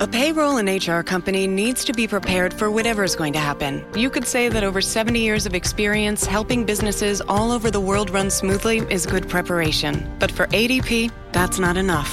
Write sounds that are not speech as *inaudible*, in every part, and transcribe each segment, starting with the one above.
A payroll and HR company needs to be prepared for whatever is going to happen. You could say that over 70 years of experience helping businesses all over the world run smoothly is good preparation. But for ADP, that's not enough.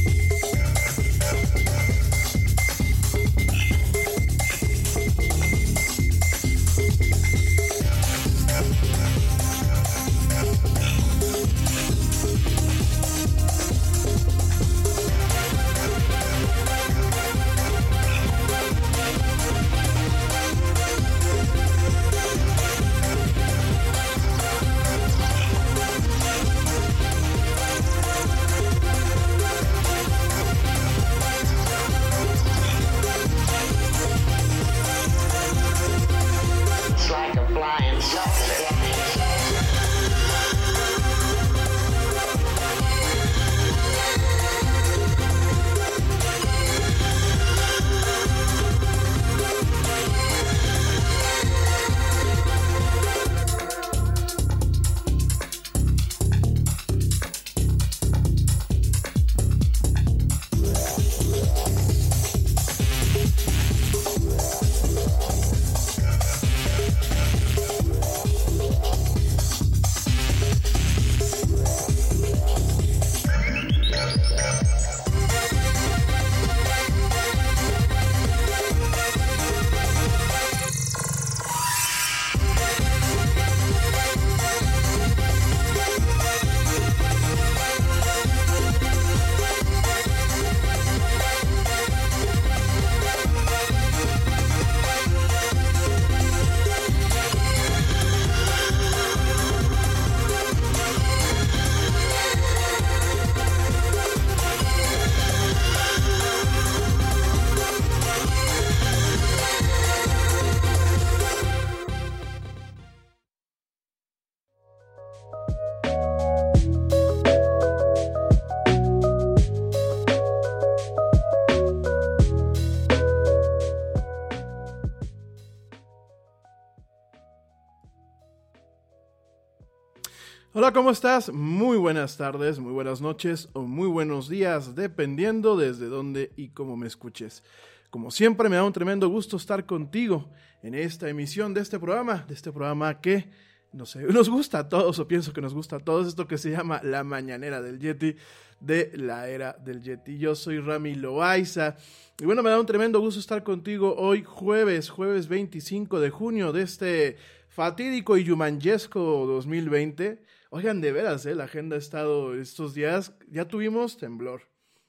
¿Cómo estás? Muy buenas tardes, muy buenas noches o muy buenos días, dependiendo desde dónde y cómo me escuches. Como siempre, me da un tremendo gusto estar contigo en esta emisión de este programa, de este programa que, no sé, *laughs* nos gusta a todos, o pienso que nos gusta a todos, esto que se llama La Mañanera del Yeti, de la era del Yeti. Yo soy Rami Loaiza, y bueno, me da un tremendo gusto estar contigo hoy jueves, jueves 25 de junio de este fatídico y yumanjesco 2020. Oigan, de veras, ¿eh? la agenda ha estado estos días, ya tuvimos temblor.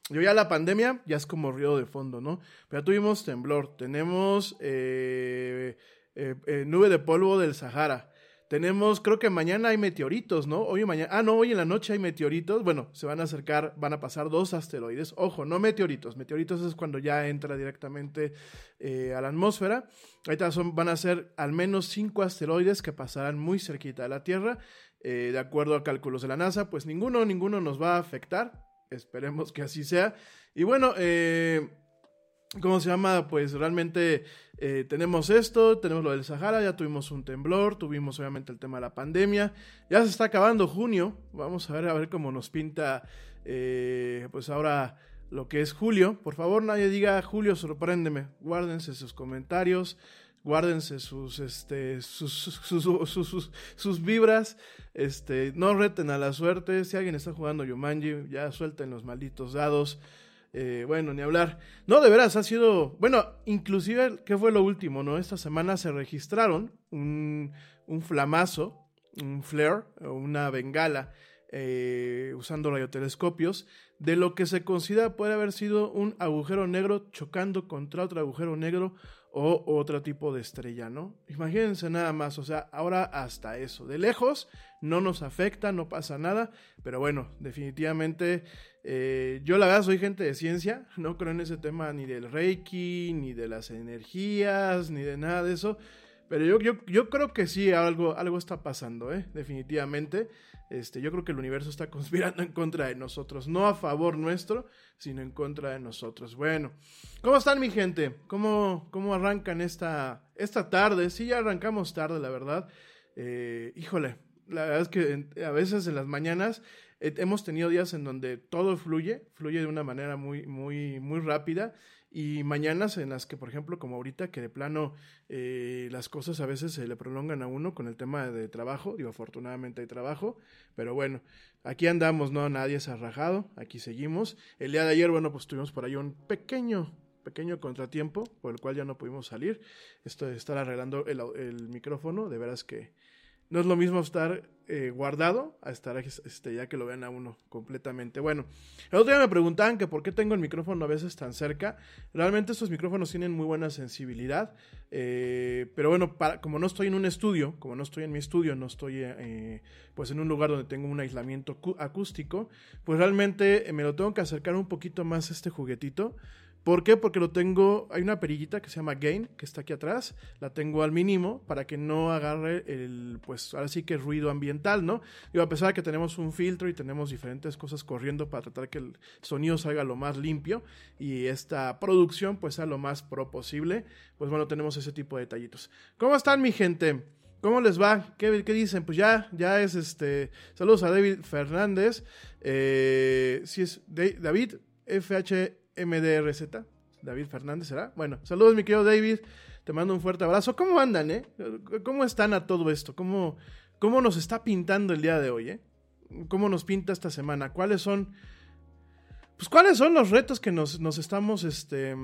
Yo ya la pandemia ya es como río de fondo, ¿no? Pero ya tuvimos temblor, tenemos eh, eh, eh, nube de polvo del Sahara, tenemos, creo que mañana hay meteoritos, ¿no? Hoy y mañana, ah, no, hoy en la noche hay meteoritos. Bueno, se van a acercar, van a pasar dos asteroides. Ojo, no meteoritos. Meteoritos es cuando ya entra directamente eh, a la atmósfera. Ahorita son, van a ser al menos cinco asteroides que pasarán muy cerquita de la Tierra. Eh, de acuerdo a cálculos de la NASA, pues ninguno, ninguno nos va a afectar. Esperemos que así sea. Y bueno, eh ¿Cómo se llama? Pues realmente eh, tenemos esto, tenemos lo del Sahara, ya tuvimos un temblor, tuvimos obviamente el tema de la pandemia, ya se está acabando junio, vamos a ver a ver cómo nos pinta eh, pues ahora lo que es julio. Por favor, nadie diga Julio, sorpréndeme, guárdense sus comentarios, guárdense sus, este, sus, sus, sus, sus, vibras, este, no reten a la suerte, si alguien está jugando Yumanji, ya suelten los malditos dados. Eh, bueno, ni hablar. No, de veras, ha sido. Bueno, inclusive, ¿qué fue lo último? no Esta semana se registraron un, un flamazo, un flare, una bengala, eh, usando radiotelescopios, de lo que se considera puede haber sido un agujero negro chocando contra otro agujero negro o otro tipo de estrella, ¿no? Imagínense nada más, o sea, ahora hasta eso. De lejos no nos afecta, no pasa nada, pero bueno, definitivamente eh, yo la verdad soy gente de ciencia, *laughs* no creo en ese tema ni del Reiki, ni de las energías, ni de nada de eso. Pero yo, yo, yo creo que sí, algo, algo está pasando, ¿eh? definitivamente. Este, yo creo que el universo está *laughs* conspirando en contra de nosotros, no a favor nuestro, sino en contra de nosotros. Bueno, ¿cómo están mi gente? ¿Cómo, cómo arrancan esta, esta tarde? Sí, ya arrancamos tarde, la verdad. Eh, híjole, la verdad es que a veces en las mañanas hemos tenido días en donde todo fluye, fluye de una manera muy, muy, muy rápida. Y mañanas en las que, por ejemplo, como ahorita, que de plano eh, las cosas a veces se le prolongan a uno con el tema de trabajo. Digo, afortunadamente hay trabajo. Pero bueno, aquí andamos, no nadie se ha rajado. Aquí seguimos. El día de ayer, bueno, pues tuvimos por ahí un pequeño pequeño contratiempo por el cual ya no pudimos salir. Esto de estar arreglando el, el micrófono, de veras que no es lo mismo estar eh, guardado a estar este, ya que lo vean a uno completamente. Bueno, el otro día me preguntaban que por qué tengo el micrófono a veces tan cerca. Realmente estos micrófonos tienen muy buena sensibilidad. Eh, pero bueno, como no estoy en un estudio, como no estoy en mi estudio, no estoy eh, pues en un lugar donde tengo un aislamiento acústico, pues realmente me lo tengo que acercar un poquito más a este juguetito ¿Por qué? Porque lo tengo, hay una perillita que se llama gain, que está aquí atrás, la tengo al mínimo para que no agarre el, pues ahora sí que ruido ambiental, ¿no? Y a pesar de que tenemos un filtro y tenemos diferentes cosas corriendo para tratar que el sonido salga lo más limpio y esta producción pues sea lo más pro posible, pues bueno, tenemos ese tipo de detallitos. ¿Cómo están mi gente? ¿Cómo les va? ¿Qué, ¿Qué, dicen? Pues ya, ya es este. Saludos a David Fernández. Eh, si es David FH MDRZ. David Fernández, ¿será? Bueno, saludos, mi querido David. Te mando un fuerte abrazo. ¿Cómo andan, eh? ¿Cómo están a todo esto? ¿Cómo, cómo nos está pintando el día de hoy, eh? ¿Cómo nos pinta esta semana? ¿Cuáles son. Pues, ¿cuáles son los retos que nos, estamos, este.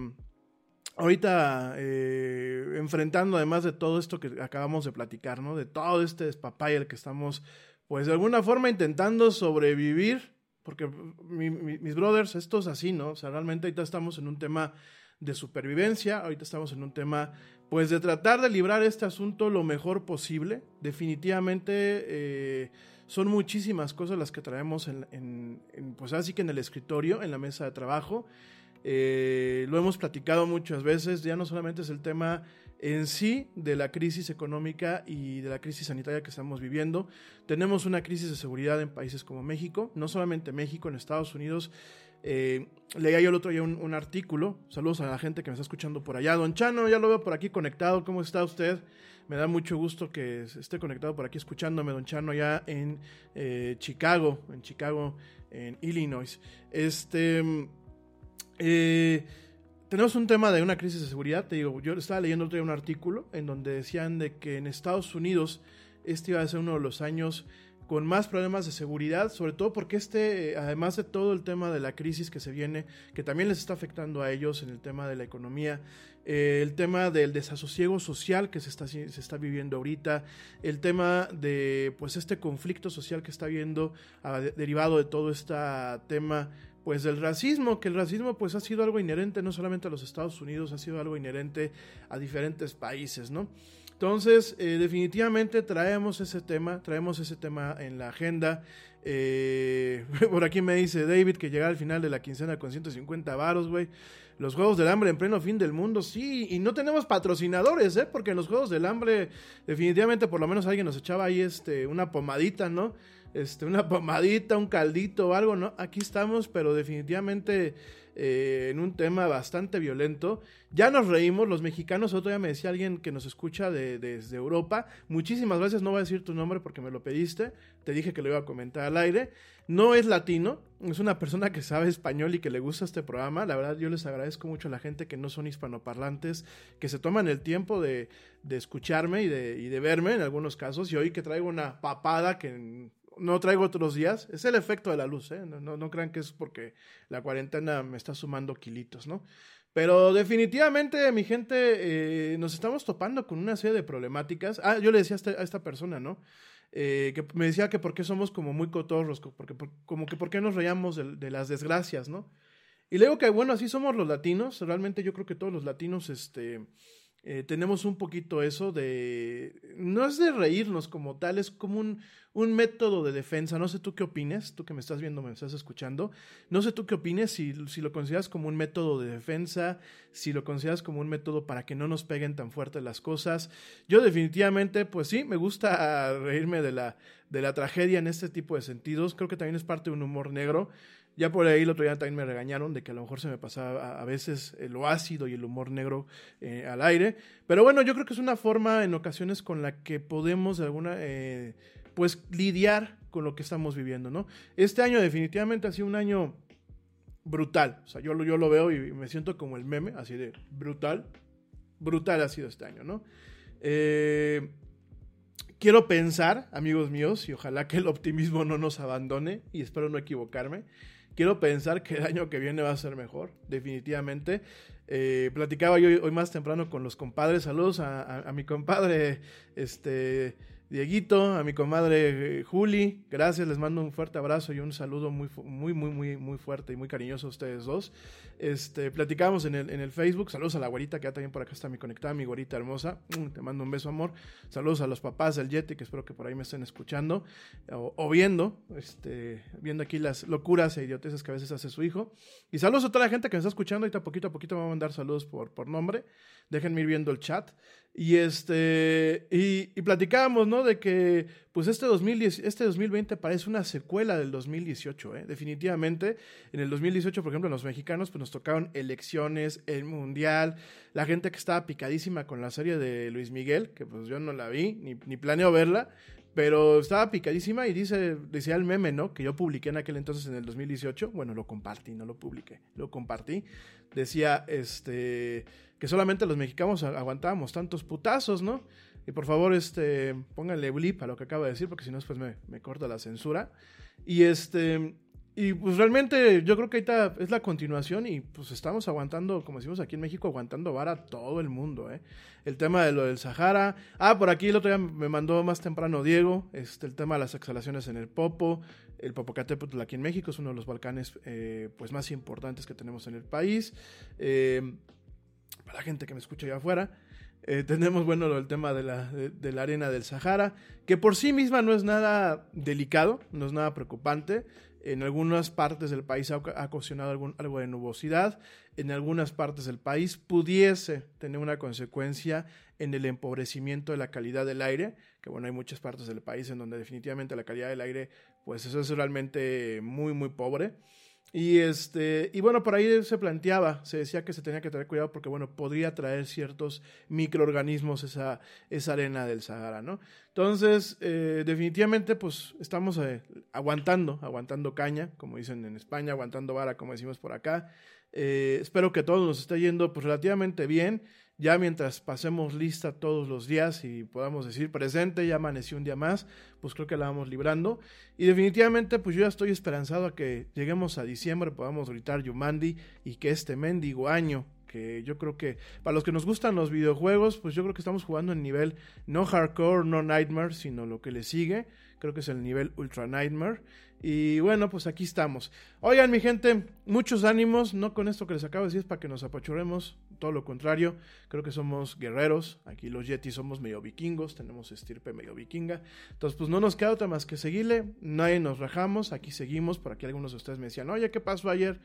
Ahorita eh, enfrentando, además de todo esto que acabamos de platicar, ¿no? De todo este despapay al que estamos, pues de alguna forma intentando sobrevivir porque mis brothers, esto es así, ¿no? O sea, realmente ahorita estamos en un tema de supervivencia, ahorita estamos en un tema, pues, de tratar de librar este asunto lo mejor posible. Definitivamente eh, son muchísimas cosas las que traemos en, pues, así que en el escritorio, en la mesa de trabajo. Eh, lo hemos platicado muchas veces, ya no solamente es el tema en sí de la crisis económica y de la crisis sanitaria que estamos viviendo. Tenemos una crisis de seguridad en países como México, no solamente México, en Estados Unidos. Eh, leía yo el otro día un, artículo. Saludos a la gente que me está escuchando por allá. Don Chano, ya lo veo por aquí conectado. ¿Cómo está usted? Me da mucho gusto que esté conectado por aquí escuchándome, Don Chano, ya en eh, Chicago, en Chicago, en Illinois. Este. Eh, tenemos un tema de una crisis de seguridad. Te digo, yo estaba leyendo otro día un artículo en donde decían de que en Estados Unidos este iba a ser uno de los años con más problemas de seguridad, sobre todo porque este, además de todo el tema de la crisis que se viene, que también les está afectando a ellos en el tema de la economía, eh, el tema del desasosiego social que se está, se está viviendo ahorita, el tema de pues este conflicto social que está viendo ah, derivado de todo este tema pues del racismo, que el racismo pues ha sido algo inherente no solamente a los Estados Unidos, ha sido algo inherente a diferentes países, ¿no? Entonces, eh, definitivamente traemos ese tema, traemos ese tema en la agenda. Eh, *laughs* por aquí me dice David que llega al final de la quincena con 150 varos, güey. Los Juegos del Hambre en pleno fin del mundo, sí, y no tenemos patrocinadores, ¿eh? Porque en los Juegos del Hambre definitivamente por lo menos alguien nos echaba ahí este, una pomadita, ¿no? Este, una pomadita, un caldito o algo, ¿no? Aquí estamos, pero definitivamente eh, en un tema bastante violento. Ya nos reímos, los mexicanos, otro día me decía alguien que nos escucha de, desde Europa, muchísimas gracias, no voy a decir tu nombre porque me lo pediste, te dije que lo iba a comentar al aire, no es latino, es una persona que sabe español y que le gusta este programa, la verdad yo les agradezco mucho a la gente que no son hispanoparlantes, que se toman el tiempo de, de escucharme y de, y de verme en algunos casos, y hoy que traigo una papada que no traigo otros días. Es el efecto de la luz, ¿eh? No, no, crean que es porque la cuarentena me está sumando kilitos, ¿no? Pero definitivamente, mi gente, eh, nos estamos topando con una serie de problemáticas. Ah, yo le decía a esta, a esta persona, ¿no? Eh, que me decía que por qué somos como muy cotorros, porque, como que por qué nos reíamos de, de, las desgracias, ¿no? Y le digo que, bueno, así somos los latinos. Realmente yo creo que todos los latinos, este eh, tenemos un poquito eso de... No es de reírnos como tal, es como un, un, método de defensa. No sé tú qué opines, tú que me estás viendo, me estás escuchando. No sé tú qué opines si, si lo consideras como un método de defensa, si lo consideras como un método para que no nos peguen tan fuerte las cosas. Yo definitivamente, pues sí, me gusta reírme de la, de la tragedia en este tipo de sentidos. Creo que también es parte de un humor negro. Ya por ahí el otro día también me regañaron de que a lo mejor se me pasaba a, veces lo ácido y el humor negro eh, al aire. Pero bueno, yo creo que es una forma en ocasiones con la que podemos de alguna, eh, pues lidiar con lo que estamos viviendo, ¿no? Este año definitivamente ha sido un año brutal. O sea, yo, yo lo veo y me siento como el meme, así de brutal. Brutal ha sido este año, ¿no? Eh, quiero pensar, amigos míos, y ojalá que el optimismo no nos abandone, y espero no equivocarme, Quiero pensar que el año que viene va a ser mejor, definitivamente. Eh, platicaba yo hoy más temprano con los compadres. Saludos a, a mi compadre, este, Dieguito, a mi comadre eh, Juli, gracias, les mando un fuerte abrazo y un saludo muy, muy, muy, muy, muy fuerte y muy cariñoso a ustedes dos. Este, platicamos en el, en el Facebook, saludos a la güerita que ya también por acá está mi conectada, mi güerita hermosa, mm, te mando un beso amor. Saludos a los papás del Yeti, que espero que por ahí me estén escuchando o, viendo, este, viendo aquí las locuras e idioteces que a veces hace su hijo. Y saludos a toda la gente que me está escuchando, ahorita poquito a poquito me va a mandar saludos por, por nombre, déjenme ir viendo el chat. Y este, y, platicábamos, ¿no? De que, pues este, 2010, este 2020 parece una secuela del 2018, ¿eh? Definitivamente. En el 2018, por ejemplo, los mexicanos, pues nos tocaron elecciones, el mundial, la gente que estaba picadísima con la serie de Luis Miguel, que pues yo no la vi, ni, ni planeo verla, pero estaba picadísima y dice, decía el meme, ¿no? Que yo publiqué en aquel entonces en el 2018. Bueno, lo compartí, no lo publiqué, lo compartí. Decía, este que solamente los mexicanos aguantábamos tantos putazos, ¿no? Y por favor, este, pónganle blip a lo que acabo de decir, porque si no, después me, me corta la censura. Y este, y pues realmente yo creo que ahorita es la continuación y pues estamos aguantando, como decimos aquí en México, aguantando vara todo el mundo, ¿eh? El tema de lo del Sahara. Ah, por aquí el otro día me mandó más temprano Diego, este, el tema de las exhalaciones en el Popo. El Popocatépetl aquí en México es uno de los volcanes eh, pues más importantes que tenemos en el país. Eh, para la gente que me escucha allá afuera. Eh, tenemos, bueno, el tema de la, de, la, arena del Sahara, que por sí misma no es nada delicado, no es nada preocupante. En algunas partes del país ha, ocasionado algo de nubosidad. En algunas partes del país pudiese tener una consecuencia en el empobrecimiento de la calidad del aire, que bueno, hay muchas partes del país en donde definitivamente la calidad del aire, pues eso es realmente muy, muy pobre. Y este, y bueno, por ahí se planteaba, se decía que se tenía que tener cuidado porque bueno, podría traer ciertos microorganismos esa, esa arena del Sahara, ¿no? Entonces, eh, definitivamente, pues estamos eh, aguantando, aguantando caña, como dicen en España, aguantando vara, como decimos por acá. Eh, espero que todo nos esté yendo pues relativamente bien ya mientras pasemos lista todos los días y podamos decir presente, ya amaneció un día más, pues creo que la vamos librando. Y definitivamente, pues yo ya estoy esperanzado a que lleguemos a diciembre, podamos gritar Yumandi y que este mendigo año, que yo creo que para los que nos gustan los videojuegos, pues yo creo que estamos jugando en nivel no hardcore, no nightmare, sino lo que le sigue, creo que es el nivel ultra nightmare. Y bueno, pues aquí estamos. Oigan, mi gente, muchos ánimos. No con esto que les acabo de decir es para que nos apachuremos. Todo lo contrario, creo que somos guerreros. Aquí los Yetis somos medio vikingos, tenemos estirpe medio vikinga. Entonces, pues no nos queda otra más que seguirle. Nadie nos rajamos, aquí seguimos. Por aquí algunos de ustedes me decían, oye, ¿qué pasó ayer?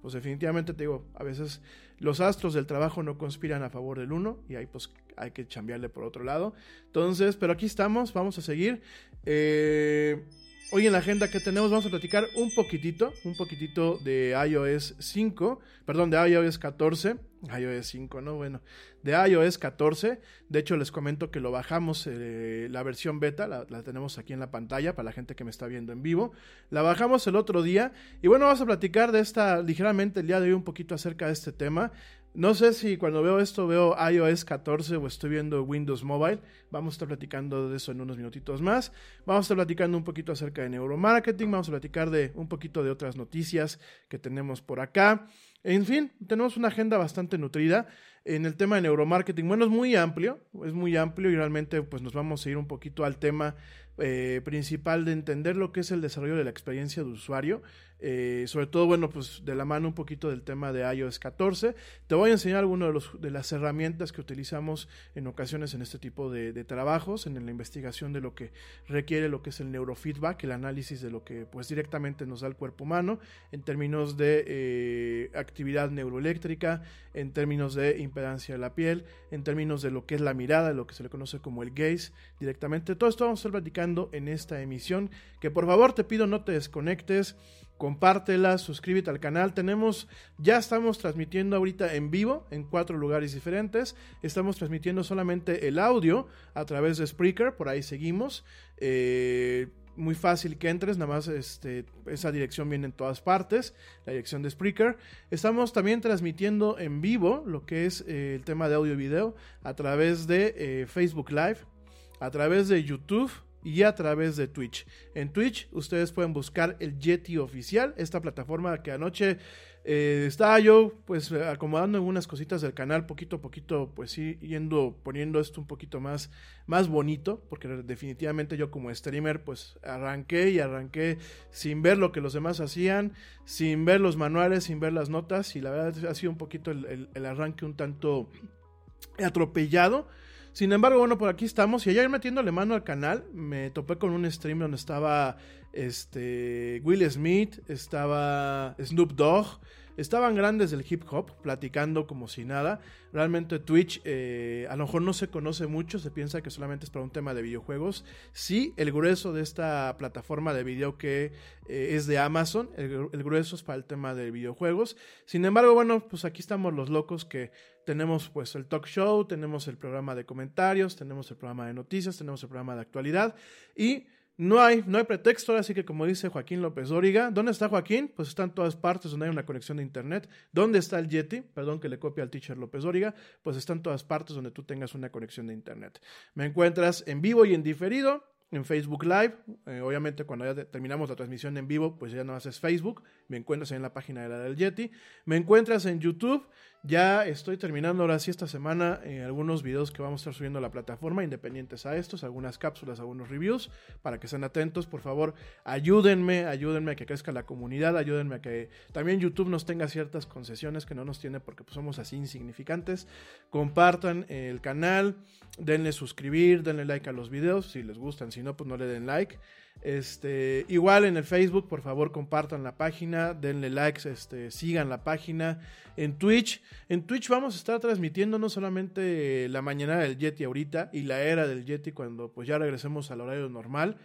Pues definitivamente te digo, a veces los astros del trabajo no conspiran a favor del uno y ahí pues hay que chambearle por otro lado. Entonces, pero aquí estamos, vamos a seguir. Eh, Hoy en la agenda que tenemos vamos a platicar un poquitito, un poquitito de iOS 5, perdón, de iOS 14, iOS 5, ¿no? Bueno, de iOS 14. De hecho, les comento que lo bajamos, eh, la versión beta, la, la, tenemos aquí en la pantalla para la gente que me está viendo en vivo. La bajamos el otro día y bueno, vamos a platicar de esta ligeramente el día de hoy un poquito acerca de este tema. No sé si cuando veo esto veo iOS 14 o estoy viendo Windows Mobile. Vamos a estar platicando de eso en unos minutitos más. Vamos a estar platicando un poquito acerca de neuromarketing. Vamos a platicar de un poquito de otras noticias que tenemos por acá. En fin, tenemos una agenda bastante nutrida en el tema de neuromarketing. Bueno, es muy amplio, es muy amplio y realmente pues nos vamos a ir un poquito al tema eh, principal de entender lo que es el desarrollo de la experiencia de usuario. Eh, sobre todo, bueno, pues de la mano un poquito del tema de iOS 14. Te voy a enseñar algunas de, los, de las herramientas que utilizamos en ocasiones en este tipo de, trabajos, en la investigación de lo que requiere lo que es el neurofeedback, el análisis de lo que pues directamente nos da el cuerpo humano, en términos de eh, actividad neuroeléctrica, en términos de impedancia de la piel, en términos de lo que es la mirada, lo que se le conoce como el gaze directamente. Todo esto vamos a estar platicando en esta emisión, que por favor te pido no te desconectes compártela, suscríbete al canal. Tenemos, ya estamos transmitiendo ahorita en vivo en cuatro lugares diferentes. Estamos transmitiendo solamente el audio a través de Spreaker, por ahí seguimos. Eh, muy fácil que entres, nada más este, esa dirección viene en todas partes, la dirección de Spreaker. Estamos también transmitiendo en vivo lo que es eh, el tema de audio y video a través de eh, Facebook Live, a través de YouTube y a través de Twitch. En Twitch ustedes pueden buscar el Yeti oficial, esta plataforma que anoche eh, estaba yo pues acomodando algunas cositas del canal, poquito a poquito pues sí, yendo poniendo esto un poquito más, más bonito, porque definitivamente yo como streamer pues arranqué y arranqué sin ver lo que los demás hacían, sin ver los manuales, sin ver las notas y la verdad ha sido un poquito el, arranque un tanto atropellado sin embargo, bueno, por aquí estamos. Y ayer metiéndole mano al canal, me topé con un stream donde estaba este Will Smith, estaba Snoop Dogg, estaban grandes del hip hop platicando como si nada. Realmente Twitch eh, a lo mejor no se conoce mucho, se piensa que solamente es para un tema de videojuegos. Sí, el grueso de esta plataforma de video que eh, es de Amazon, el, el, grueso es para el tema de videojuegos. Sin embargo, bueno, pues aquí estamos los locos que tenemos pues el talk show, tenemos el programa de comentarios, tenemos el programa de noticias, tenemos el programa de actualidad y no hay, no hay pretexto, así que como dice Joaquín López Dóriga, ¿dónde está Joaquín? Pues está en todas partes donde hay una conexión de internet. ¿Dónde está el Yeti? Perdón que le copie al teacher López Dóriga, pues está en todas partes donde tú tengas una conexión de internet. Me encuentras en vivo y en diferido en Facebook Live. Eh, obviamente, cuando ya terminamos la transmisión en vivo, pues ya no haces Facebook. Me encuentras en la página de la del Yeti. Me encuentras en YouTube. Ya estoy terminando ahora sí esta semana eh, algunos videos que vamos a estar subiendo a la plataforma, independientes a estos, algunas cápsulas, algunos reviews, para que estén atentos. Por favor, ayúdenme, ayúdenme a que crezca la comunidad, ayúdenme a que también YouTube nos tenga ciertas concesiones que no nos tiene porque pues, somos así insignificantes. Compartan el canal, denle suscribir, denle like a los videos si les gustan, si no, pues no le den like. Este, igual en el Facebook, por favor, compartan la página, denle likes, este, sigan la página. En Twitch, en Twitch vamos a estar transmitiendo no solamente la mañana del Yeti ahorita y la era del Yeti cuando pues ya regresemos al horario normal.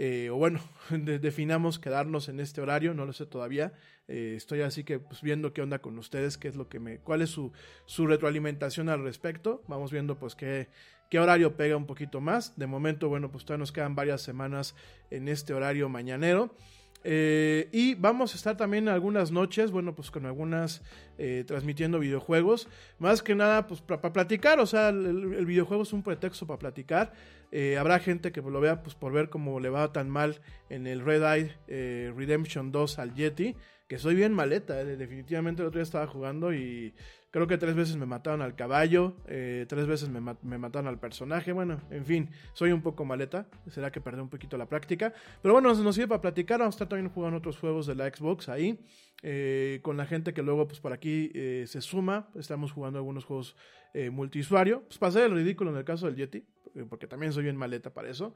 Eh, o bueno, *laughs* de, definamos quedarnos en este horario, no lo sé todavía. Eh, estoy así que pues, viendo qué onda con ustedes, qué es lo que me, cuál es su, su retroalimentación al respecto. Vamos viendo pues qué, qué horario pega un poquito más. De momento, bueno, pues todavía nos quedan varias semanas en este horario mañanero. Eh, y vamos a estar también algunas noches, bueno, pues con algunas eh, transmitiendo videojuegos. Más que nada, pues para pa platicar, o sea, el, videojuego es un pretexto para platicar. Eh, habrá gente que lo vea pues por ver cómo le va tan mal en el Red Eye Redemption 2 al Yeti. Que soy bien maleta, definitivamente el otro día estaba jugando y Creo que tres veces me mataron al caballo, eh, tres veces me, me mataron al personaje. Bueno, en fin, soy un poco maleta. Será que perdí un poquito la práctica. Pero bueno, nos, nos sirve para platicar. Vamos a estar también jugando otros juegos de la Xbox ahí. eh, con la gente que luego, pues por aquí eh, se suma. Estamos jugando algunos juegos multiusuario. Pues pasé el ridículo en el caso del Yeti, porque también soy bien maleta para eso.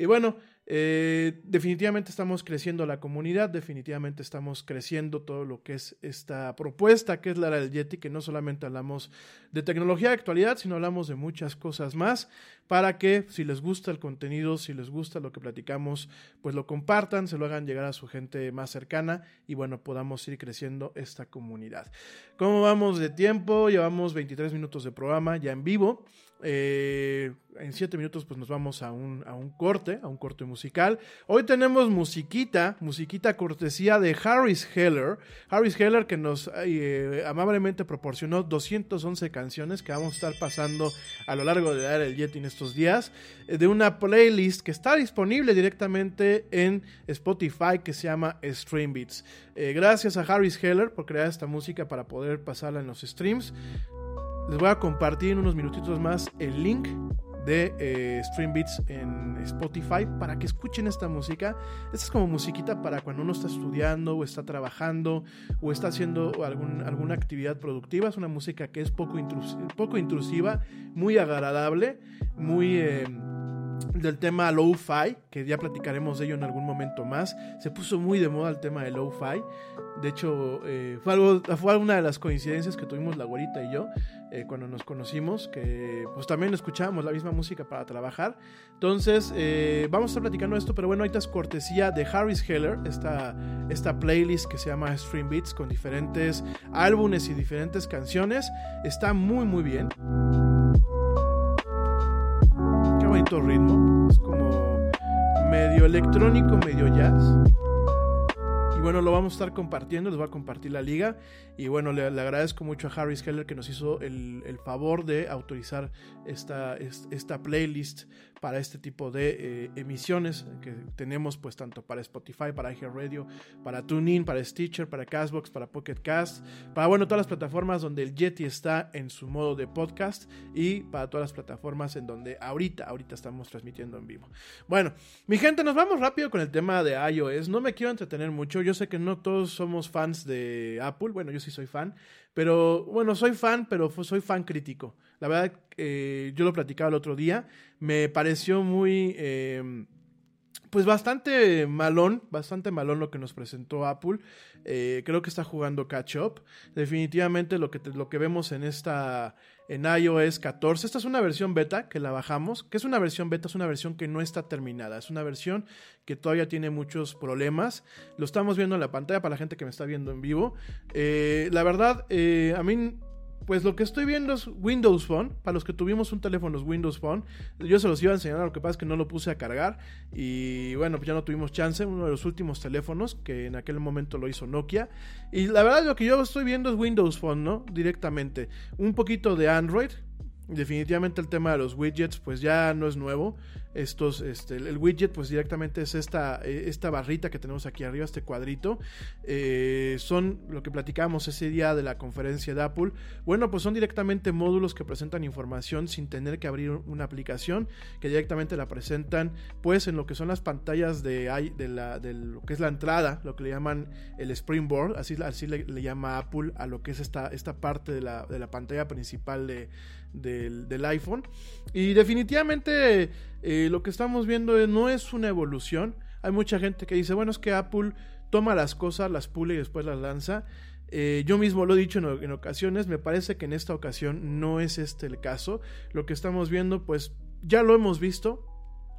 Y bueno, eh, definitivamente estamos creciendo la comunidad, definitivamente estamos creciendo todo lo que es esta propuesta que es la del Yeti, que no solamente hablamos de tecnología de actualidad, sino hablamos de muchas cosas más, para que si les gusta el contenido, si les gusta lo que platicamos, pues lo compartan, se lo hagan llegar a su gente más cercana y bueno, podamos ir creciendo esta comunidad. ¿Cómo vamos de tiempo? Llevamos 23 minutos de programa ya en vivo. Eh, en 7 minutos pues nos vamos a un, a un corte, a un corte musical. Hoy tenemos musiquita, musiquita cortesía de Harris Heller. Harris Heller que nos eh, amablemente proporcionó 211 canciones que vamos a estar pasando a lo largo de la era del Yeti en estos días. eh, de una playlist que está disponible directamente en Spotify que se llama Stream Beats. Gracias a Harris Heller por crear esta música para poder pasarla en los streams. Les voy a compartir en unos minutitos más el link de eh, Stream Beats en Spotify para que escuchen esta música. Esta es como musiquita para cuando uno está estudiando o está trabajando o está haciendo algún- alguna actividad productiva. Es una música que es poco, poco intrusiva, muy agradable, muy... eh, del tema lo-fi, que ya platicaremos de ello en algún momento más. Se puso muy de moda el tema de lo-fi. De hecho, eh, fue, algo, fue una de las coincidencias que tuvimos la güerita y yo eh, cuando nos conocimos, que pues también escuchábamos la misma música para trabajar. Entonces, eh, vamos a estar platicando esto, pero bueno, ahorita es cortesía de Harris Heller, esta, esta playlist que se llama Stream Beats con diferentes álbumes y diferentes canciones. Está muy, muy bien. Ritmo. Es como medio electrónico, medio jazz. Y bueno, lo vamos a estar compartiendo, les voy a compartir la liga. Y bueno, le, agradezco mucho a Harris Heller que nos hizo el, el favor de autorizar esta, es- esta playlist para este tipo de eh, emisiones que tenemos pues tanto para Spotify, para iHeartRadio, para TuneIn, para Stitcher, para Castbox, para Pocket Cast, para bueno, todas las plataformas donde el Yeti está en su modo de podcast y para todas las plataformas en donde ahorita, ahorita estamos transmitiendo en vivo. Bueno, mi gente, nos vamos rápido con el tema de iOS. No me quiero entretener mucho. Yo sé que no todos somos fans de Apple. Bueno, yo sí soy fan. Pero bueno, soy fan, pero soy fan crítico. La verdad, eh, yo lo platicaba el otro día. Me pareció muy... eh, pues bastante malón, bastante malón lo que nos presentó Apple. Eh, creo que está jugando catch up. Definitivamente lo que, lo que vemos en esta en iOS 14. Esta es una versión beta que la bajamos. que es una versión beta? Es una versión que no está terminada. Es una versión que todavía tiene muchos problemas. Lo estamos viendo en la pantalla para la gente que me está viendo en vivo. Eh, la verdad, a mí pues lo que estoy viendo es Windows Phone. Para los que tuvimos un teléfono es Windows Phone. Yo se los iba a enseñar, lo que pasa es que no lo puse a cargar. Y bueno, pues ya no tuvimos chance. Uno de los últimos teléfonos que en aquel momento lo hizo Nokia. Y la verdad lo que yo estoy viendo es Windows Phone, ¿no? Directamente. Un poquito de Android. Definitivamente el tema de los widgets pues ya no es nuevo. Estos, este, el widget pues directamente es esta, eh, esta barrita que tenemos aquí arriba, este cuadrito. Eh, son lo que platicamos ese día de la conferencia de Apple. Bueno, pues son directamente módulos que presentan información sin tener que abrir una aplicación, que directamente la presentan pues en lo que son las pantallas de, de, la, de lo que es la entrada, lo que le llaman el Springboard, así, así le, le llama Apple a lo que es esta, esta parte de la, de la pantalla principal de, del, del iPhone. Y definitivamente eh, lo que estamos viendo no es una evolución. Hay mucha gente que dice, bueno, es que Apple toma las cosas, las pule y después las lanza. Eh, yo mismo lo he dicho en ocasiones, me parece que en esta ocasión no es este el caso. Lo que estamos viendo, pues ya lo hemos visto,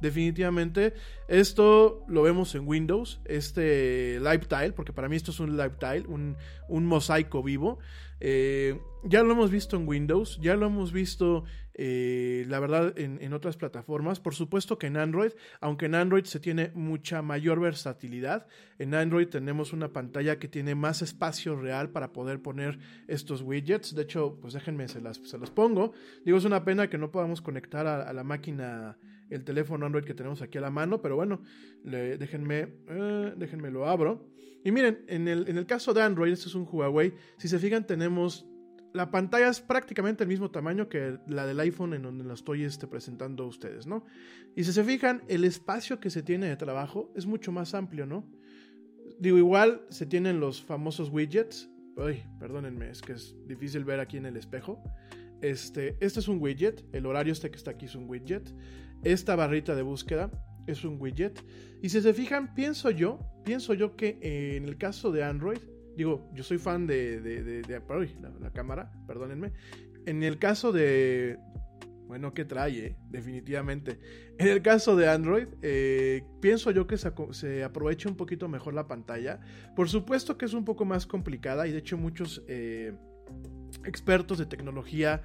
definitivamente. Esto lo vemos en Windows, este live tile, porque para mí esto es un live tile, un, un mosaico vivo. Eh, ya lo hemos visto en Windows, ya lo hemos visto, eh, la verdad, en, en otras plataformas. Por supuesto que en Android, aunque en Android se tiene mucha mayor versatilidad, en Android tenemos una pantalla que tiene más espacio real para poder poner estos widgets. De hecho, pues déjenme, se las, se las pongo. Digo, es una pena que no podamos conectar a, la máquina el teléfono Android que tenemos aquí a la mano, pero bueno, déjenme, eh, déjenme lo abro. Y miren, en el, en el caso de Android, este es un Huawei, si se fijan tenemos la pantalla es prácticamente el mismo tamaño que la del iPhone en donde la estoy este, presentando a ustedes, ¿no? Y si se fijan, el espacio que se tiene de trabajo es mucho más amplio, ¿no? Digo, igual se tienen los famosos widgets. Ay, perdónenme, es que es difícil ver aquí en el espejo. Este, este es un widget, el horario este que está aquí es un widget. Esta barrita de búsqueda es un widget. Y si se fijan, pienso yo, pienso yo que eh, en el caso de Android, digo, yo soy fan de, de, de, de- la, cámara, perdónenme. En el caso de, bueno, que trae, eh, definitivamente. En el caso de Android, eh, pienso yo que se, se aprovecha un poquito mejor la pantalla. Por supuesto que es un poco más complicada y de hecho muchos... eh, expertos de tecnología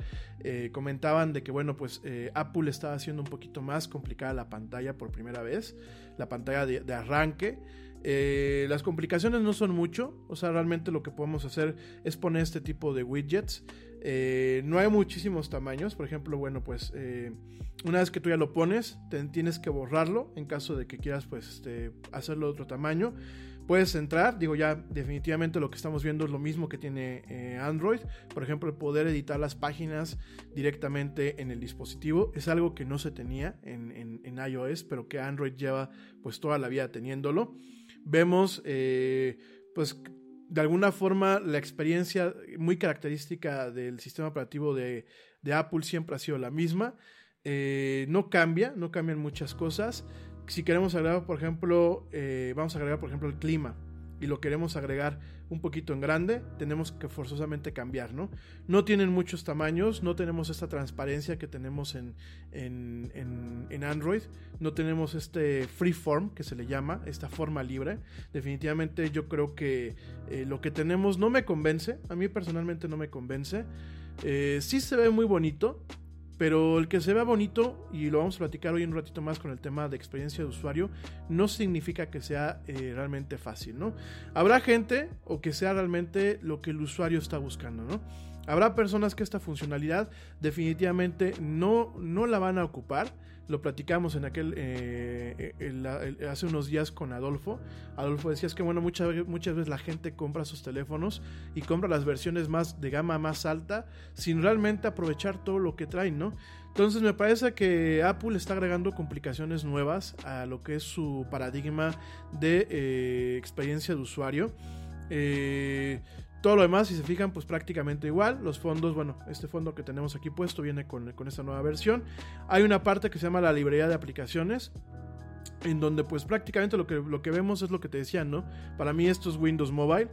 comentaban de que bueno pues Apple estaba haciendo un poquito más complicada la pantalla por primera vez la pantalla de arranque Eh, las complicaciones no son mucho. O sea realmente lo que podemos hacer es poner este tipo de widgets. Eh, no hay muchísimos tamaños. Por ejemplo bueno pues eh, una vez que tú ya lo pones te- tienes que borrarlo en caso de que quieras pues este, hacerlo de otro tamaño. Puedes entrar, digo ya definitivamente lo que estamos viendo es lo mismo que tiene Android, por ejemplo el poder editar las páginas directamente en el dispositivo es algo que no se tenía en, en- en iOS, pero que Android lleva pues toda la vida teniéndolo. Vemos eh, pues de alguna forma la experiencia muy característica del sistema operativo de, Apple siempre ha sido la misma. Eh, no cambia, no cambian muchas cosas. Si queremos agregar, por ejemplo, eh, vamos a agregar, por ejemplo, el clima y lo queremos agregar un poquito en grande, tenemos que forzosamente cambiar, ¿no? No tienen muchos tamaños, no tenemos esta transparencia que tenemos en, en, en- en Android, no tenemos este freeform que se le llama, esta forma libre. Definitivamente yo creo que eh, lo que tenemos no me convence, a mí personalmente no me convence. Eh, sí se ve muy bonito, pero el que se vea bonito, y lo vamos a platicar hoy un ratito más con el tema de experiencia de usuario, no significa que sea eh, realmente fácil, ¿no? Habrá gente o que sea realmente lo que el usuario está buscando, ¿no? Habrá personas que esta funcionalidad definitivamente no, no la van a ocupar. Lo platicamos en aquel eh, el- hace unos días con Adolfo. Adolfo decía es que bueno, muchas, muchas veces la gente compra sus teléfonos y compra las versiones más de gama más alta sin realmente aprovechar todo lo que traen, ¿no? Entonces me parece que Apple está agregando complicaciones nuevas a lo que es su paradigma de eh, experiencia de usuario. Eh, todo lo demás, si se fijan, pues prácticamente igual. Los fondos, bueno, este fondo que tenemos aquí puesto viene con, con esta nueva versión. Hay una parte que se llama la librería de aplicaciones. En donde pues prácticamente lo que, lo que vemos es lo que te decía, ¿no? Para mí esto es Windows Mobile.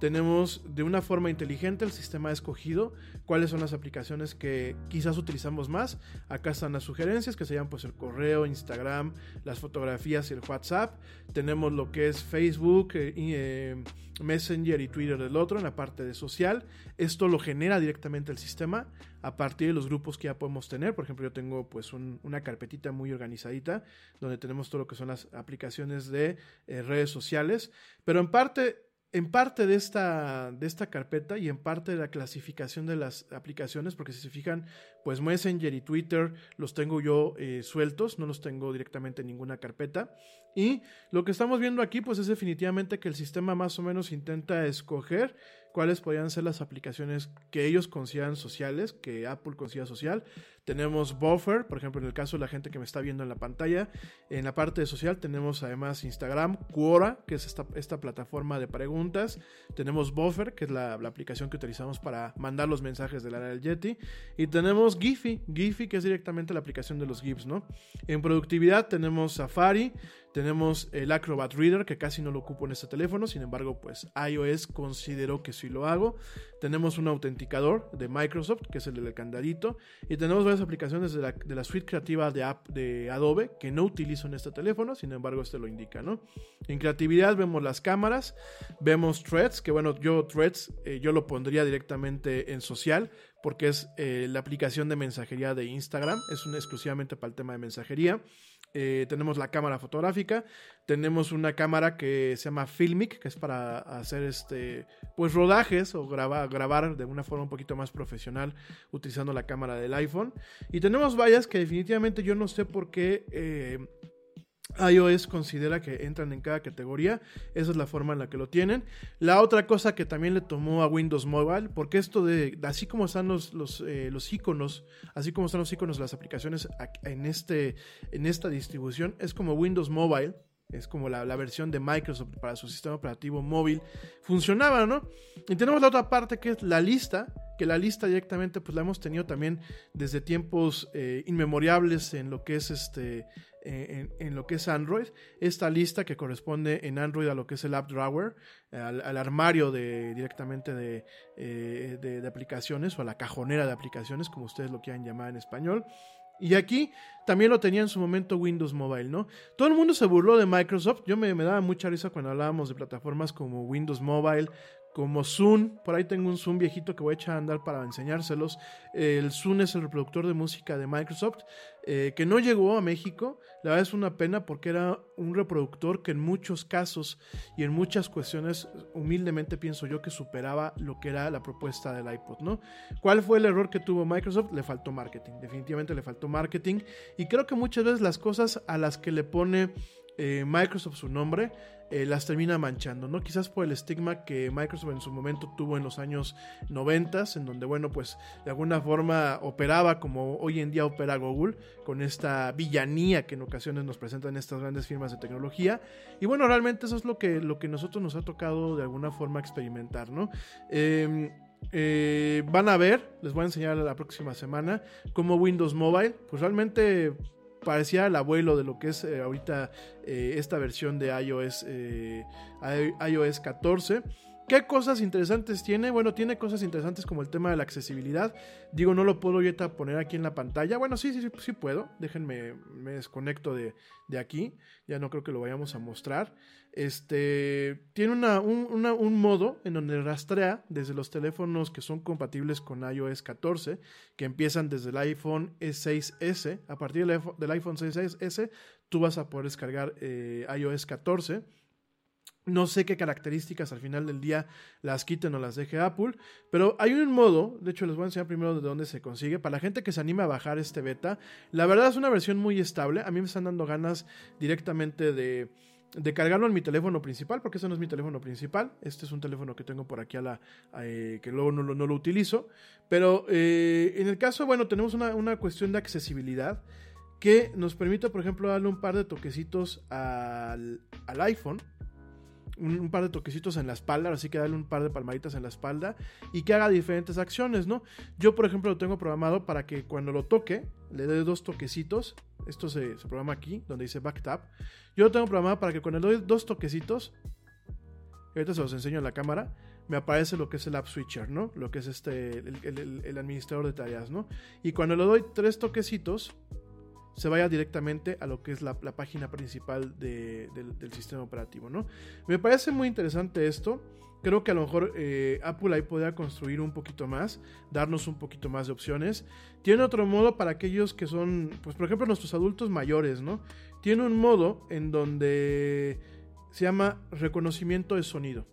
Tenemos de una forma inteligente el sistema escogido cuáles son las aplicaciones que quizás utilizamos más. Acá están las sugerencias que serían pues el correo, Instagram, las fotografías y el WhatsApp. Tenemos lo que es Facebook, eh, eh, Messenger y Twitter del otro en la parte de social. Esto lo genera directamente el sistema a partir de los grupos que ya podemos tener. Por ejemplo, yo tengo pues un- una carpetita muy organizadita donde tenemos todo lo que son las aplicaciones de eh, redes sociales. Pero en parte en parte de esta, de esta carpeta y en parte de la clasificación de las aplicaciones, porque si se fijan, pues Messenger y Twitter los tengo yo eh, sueltos, no los tengo directamente en ninguna carpeta. Y lo que estamos viendo aquí, pues es definitivamente que el sistema más o menos intenta escoger cuáles podrían ser las aplicaciones que ellos consideran sociales, que Apple considera social. Tenemos Buffer, por ejemplo, en el caso de la gente que me está viendo en la pantalla. En la parte de social tenemos además Instagram, Quora, que es esta, esta plataforma de preguntas. Tenemos Buffer, que es la, aplicación que utilizamos para mandar los mensajes del área del Yeti. Y tenemos Giphy, Giphy, que es directamente la aplicación de los GIFs, ¿no? En productividad tenemos Safari, tenemos el Acrobat Reader, que casi no lo ocupo en este teléfono, sin embargo, pues iOS consideró que sí lo hago. Tenemos un autenticador de Microsoft, que es el del candadito, y tenemos varias aplicaciones de la, de la suite creativa de, de Adobe que no utilizo en este teléfono, sin embargo, este lo indica, ¿no? En creatividad vemos las cámaras, vemos Threads, que bueno, yo Threads eh, yo lo pondría directamente en social, porque es eh, la aplicación de mensajería de Instagram, es un, exclusivamente para el tema de mensajería. Eh, tenemos la cámara fotográfica, tenemos una cámara que se llama Filmic, que es para hacer este, pues rodajes o grabar, grabar de una forma un poquito más profesional utilizando la cámara del iPhone. Y tenemos varias que definitivamente yo no sé por qué eh, iOS considera que entran en cada categoría. Esa es la forma en la que lo tienen. La otra cosa que también le tomó a Windows Mobile, porque esto de, así como están los, los, eh, los iconos, así como están los iconos de las aplicaciones en, este, en esta distribución, es como Windows Mobile. Es como la, la, versión de Microsoft para su sistema operativo móvil. Funcionaba, ¿no? Y tenemos la otra parte que es la lista, que la lista directamente pues la hemos tenido también desde tiempos eh, inmemoriables en lo que es este eh, en, lo que es Android. Esta lista que corresponde en Android a lo que es el App Drawer, al, armario de, directamente eh, de, de, aplicaciones o a la cajonera de aplicaciones, como ustedes lo quieran llamar en español. Y aquí también lo tenía en su momento Windows Mobile, ¿no? Todo el mundo se burló de Microsoft. Yo me, me daba mucha risa cuando hablábamos de plataformas como Windows Mobile, como Zoom. Por ahí tengo un Zoom viejito que voy a echar a andar para enseñárselos. El Zoom es el reproductor de música de Microsoft, eh, que no llegó a México. La verdad es una pena porque era un reproductor que en muchos casos y en muchas cuestiones, humildemente pienso yo que superaba lo que era la propuesta del iPod, ¿no? ¿Cuál fue el error que tuvo Microsoft? Le faltó marketing. Definitivamente le faltó marketing. Y creo que muchas veces las cosas a las que le pone eh, Microsoft su nombre eh, las termina manchando, ¿no? Quizás por el estigma que Microsoft en su momento tuvo en los años 90, en donde, bueno, pues de alguna forma operaba como hoy en día opera Google, con esta villanía que en ocasiones nos presentan estas grandes firmas de tecnología. Y bueno, realmente eso es lo que, lo que nosotros nos ha tocado de alguna forma experimentar, ¿no? Em, eh, van a ver, les voy a enseñar la próxima semana, cómo Windows Mobile, pues realmente parecía el abuelo de lo que es eh, ahorita eh, esta versión de iOS, eh, iOS 14. ¿Qué cosas interesantes tiene? Bueno, tiene cosas interesantes como el tema de la accesibilidad. Digo, no lo puedo ahorita poner aquí en la pantalla. Bueno, sí, sí, sí puedo. Déjenme, me desconecto de, de aquí. Ya no creo que lo vayamos a mostrar. Este tiene un, modo en donde rastrea desde los teléfonos que son compatibles con iOS 14, que empiezan desde el iPhone 6S. A partir del, iPhone 6S, tú vas a poder descargar eh, iOS 14. No sé qué características al final del día las quiten o las deje Apple, pero hay un modo, de hecho les voy a enseñar primero de dónde se consigue, para la gente que se anime a bajar este beta. La verdad es una versión muy estable, a mí me están dando ganas directamente de de cargarlo en mi teléfono principal, porque ese no es mi teléfono principal. Este es un teléfono que tengo por aquí a la. Eh, que luego no, lo utilizo. Pero eh, en el caso, bueno, tenemos una, cuestión de accesibilidad que nos permite, por ejemplo, darle un par de toquecitos al, al iPhone un, par de toquecitos en la espalda, así que darle un par de palmaditas en la espalda y que haga diferentes acciones, ¿no? Yo, por ejemplo, lo tengo programado para que cuando lo toque, le dé dos toquecitos. Esto se, programa aquí, donde dice back tap. Yo lo tengo programado para que cuando le doy dos toquecitos, ahorita se los enseño en la cámara, me aparece lo que es el app switcher, ¿no? Lo que es este, el, administrador de tareas, ¿no? Y cuando le doy tres toquecitos, se vaya directamente a lo que es la, página principal del, sistema operativo, ¿no? Me parece muy interesante esto. Creo que a lo mejor eh, Apple ahí podría construir un poquito más, darnos un poquito más de opciones. Tiene otro modo para aquellos que son, pues por ejemplo, nuestros adultos mayores, ¿no? Tiene un modo en donde se llama reconocimiento de sonido.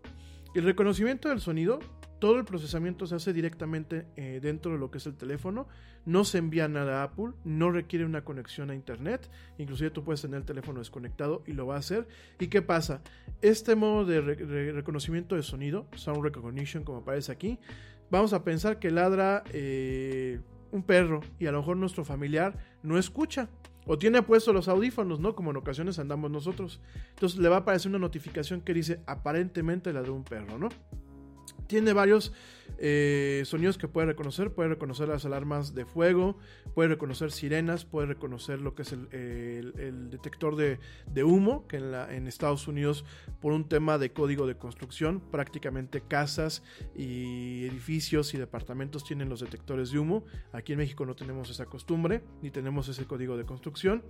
El reconocimiento del sonido todo el procesamiento se hace directamente eh, dentro de lo que es el teléfono, no se envía nada a Apple, no requiere una conexión a internet, inclusive tú puedes tener el teléfono desconectado y lo va a hacer. ¿Y qué pasa? Este modo de reconocimiento de sonido, Sound Recognition como aparece aquí, vamos a pensar que ladra eh, un perro y a lo mejor nuestro familiar no escucha. O tiene puesto los audífonos, ¿no? Como en ocasiones andamos nosotros. Entonces le va a aparecer una notificación que dice aparentemente ladró un perro, ¿no? Tiene varios eh, sonidos que puede reconocer. Puede reconocer las alarmas de fuego, puede reconocer sirenas, puede reconocer lo que es el, detector de, humo, que en, en, Estados Unidos, por un tema de código de construcción, prácticamente casas y edificios y departamentos tienen los detectores de humo. Aquí en México no tenemos esa costumbre, ni tenemos ese código de construcción.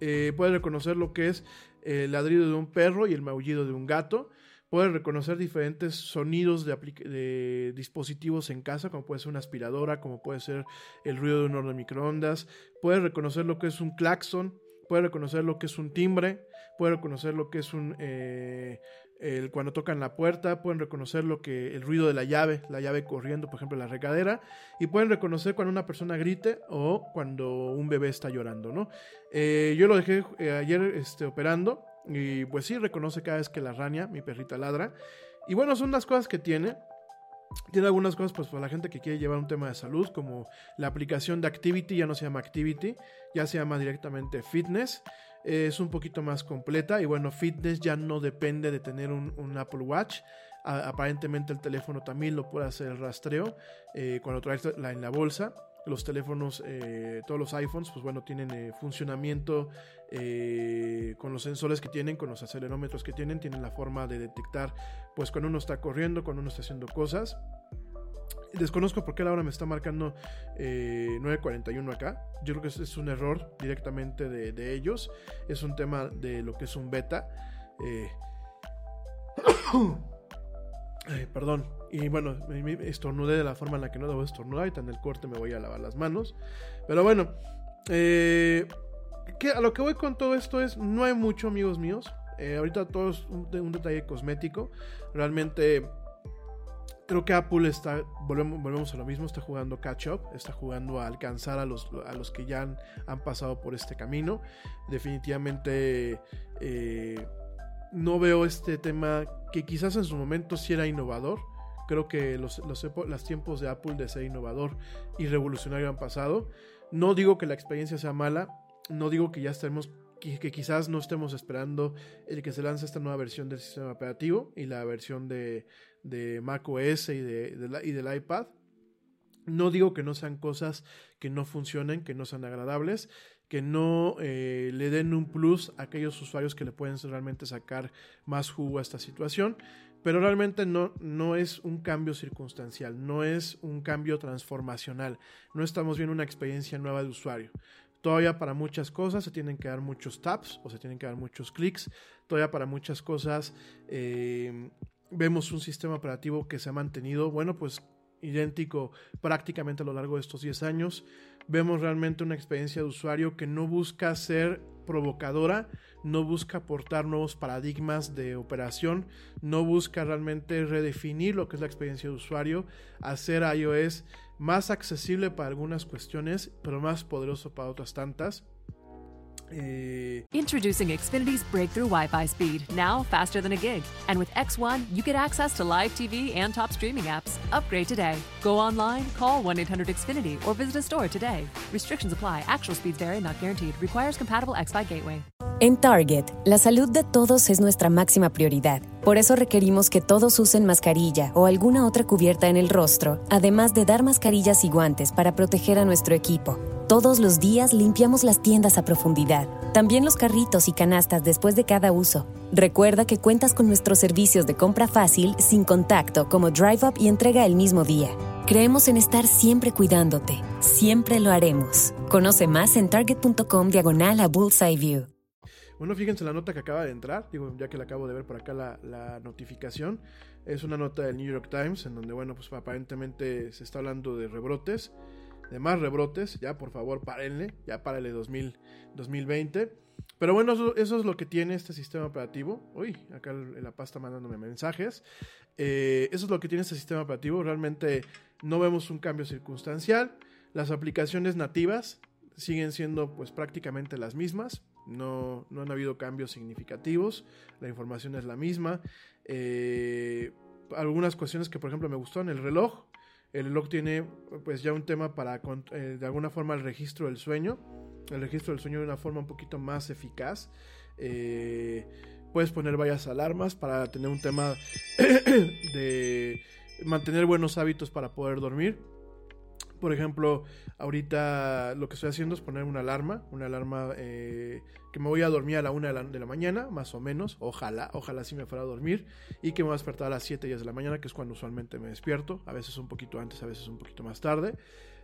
Eh, puede reconocer lo que es el ladrido de un perro y el maullido de un gato puede reconocer diferentes sonidos de, dispositivos en casa, como puede ser una aspiradora, como puede ser el ruido de un horno de microondas, puede reconocer lo que es un claxon, puede reconocer lo que es un timbre, puede reconocer lo que es un, eh, cuando tocan la puerta, pueden reconocer lo que el ruido de la llave, la llave corriendo, por ejemplo, en la regadera, y pueden reconocer cuando una persona grite o cuando un bebé está llorando, ¿no? Eh, yo lo dejé eh, ayer este, operando y pues sí, reconoce cada vez que la rania, mi perrita ladra. Y bueno, son las cosas que tiene. Tiene algunas cosas pues para la gente que quiere llevar un tema de salud, como la aplicación de Activity, ya no se llama Activity, ya se llama directamente Fitness es un poquito más completa y bueno, fitness ya no depende de tener un, Apple Watch. aparentemente el teléfono también lo puede hacer el rastreo eh, cuando traes en la bolsa. Los teléfonos, eh, todos los iPhones, pues bueno, tienen eh, funcionamiento con los sensores que tienen, con los acelerómetros que tienen, tienen la forma de detectar, pues cuando uno está corriendo, cuando uno está haciendo cosas. Desconozco por qué la hora me está marcando 9.41 eh, acá. Yo creo que es, un error directamente de, ellos. Es un tema de lo que es un beta. Eh, *coughs* perdón. Y bueno, estornudé de la forma en la que no debo estornudar. Y en el corte me voy a lavar las manos. Pero bueno. Eh, a lo que voy con todo esto es, no hay mucho, amigos míos. ahorita todo es un detalle cosmético. Realmente creo que Apple está, volvemos, a lo mismo, está jugando catch up, está jugando a alcanzar a los, a los que ya han, pasado por este camino. Definitivamente eh, no veo este tema que quizás en su momento sí era innovador. Creo que los, los, tiempos de Apple de ser innovador y revolucionario han pasado. No digo que la experiencia sea mala, no digo que ya estemos que, quizás no estemos esperando el que se lance esta nueva versión del sistema operativo y la versión de, de Mac OS y, de, y del iPad. No digo que no sean cosas que no funcionen, que no sean agradables, que no eh, le den un plus a aquellos usuarios que le pueden realmente sacar más jugo a esta situación, pero realmente no, no es un cambio circunstancial, no es un cambio transformacional, no estamos viendo una experiencia nueva de usuario. Todavía para muchas cosas se tienen que dar muchos taps o se tienen que dar muchos clics, todavía para muchas cosas eh, vemos un sistema operativo que se ha mantenido, bueno, pues idéntico prácticamente a lo largo de estos 10 años. Vemos realmente una experiencia de usuario que no busca ser provocadora, no busca aportar nuevos paradigmas de operación, no busca realmente redefinir lo que es la experiencia de usuario, hacer iOS más accesible para algunas cuestiones, pero más poderoso para otras tantas. Eh, Introducing Xfinity's breakthrough Wi Fi speed, now faster than a gig. And with X1, you get access to live TV and top streaming apps. Upgrade today. Go online, call 1 800 Xfinity, or visit a store today. Restrictions apply. Actual speeds vary, not guaranteed. Requires compatible X Fi gateway. En Target, la salud de todos es nuestra máxima prioridad. Por eso requerimos que todos usen mascarilla o alguna otra cubierta en el rostro, además de dar mascarillas y guantes para proteger a nuestro equipo. Todos los días limpiamos las tiendas a profundidad, también los carritos y canastas después de cada uso. Recuerda que cuentas con nuestros servicios de compra fácil, sin contacto, como Drive Up y entrega el mismo día. Creemos en estar siempre cuidándote. Siempre lo haremos. Conoce más en target.com diagonal a Bullseye View. Bueno, fíjense la nota que acaba de entrar, digo, ya que la acabo de ver por acá la, la, notificación. Es una nota del New York Times en donde, bueno, pues aparentemente se está hablando de rebrotes de más rebrotes. Ya, por favor, párenle. Ya 2000, 2020. Pero bueno, eso, es lo que tiene este sistema operativo. Uy, acá la pasta mandándome mensajes. Eh, eso es lo que tiene este sistema operativo. Realmente no vemos un cambio circunstancial. Las aplicaciones nativas siguen siendo pues prácticamente las mismas. No, no han habido cambios significativos. La información es la misma. Eh, algunas cuestiones que por ejemplo me gustó en el reloj el reloj tiene pues ya un tema para eh, de alguna forma el registro del sueño. El registro del sueño de una forma un poquito más eficaz. Eh, puedes poner varias alarmas para tener un tema *coughs* de mantener buenos hábitos para poder dormir. Por ejemplo, ahorita lo que estoy haciendo es poner una alarma, una alarma eh, que me voy a dormir a la una de la, mañana, más o menos, ojalá, ojalá sí me fuera a dormir, y que me voy a despertar a las 7 días de la mañana, que es cuando usualmente me despierto, a veces un poquito antes, a veces un poquito más tarde.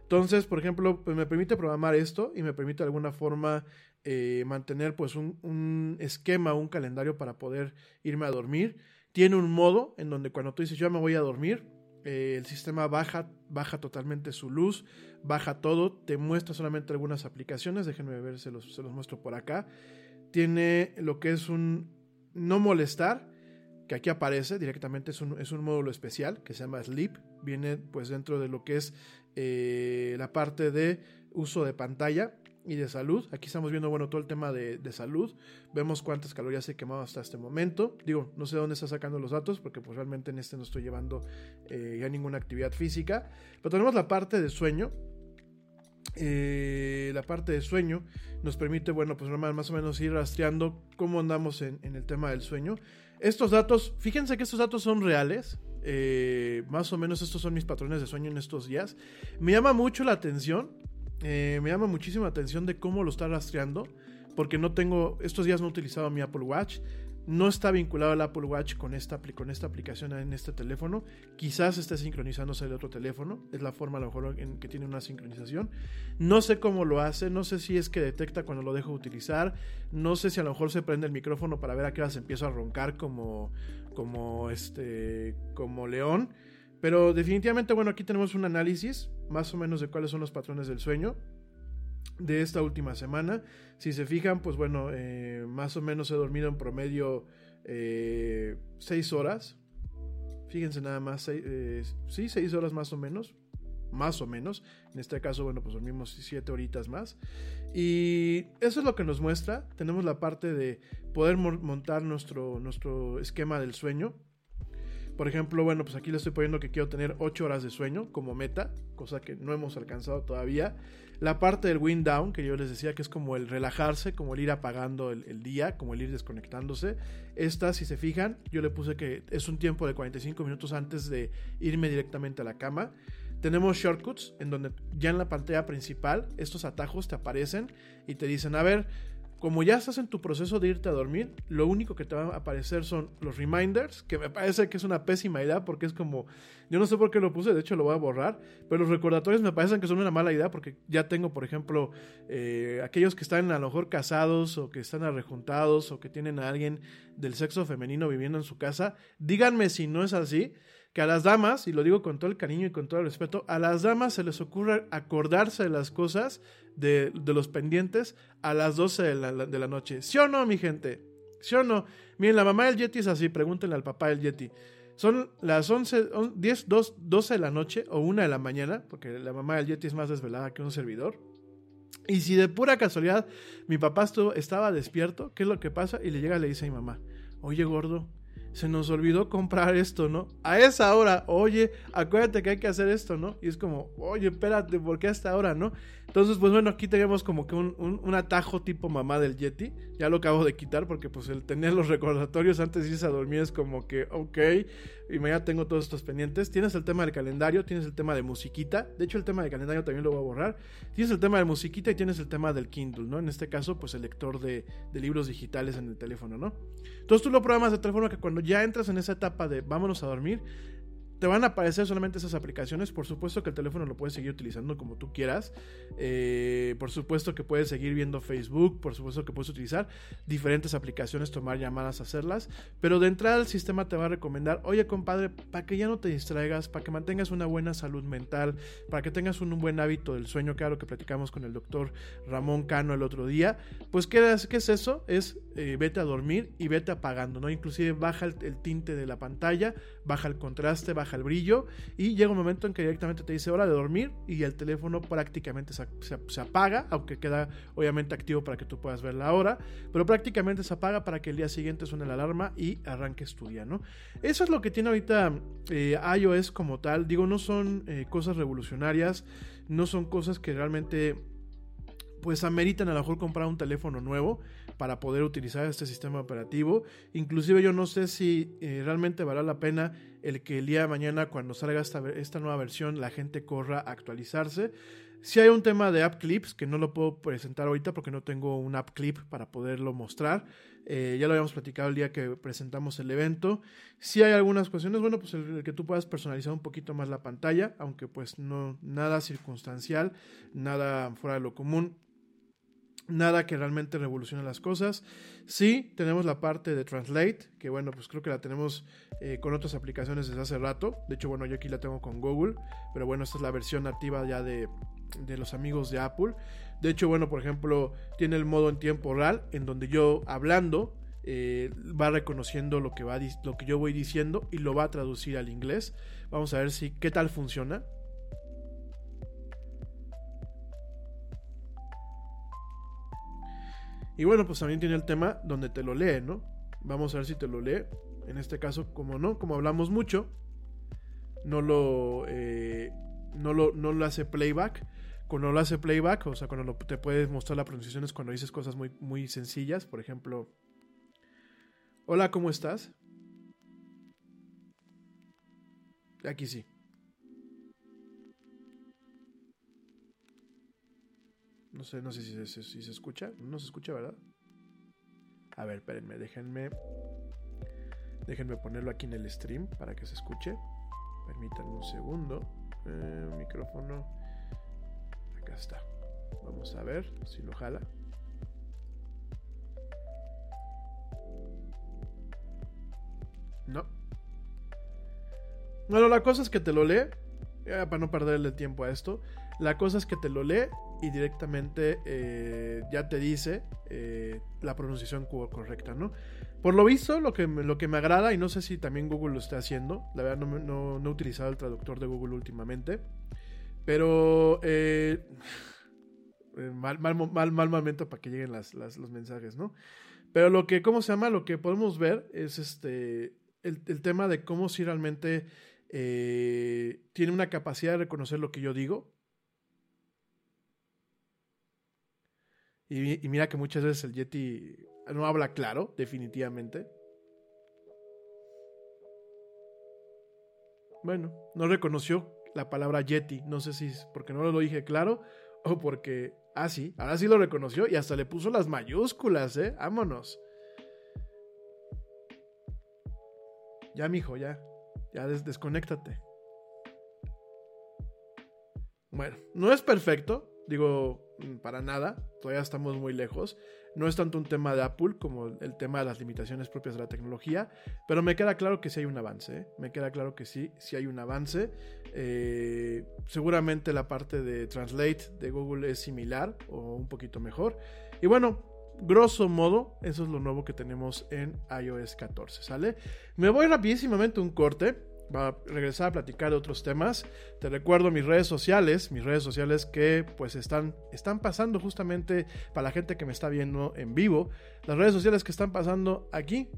Entonces, por ejemplo, pues me permite programar esto y me permite de alguna forma eh, mantener pues un, un, esquema, un calendario para poder irme a dormir. Tiene un modo en donde cuando tú dices yo me voy a dormir, eh, el sistema baja, baja totalmente su luz, baja todo, te muestra solamente algunas aplicaciones, déjenme ver, se los, se los muestro por acá. Tiene lo que es un no molestar, que aquí aparece directamente, es un, es un módulo especial que se llama Sleep, viene pues dentro de lo que es eh, la parte de uso de pantalla y de salud. Aquí estamos viendo, bueno, todo el tema de, de, salud. Vemos cuántas calorías he quemado hasta este momento. Digo, no sé dónde está sacando los datos porque pues realmente en este no estoy llevando eh, ya ninguna actividad física. Pero tenemos la parte de sueño. Eh, la parte de sueño nos permite, bueno, pues más o menos ir rastreando cómo andamos en, en el tema del sueño. Estos datos, fíjense que estos datos son reales. Eh, más o menos estos son mis patrones de sueño en estos días. Me llama mucho la atención. Eh, me llama muchísima atención de cómo lo está rastreando. Porque no tengo, estos días no he utilizado mi Apple Watch no está vinculado al Apple Watch con esta, con esta aplicación en este teléfono. Quizás esté sincronizándose de otro teléfono. Es la forma a lo mejor en que tiene una sincronización. No sé cómo lo hace. No sé si es que detecta cuando lo dejo de utilizar. No sé si a lo mejor se prende el micrófono para ver a qué hora se empieza a roncar como, como, este, como león. Pero definitivamente, bueno, aquí tenemos un análisis más o menos de cuáles son los patrones del sueño de esta última semana. Si se fijan, pues bueno, eh, más o menos he dormido en promedio 6 eh, horas. Fíjense nada más, seis, eh, sí, 6 horas más o menos. Más o menos. En este caso, bueno, pues dormimos 7 horitas más. Y eso es lo que nos muestra. Tenemos la parte de poder montar nuestro, nuestro esquema del sueño. Por ejemplo, bueno, pues aquí le estoy poniendo que quiero tener 8 horas de sueño como meta, cosa que no hemos alcanzado todavía. La parte del wind down, que yo les decía que es como el relajarse, como el ir apagando el, día, como el ir desconectándose. Esta, si se fijan, yo le puse que es un tiempo de 45 minutos antes de irme directamente a la cama. Tenemos shortcuts en donde ya en la pantalla principal estos atajos te aparecen y te dicen, a ver, como ya estás en tu proceso de irte a dormir, lo único que te va a aparecer son los reminders, que me parece que es una pésima idea porque es como, yo no sé por qué lo puse, de hecho lo voy a borrar, pero los recordatorios me parecen que son una mala idea porque ya tengo, por ejemplo, eh, aquellos que están a lo mejor casados o que están arrejuntados o que tienen a alguien del sexo femenino viviendo en su casa, díganme si no es así que a las damas, y lo digo con todo el cariño y con todo el respeto, a las damas se les ocurre acordarse de las cosas, de, los pendientes, a las 12 de la, de la, noche. ¿Sí o no, mi gente? ¿Sí o no? Miren, la mamá del Yeti es así, pregúntenle al papá del Yeti. Son las 11, 10, 12 de la noche o 1 de la mañana, porque la mamá del Yeti es más desvelada que un servidor. Y si de pura casualidad mi papá estuvo, estaba despierto, ¿qué es lo que pasa? Y le llega y le dice a mi mamá, oye gordo, se nos olvidó comprar esto, ¿no? A esa hora, oye, acuérdate que hay que hacer esto, ¿no? Y es como, oye, espérate, ¿por qué hasta ahora, no? Entonces, pues bueno, aquí tenemos como que un, un, atajo tipo mamá del Yeti. Ya lo acabo de quitar porque pues el tener los recordatorios antes de irse a dormir es como que, ok, y mañana tengo todos estos pendientes. Tienes el tema del calendario, tienes el tema de musiquita. De hecho, el tema del calendario también lo voy a borrar. Tienes el tema de musiquita y tienes el tema del Kindle, ¿no? En este caso, pues el lector de, de libros digitales en el teléfono, ¿no? Entonces tú lo programas de tal forma que cuando ya entras en esa etapa de vámonos a dormir, te van a aparecer solamente esas aplicaciones. Por supuesto que el teléfono lo puedes seguir utilizando como tú quieras. Eh, por supuesto que puedes seguir viendo Facebook. Por supuesto que puedes utilizar diferentes aplicaciones, tomar llamadas, hacerlas. Pero de entrada el sistema te va a recomendar, oye compadre, para que ya no te distraigas, para que mantengas una buena salud mental, para que tengas un, buen hábito del sueño, que era lo que platicamos con el doctor Ramón Cano el otro día. Pues ¿qué es, qué es eso? Es eh, vete a dormir y vete apagando, ¿no? Inclusive baja el, el tinte de la pantalla, baja el contraste, baja el brillo y llega un momento en que directamente te dice hora de dormir y el teléfono prácticamente se, apaga, aunque queda obviamente activo para que tú puedas ver la hora, pero prácticamente se apaga para que el día siguiente suene la alarma y arranques tu día, ¿no? Eso es lo que tiene ahorita eh, iOS como tal, digo, no son eh, cosas revolucionarias, no son cosas que realmente pues ameritan a lo mejor comprar un teléfono nuevo para poder utilizar este sistema operativo. Inclusive yo no sé si eh, realmente vale la pena el que el día de mañana cuando salga esta, nueva versión la gente corra a actualizarse. Si hay un tema de app clips que no lo puedo presentar ahorita porque no tengo un app clip para poderlo mostrar. Eh, ya lo habíamos platicado el día que presentamos el evento. Si hay algunas cuestiones, bueno, pues el, que tú puedas personalizar un poquito más la pantalla, aunque pues no nada circunstancial, nada fuera de lo común nada que realmente revolucione las cosas. Sí, tenemos la parte de Translate, que bueno, pues creo que la tenemos eh, con otras aplicaciones desde hace rato. De hecho, bueno, yo aquí la tengo con Google, pero bueno, esta es la versión nativa ya de, de los amigos de Apple. De hecho, bueno, por ejemplo, tiene el modo en tiempo real, en donde yo hablando eh, va reconociendo lo que, va, lo que yo voy diciendo y lo va a traducir al inglés. Vamos a ver si qué tal funciona. Y bueno, pues también tiene el tema donde te lo lee, ¿no? Vamos a ver si te lo lee. En este caso, como no, como hablamos mucho, no lo, eh, no lo, no lo hace playback. Cuando lo hace playback, o sea, cuando te puedes mostrar la pronunciación es cuando dices cosas muy, muy sencillas. Por ejemplo, hola, ¿cómo estás? Aquí sí. No sé, no sé si si- si se escucha. No se escucha, ¿verdad? A ver, espérenme, déjenme. Déjenme ponerlo aquí en el stream para que se escuche. Permítanme un segundo. Eh, micrófono. Acá está. Vamos a ver si lo jala. No. Bueno, la cosa es que te lo lee. para no perderle tiempo a esto. La cosa es que te lo lee y directamente eh, ya te dice eh, la pronunciación co- correcta, ¿no? Por lo visto, lo que, lo que me agrada, y no sé si también Google lo está haciendo, la verdad no, no- no he utilizado el traductor de Google últimamente, pero eh, *sighs* mal, mal, mal, mal momento para que lleguen las, las- los mensajes, ¿no? Pero lo que, ¿cómo se llama? Lo que podemos ver es este, el, el tema de cómo si realmente tiene una capacidad de reconocer lo que yo digo. Y, mira que muchas veces el Yeti no habla claro, definitivamente. Bueno, no reconoció la palabra Yeti. No sé si es porque no lo dije claro o porque... Ah, sí, ahora sí lo reconoció y hasta le puso las mayúsculas, ¿eh? Vámonos. Ya, mijo, ya. Ya des- desconéctate. Bueno, no es perfecto, digo, para nada, todavía estamos muy lejos. No es tanto un tema de Apple como el tema de las limitaciones propias de la tecnología, pero me queda claro que sí hay un avance, ¿eh? me queda claro que sí, sí hay un avance. Eh, seguramente la parte de Translate de Google es similar o un poquito mejor. Y bueno, grosso modo, eso es lo nuevo que tenemos en iOS 14, ¿sale? Me voy rapidísimamente un corte. Va a regresar a platicar de otros temas. Te recuerdo mis redes sociales, mis redes sociales que pues están, están pasando justamente para la gente que me está viendo en vivo. Las redes sociales que están pasando aquí,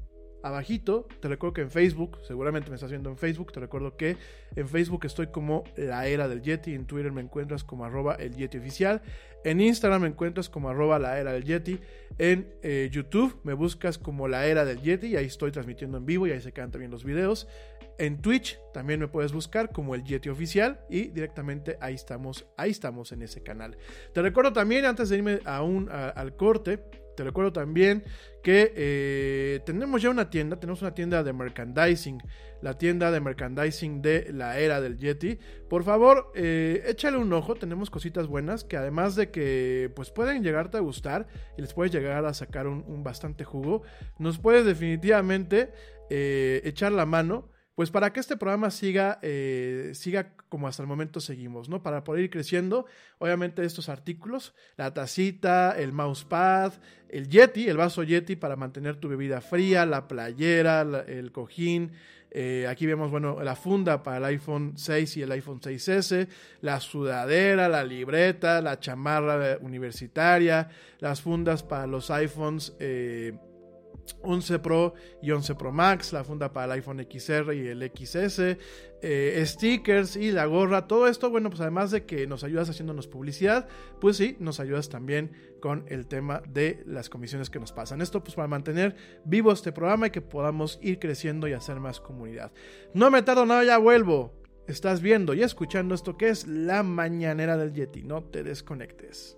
abajito. Te recuerdo que en Facebook, seguramente me estás viendo en Facebook, te recuerdo que en Facebook estoy como la era del Yeti, en Twitter me encuentras como arroba el Yeti oficial, en Instagram me encuentras como arroba la era del Yeti, en eh, YouTube me buscas como la era del Yeti y ahí estoy transmitiendo en vivo y ahí se quedan también los videos. En Twitch también me puedes buscar como el Yeti oficial y directamente ahí estamos, ahí estamos en ese canal. Te recuerdo también, antes de irme a un, al corte, te recuerdo también que eh, tenemos ya una tienda, tenemos una tienda de merchandising, la tienda de merchandising de la era del Yeti. Por favor, eh, échale un ojo, tenemos cositas buenas que además de que pues pueden llegarte a gustar y les puedes llegar a sacar un, bastante jugo, nos puedes definitivamente eh, echar la mano. Pues para que este programa siga, eh, siga como hasta el momento seguimos, ¿no? Para poder ir creciendo, obviamente estos artículos, la tacita, el mousepad, el Yeti, el vaso Yeti para mantener tu bebida fría, la playera, la- el cojín. eh, aquí vemos, bueno, la funda para el iPhone 6 y el iPhone 6S, la sudadera, la libreta, la chamarra universitaria, las fundas para los iPhones. eh, 11 Pro y 11 Pro Max, la funda para el iPhone XR y el XS, eh, stickers y la gorra, todo esto, bueno, pues además de que nos ayudas haciéndonos publicidad, pues sí, nos ayudas también con el tema de las comisiones que nos pasan. Esto pues para mantener vivo este programa y que podamos ir creciendo y hacer más comunidad. No me tardo nada, ya vuelvo. Estás viendo y escuchando esto que es la mañanera del Yeti, no te desconectes.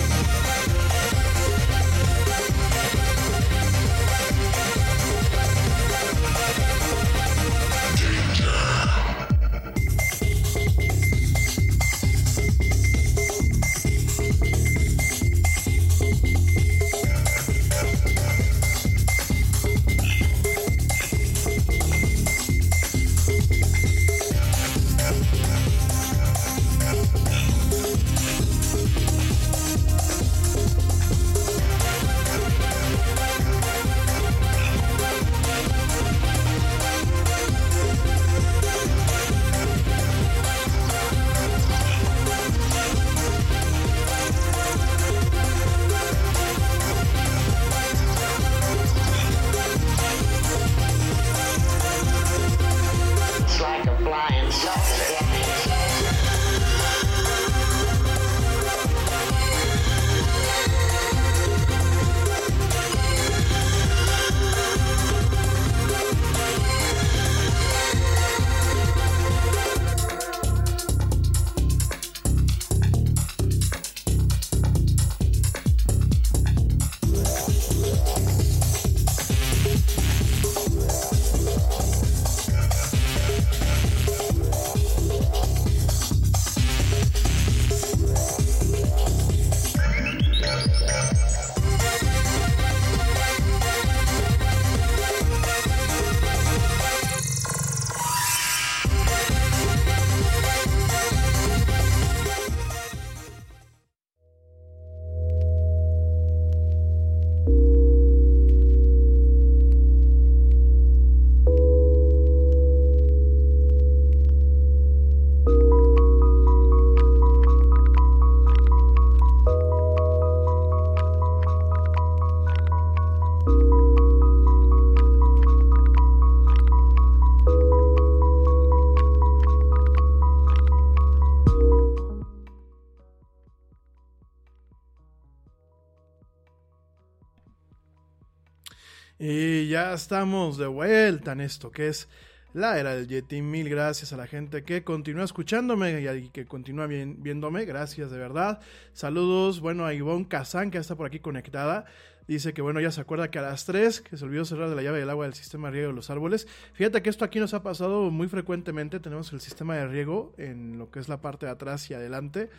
Estamos de vuelta en esto que es la era del Yeti. Mil gracias a la gente que continúa escuchándome y que continúa viéndome. Gracias de verdad. Saludos, bueno, a Ivonne Kazan que está por aquí conectada. Dice que bueno, ya se acuerda que a las 3, que se olvidó cerrar de la llave del agua del sistema de riego de los árboles. Fíjate que esto aquí nos ha pasado muy frecuentemente. Tenemos el sistema de riego en lo que es la parte de atrás y adelante.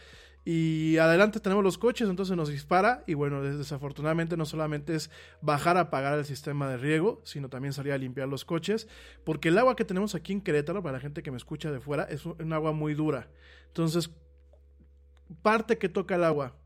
Y adelante tenemos los coches, entonces nos dispara. Y bueno, desafortunadamente no solamente es bajar a apagar el sistema de riego, sino también salir a limpiar los coches. Porque el agua que tenemos aquí en Querétaro, para la gente que me escucha de fuera, es un agua muy dura. Entonces, parte que toca el agua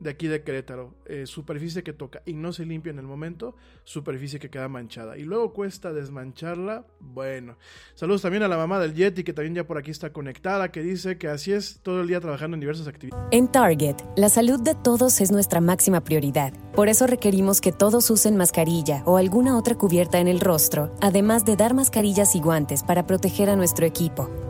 de aquí de Querétaro, eh, superficie que toca y no se limpia en el momento, superficie que queda manchada. Y luego cuesta desmancharla, bueno. Saludos también a la mamá del Yeti, que también ya por aquí está conectada, que dice que así es todo el día trabajando en diversas actividades. En Target, la salud de todos es nuestra máxima prioridad. Por eso requerimos que todos usen mascarilla o alguna otra cubierta en el rostro, además de dar mascarillas y guantes para proteger a nuestro equipo.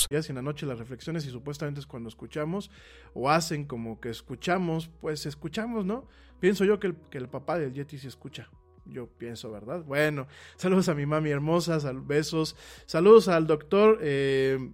Y en la noche las reflexiones y supuestamente es cuando escuchamos o hacen como que escuchamos, pues escuchamos, ¿no? Pienso yo que el, que el papá del Yeti sí escucha. Yo pienso, ¿verdad? Bueno, saludos a mi mami hermosa, besos. Saludos al doctor eh,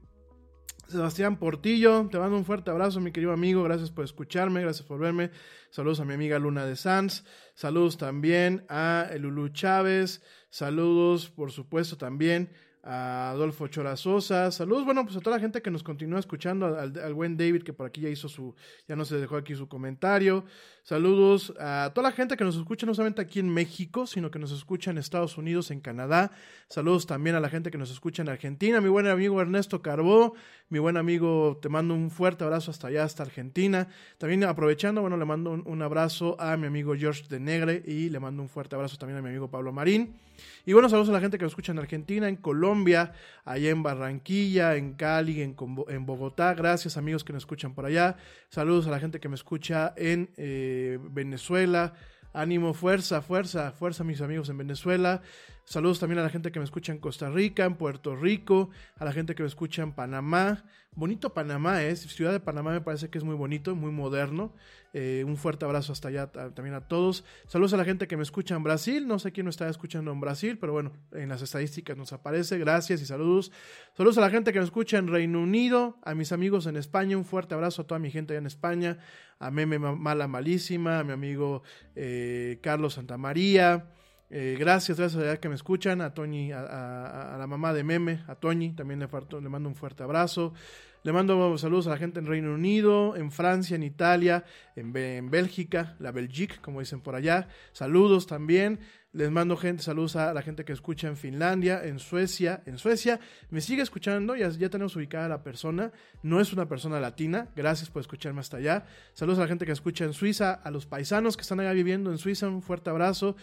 Sebastián Portillo. Te mando un fuerte abrazo, mi querido amigo. Gracias por escucharme, gracias por verme. Saludos a mi amiga Luna de Sanz. Saludos también a Lulu Chávez. Saludos, por supuesto, también a Adolfo Chorazosa, saludos, bueno, pues a toda la gente que nos continúa escuchando, al, buen David que por aquí ya hizo su, ya no se dejó aquí su comentario, saludos a toda la gente que nos escucha no solamente aquí en México, sino que nos escucha en Estados Unidos, en Canadá, saludos también a la gente que nos escucha en Argentina, mi buen amigo Ernesto Carbó, mi buen amigo, te mando un fuerte abrazo hasta allá, hasta Argentina, también aprovechando, bueno, le mando un, abrazo a mi amigo George de Negre y le mando un fuerte abrazo también a mi amigo Pablo Marín, y bueno, saludos a la gente que nos escucha en Argentina, en Colombia, allá en Barranquilla, en Cali, en, en Bogotá. Gracias amigos que nos escuchan por allá. Saludos a la gente que me escucha en eh, Venezuela. Ánimo, fuerza, fuerza, fuerza mis amigos en Venezuela. Saludos también a la gente que me escucha en Costa Rica, en Puerto Rico, a la gente que me escucha en Panamá. Bonito Panamá es, Ciudad de Panamá me parece que es muy bonito, muy moderno. Eh, un fuerte abrazo hasta allá también a todos. Saludos a la gente que me escucha en Brasil, no sé quién no está escuchando en Brasil, pero bueno, en las estadísticas nos aparece. Gracias y saludos. Saludos a la gente que me escucha en Reino Unido, a mis amigos en España, un fuerte abrazo a toda mi gente allá en España, a Meme Mala Malísima, a mi amigo eh, Carlos Santamaría. Eh, gracias, gracias a que me escuchan, a Toñi, a, la mamá de Meme, a Toñi, también le, mando un fuerte abrazo. Le mando saludos a la gente en Reino Unido, en Francia, en Italia, en, en Bélgica, la Belgique, como dicen por allá. Saludos también. Les mando gente, saludos a la gente que escucha en Finlandia, en Suecia. En Suecia me sigue escuchando, ya, ya tenemos ubicada a la persona. No es una persona latina. Gracias por escucharme hasta allá. Saludos a la gente que escucha en Suiza, a los paisanos que están allá viviendo en Suiza. Un fuerte abrazo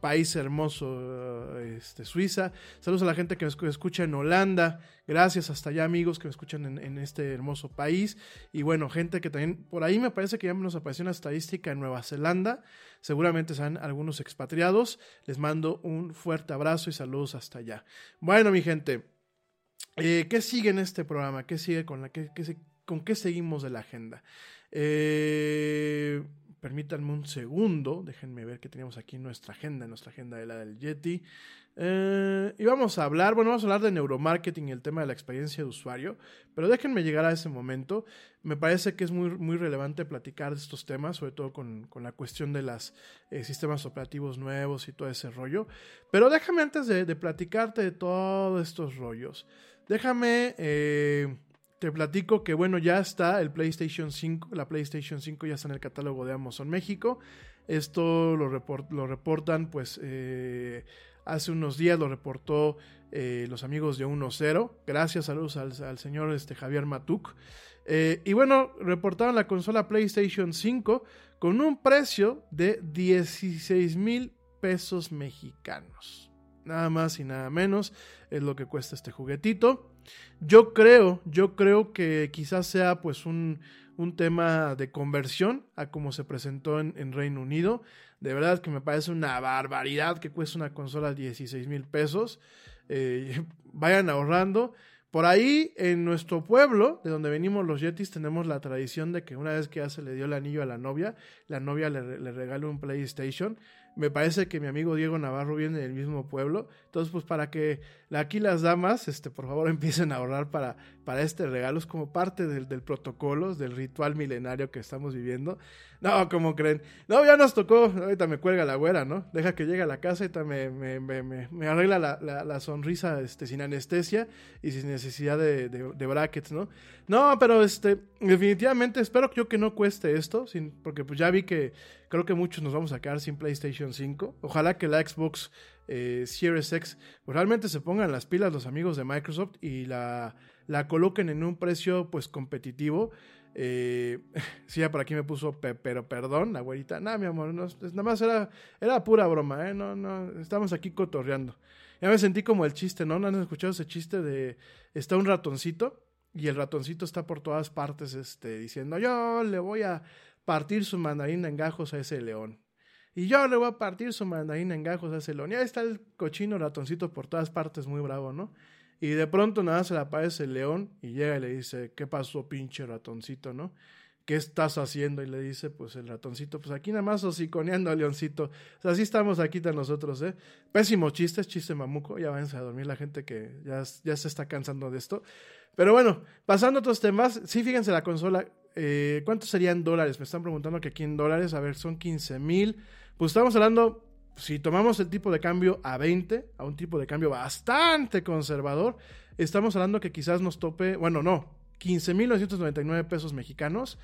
país hermoso, este, Suiza. Saludos a la gente que me escucha en Holanda. Gracias hasta allá, amigos, que me escuchan en, este hermoso país. Y bueno, gente que también, por ahí me parece que ya nos apareció una estadística en Nueva Zelanda. Seguramente sean algunos expatriados. Les mando un fuerte abrazo y saludos hasta allá. Bueno, mi gente, eh, ¿qué sigue en este programa? ¿Qué sigue con la que, con qué seguimos de la agenda? Eh Permítanme un segundo, déjenme ver qué teníamos aquí nuestra agenda, en nuestra agenda de la del Yeti. Eh, y vamos a hablar, bueno, vamos a hablar de neuromarketing y el tema de la experiencia de usuario, pero déjenme llegar a ese momento. Me parece que es muy, muy relevante platicar de estos temas, sobre todo con, con la cuestión de los eh, sistemas operativos nuevos y todo ese rollo. Pero déjame antes de, de platicarte de todos estos rollos, déjame... Eh, te platico que bueno, ya está el PlayStation 5, la PlayStation 5 ya está en el catálogo de Amazon México. Esto lo, reportan, pues, eh, hace unos días lo reportó eh, los amigos de 1.0. Gracias, saludos al, señor este, Javier Matuk. Eh, y bueno, reportaron la consola PlayStation 5 con un precio de 16 mil pesos mexicanos. Nada más y nada menos es lo que cuesta este juguetito. Yo creo, yo creo que quizás sea pues un, un tema de conversión a como se presentó en, Reino Unido. De verdad que me parece una barbaridad que cuesta una consola 16 mil pesos. Eh, *laughs* vayan ahorrando. Por ahí, en nuestro pueblo, de donde venimos los Yetis, tenemos la tradición de que una vez que ya se le dio el anillo a la novia, la novia le, le regala un PlayStation. Me parece que mi amigo Diego Navarro viene del mismo pueblo. Entonces, pues para que aquí las damas, este, por favor, *laughs* empiecen a ahorrar para, para este regalo. Es como parte del, del protocolo, del ritual milenario que estamos viviendo. No, como creen? No, ya nos tocó. Ahorita me cuelga la güera, ¿no? Deja que llegue a la casa y me, me, me, me, arregla la, la, sonrisa este, sin anestesia y sin necesidad de, de, brackets, ¿no? No, pero este, definitivamente espero yo que no cueste esto, sin, porque pues ya vi que creo que muchos nos vamos a quedar sin PlayStation 5. Ojalá que la Xbox eh, Series X pues, realmente se pongan las pilas los amigos de Microsoft y la, la coloquen en un precio pues competitivo. Eh, *laughs* sí, ya por aquí me puso, pero perdón, la güerita. No, mi amor, no, nada más era, era pura broma, ¿eh? No, no, estamos aquí cotorreando. Ya me sentí como el chiste, ¿no? ¿No han escuchado ese chiste de está un ratoncito y el ratoncito está por todas partes este, diciendo, yo le voy a partir su mandarina en gajos a ese león. Y yo le voy a partir su mandarina en gajos a. Y ahí está el cochino ratoncito por todas partes, muy bravo, ¿no? Y de pronto nada se le aparece el león y llega y le dice, ¿qué pasó, pinche ratoncito, no? ¿Qué estás haciendo? Y le dice, pues el ratoncito, pues aquí nada más hociconeando al leoncito. O sea, así estamos aquí tan nosotros, ¿eh? Pésimo chiste, chiste mamuco. Ya váyanse a dormir la gente que ya, ya se está cansando de esto. Pero bueno, pasando a otros temas, sí, fíjense la consola. Eh, ¿Cuántos serían dólares? Me están preguntando que aquí en dólares, a ver, son 15 mil. Pues estamos hablando si tomamos el tipo de cambio a 20, a un tipo de cambio bastante conservador, estamos hablando que quizás nos tope, bueno, no, 15.999 pesos mexicanos,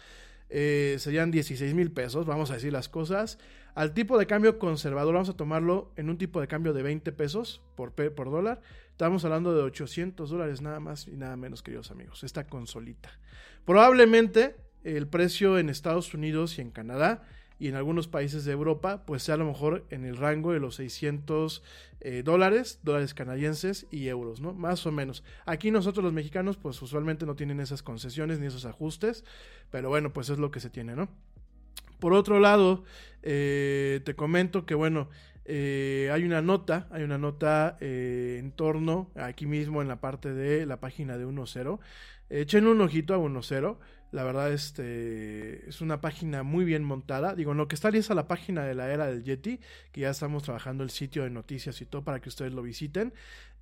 eh, serían 16 mil pesos, vamos a decir las cosas. Al tipo de cambio conservador, vamos a tomarlo en un tipo de cambio de 20 pesos por, por dólar. Estamos hablando de 800 dólares nada más y nada menos, queridos amigos, esta consolita. Probablemente el precio en Estados Unidos y en Canadá y en algunos países de Europa, pues sea a lo mejor en el rango de los 600 eh, dólares, dólares canadienses y euros, ¿no? Más o menos. Aquí nosotros los mexicanos, pues usualmente no tienen esas concesiones ni esos ajustes, pero bueno, pues es lo que se tiene, ¿no? Por otro lado, eh, te comento que, bueno, eh, hay una nota, hay una nota en torno, aquí mismo en la parte de la página de 1.0. Echen un ojito a 1.0. La verdad, este es una página muy bien montada. Digo, lo que está lista la página de la era del Yeti, que ya estamos trabajando el sitio de noticias y todo para que ustedes lo visiten.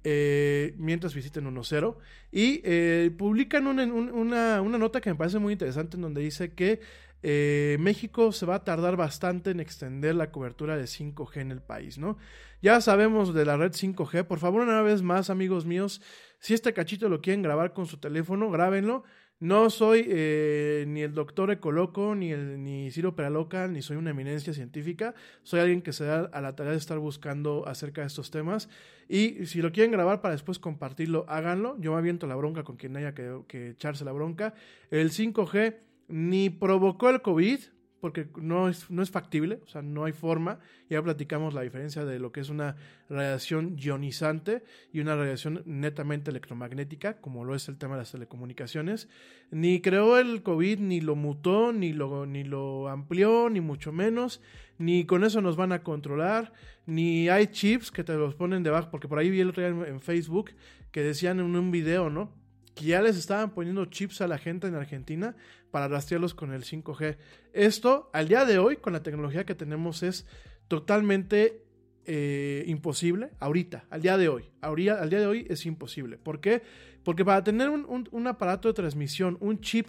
Eh, mientras visiten 1.0 y eh, publican una, una, nota que me parece muy interesante en donde dice que eh, México se va a tardar bastante en extender la cobertura de 5G en el país, ¿no? Ya sabemos de la red 5G, por favor una vez más amigos míos, si este cachito lo quieren grabar con su teléfono, grábenlo no soy eh, ni el doctor Ecoloco, ni, el, ni Ciro Peraloca, ni soy una eminencia científica. Soy alguien que se da a la tarea de estar buscando acerca de estos temas. Y si lo quieren grabar para después compartirlo, háganlo. Yo me aviento la bronca con quien haya que, que echarse la bronca. El 5G ni provocó el COVID, porque no es, no es factible, o sea, no hay forma. Ya platicamos la diferencia de lo que es una radiación ionizante y una radiación netamente electromagnética, como lo es el tema de las telecomunicaciones. Ni creó el COVID, ni lo mutó, ni lo, ni lo amplió, ni mucho menos, ni con eso nos van a controlar, ni hay chips que te los ponen debajo, porque por ahí vi el otro en Facebook que decían en un video, ¿no? Que ya les estaban poniendo chips a la gente en Argentina para rastrearlos con el 5G. Esto, al día de hoy, con la tecnología que tenemos, es totalmente eh, imposible. Ahorita, al día de hoy. al día de hoy es imposible. ¿Por qué? Porque para tener un, aparato de transmisión, un chip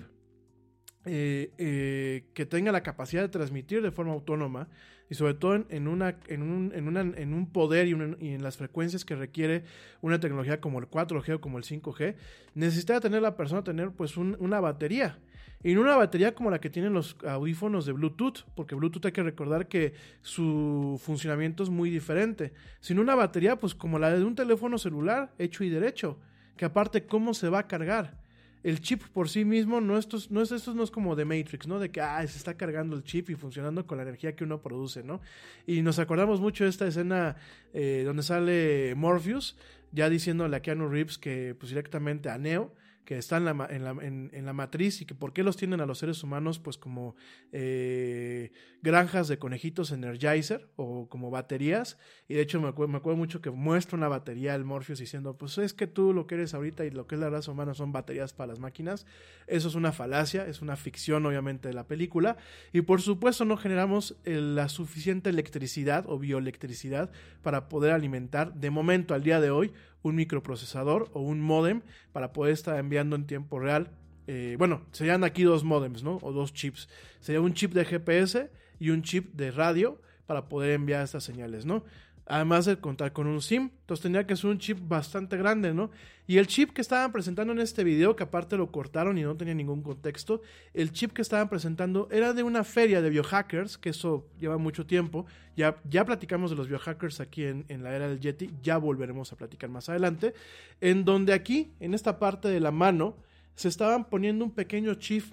eh, eh, que tenga la capacidad de transmitir de forma autónoma y sobre todo en, un, poder y, en las frecuencias que requiere una tecnología como el 4G o como el 5G, necesita tener la persona tener pues un- una batería. Y no una batería como la que tienen los audífonos de Bluetooth, porque Bluetooth hay que recordar que su funcionamiento es muy diferente, sino una batería pues como la de un teléfono celular hecho y derecho, que aparte cómo se va a cargar el chip por sí mismo no esto es, no es esto no es como de Matrix, ¿no? De que ah, se está cargando el chip y funcionando con la energía que uno produce, ¿no? Y nos acordamos mucho de esta escena eh, donde sale Morpheus ya diciéndole a Keanu Reeves que pues directamente a Neo que está en la, en, la, en- la matriz y que por qué los tienen a los seres humanos pues como eh, granjas de conejitos Energizer o como baterías. Y de hecho me acuerdo, me acuerdo mucho que muestra una batería el Morpheus diciendo pues es que tú lo que eres ahorita y lo que es la raza humana son baterías para las máquinas eso es una falacia es una ficción obviamente de la película. Y por supuesto no generamos la suficiente electricidad o bioelectricidad para poder alimentar de momento al día de hoy un microprocesador o un modem para poder estar enviando en tiempo real. eh, bueno, serían aquí dos modems, ¿no? O dos chips. Sería un chip de GPS y un chip de radio para poder enviar estas señales, ¿no? Además de contar con un SIM, entonces tendría que ser un chip bastante grande, ¿no? Y el chip que estaban presentando en este video, que aparte lo cortaron y no tenía ningún contexto, el chip que estaban presentando era de una feria de biohackers, que eso lleva mucho tiempo. Ya, ya platicamos de los biohackers aquí en, en la era del Yeti, ya volveremos a platicar más adelante. En donde aquí, en esta parte de la mano, se estaban poniendo un pequeño chip,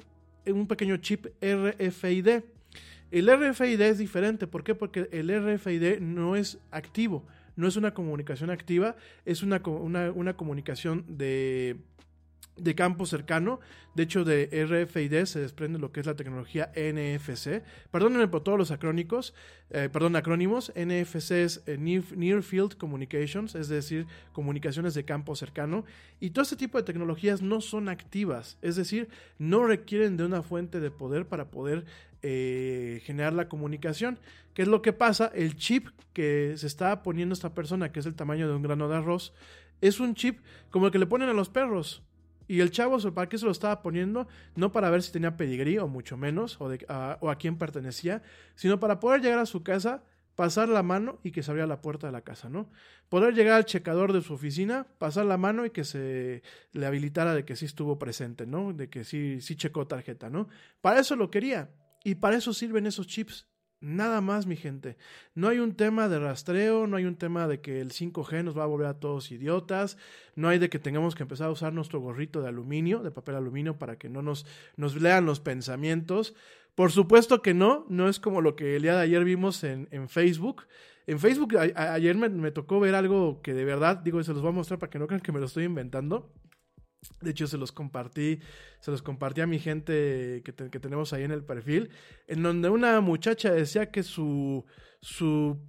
un pequeño chip RFID. El RFID es diferente, ¿por qué? Porque el RFID no es activo, no es una comunicación activa, es una, una comunicación de, de campo cercano. De hecho, de RFID se desprende lo que es la tecnología NFC. Perdónenme por todos los acrónicos, eh, perdón, acrónimos. NFC es eh, Near, Near Field Communications, es decir, comunicaciones de campo cercano. Y todo este tipo de tecnologías no son activas, es decir, no requieren de una fuente de poder para poder eh, generar la comunicación. ¿Qué es lo que pasa? El chip que se está poniendo esta persona, que es el tamaño de un grano de arroz, es un chip como el que le ponen a los perros. Y el chavo, ¿para qué se lo estaba poniendo? No para ver si tenía pedigrí o mucho menos, o, de- a, o a quién pertenecía, sino para poder llegar a su casa, pasar la mano y que se abriera la puerta de la casa, ¿no? Poder llegar al checador de su oficina, pasar la mano y que se le habilitara de que sí estuvo presente, ¿no? De que sí, sí checó tarjeta, ¿no? Para eso lo quería. Y para eso sirven esos chips. Nada más, mi gente. No hay un tema de rastreo, no hay un tema de que el 5G nos va a volver a todos idiotas, no hay de que tengamos que empezar a usar nuestro gorrito de aluminio, de papel aluminio, para que no nos, nos lean los pensamientos. Por supuesto que no, no es como lo que el día de ayer vimos en, en Facebook. En Facebook ayer me, me tocó ver algo que de verdad, digo, se los voy a mostrar para que no crean que me lo estoy inventando. De hecho, se los compartí, se los compartí a mi gente que, te- que tenemos ahí en el perfil, en donde una muchacha decía que su,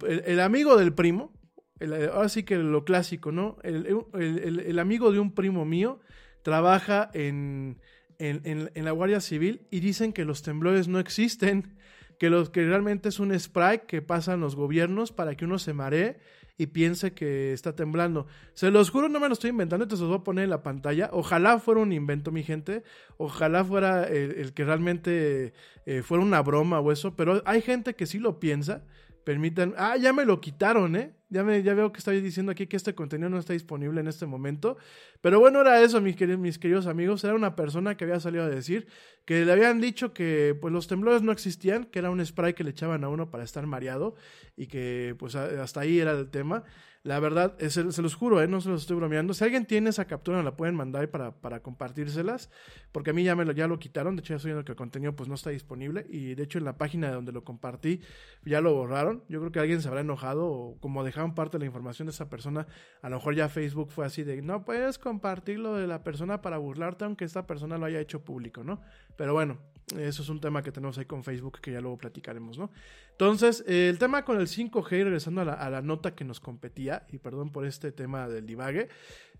el, amigo del primo, el- ahora sí que lo clásico, ¿no? El, amigo de un primo mío trabaja en la Guardia Civil y dicen que los temblores no existen, que, los, que realmente es un spray que pasan los gobiernos para que uno se maree y piense que está temblando. Se los juro, no me lo estoy inventando, te los voy a poner en la pantalla. Ojalá fuera un invento, mi gente. Ojalá fuera el, el que realmente eh, fuera una broma o eso. Pero hay gente que sí lo piensa. Permitan. Ah, ya me lo quitaron, ¿eh? Ya, me, ya veo que estáis diciendo aquí que este contenido no está disponible en este momento. Pero bueno, era eso, mis queridos, mis queridos amigos. Era una persona que había salido a decir que le habían dicho que pues los temblores no existían, que era un spray que le echaban a uno para estar mareado y que pues hasta ahí era el tema. La verdad, es- se, los juro, ¿eh? no se los estoy bromeando. Si alguien tiene esa captura, la pueden mandar para, para compartírselas, porque a mí ya me lo, ya lo quitaron. De hecho, ya estoy viendo que el contenido pues no está disponible y de hecho en la página donde lo compartí ya lo borraron. Yo creo que alguien se habrá enojado o como dejaron parte de la información de esa persona, a lo mejor ya Facebook fue así de, no puedes compartir lo de la persona para burlarte aunque esta persona lo haya hecho público, ¿no? Pero bueno, eso es un tema que tenemos ahí con Facebook que ya luego platicaremos, ¿no? Entonces, eh, el tema con el 5G, y regresando a la, a la nota que nos competía, y perdón por este tema del divague,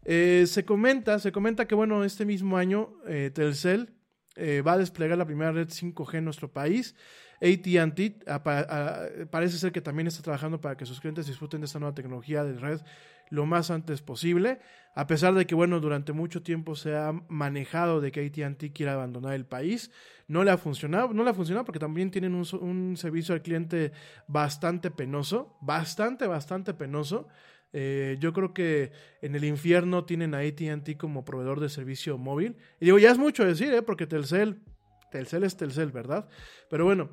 eh, se comenta, se comenta que bueno, este mismo año eh, Telcel eh, va a desplegar la primera red 5G en nuestro país. ATT parece ser que también está trabajando para que sus clientes disfruten de esta nueva tecnología de red lo más antes posible, a pesar de que, bueno, durante mucho tiempo se ha manejado de que ATT quiera abandonar el país. No le ha funcionado, no le ha funcionado porque también tienen un, servicio al cliente bastante penoso, bastante, bastante penoso. Eh, yo creo que en el infierno tienen a ATT como proveedor de servicio móvil. Y digo, ya es mucho decir, ¿eh? porque Telcel, Telcel es Telcel, ¿verdad? Pero bueno,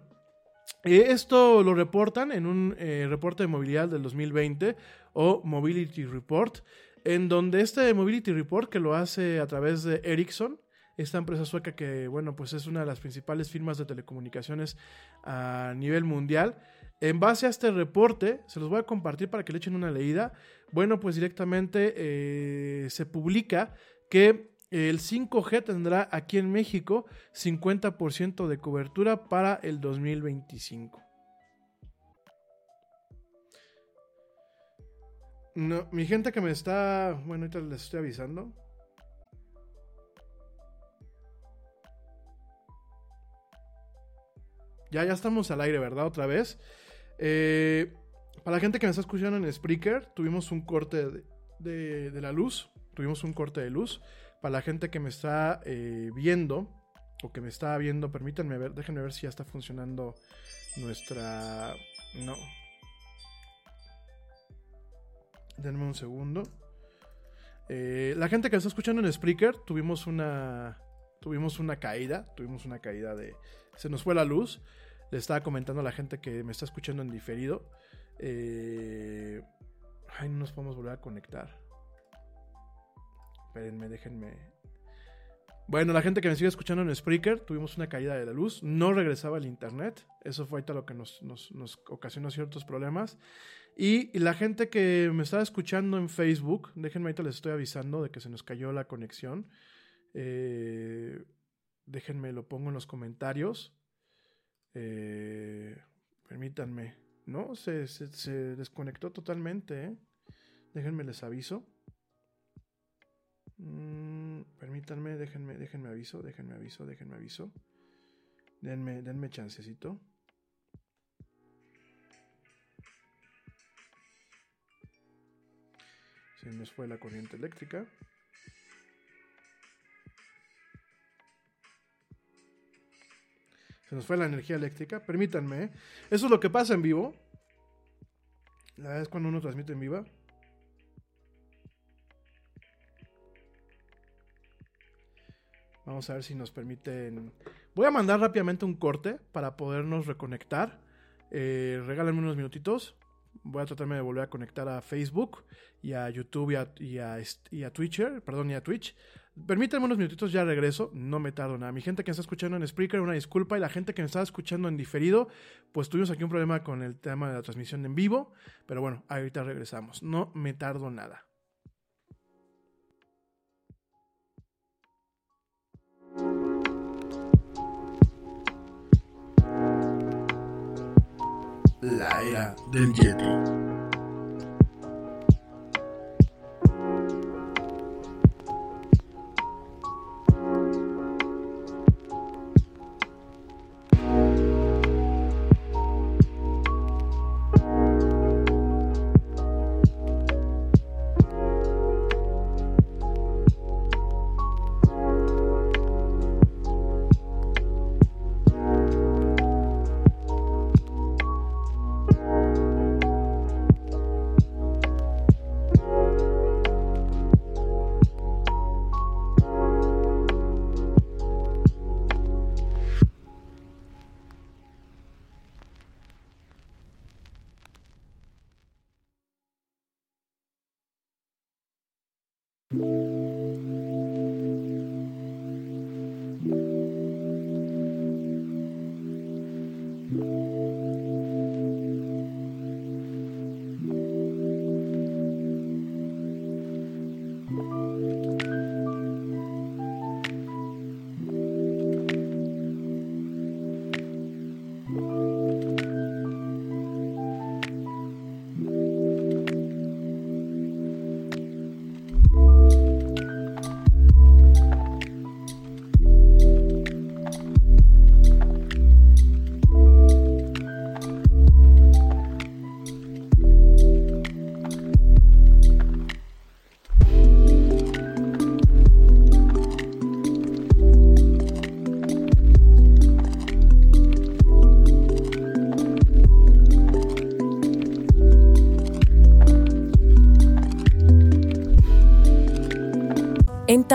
eh, esto lo reportan en un eh, reporte de movilidad del 2020 o Mobility Report, en donde este Mobility Report que lo hace a través de Ericsson, esta empresa sueca que, bueno, pues es una de las principales firmas de telecomunicaciones a nivel mundial, en base a este reporte, se los voy a compartir para que le echen una leída. Bueno, pues directamente eh, se publica que el 5G tendrá aquí en México 50% de cobertura para el 2025. No, mi gente que me está, bueno, ahorita les estoy avisando. Ya, ya estamos al aire, ¿verdad? Otra vez. Eh, para la gente que me está escuchando en Spreaker, tuvimos un corte de, la luz. Tuvimos un corte de luz. Para la gente que me está eh, viendo, o que me está viendo, permítanme ver, déjenme ver si ya está funcionando nuestra... No. Denme un segundo. Eh, la gente que me está escuchando en Spreaker, tuvimos una... Tuvimos una caída, tuvimos una caída de... Se nos fue la luz. Le estaba comentando a la gente que me está escuchando en diferido. Eh, ay, no nos podemos volver a conectar. Espérenme, déjenme. Bueno, la gente que me sigue escuchando en Spreaker, tuvimos una caída de la luz. No regresaba el internet. Eso fue ahorita lo que nos, ocasionó ciertos problemas. Y, la gente que me estaba escuchando en Facebook, déjenme ahorita les estoy avisando de que se nos cayó la conexión. Eh, déjenme, lo pongo en los comentarios. Eh, permítanme. No, se, desconectó totalmente. ¿eh? Déjenme les aviso. Mm, permítanme, déjenme, déjenme aviso, déjenme aviso, déjenme aviso. Denme, denme chancecito. Se nos fue la corriente eléctrica. Se nos fue la energía eléctrica. Permítanme. ¿eh? Eso es lo que pasa en vivo. La verdad es cuando uno transmite en vivo. Vamos a ver si nos permiten. Voy a mandar rápidamente un corte para podernos reconectar. Eh, regálenme unos minutitos. Voy a tratarme de volver a conectar a Facebook y a YouTube y a, y a, y perdón, y a Twitch Permítanme unos minutitos, ya regreso, no me tardo nada. Mi gente que me está escuchando en Spreaker, una disculpa. Y la gente que me está escuchando en diferido, pues tuvimos aquí un problema con el tema de la transmisión en vivo. Pero bueno, ahorita regresamos. No me tardo nada. La era del Yeti.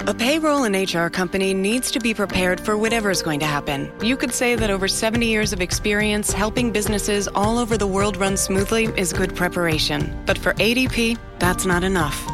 A payroll and HR company needs to be prepared for whatever is going to happen. You could say that over 70 years of experience helping businesses all over the world run smoothly is good preparation. But for ADP, that's not enough.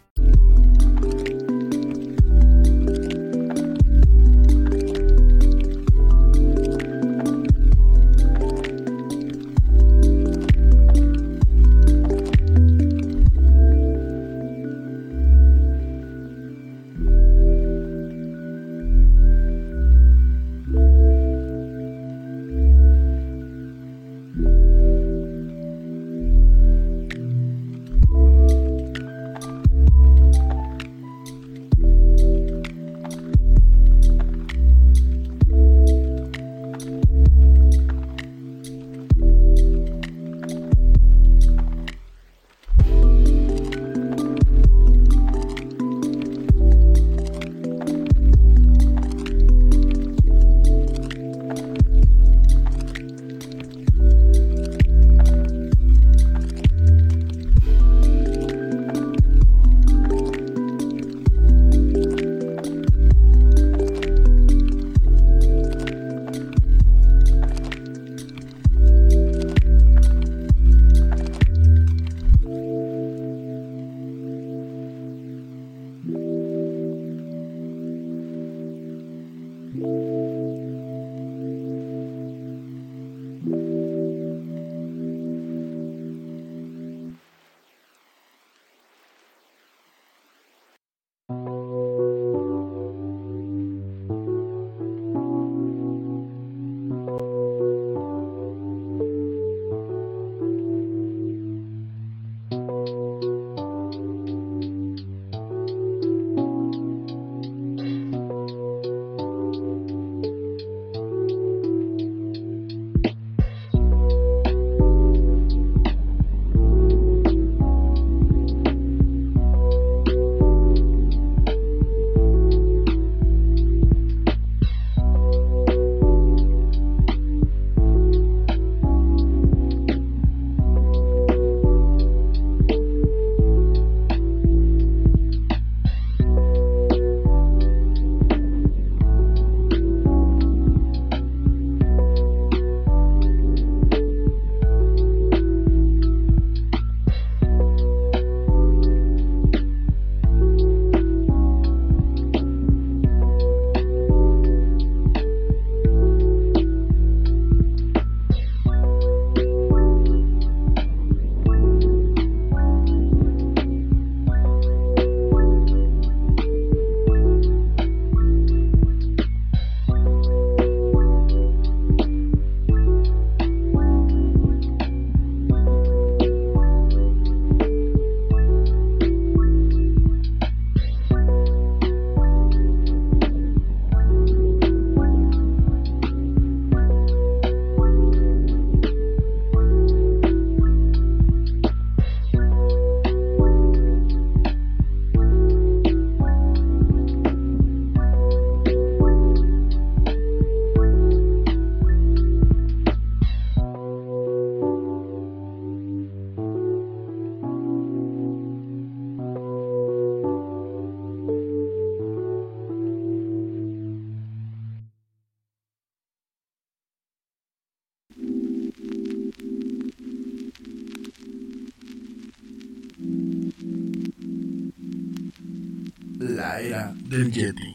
Era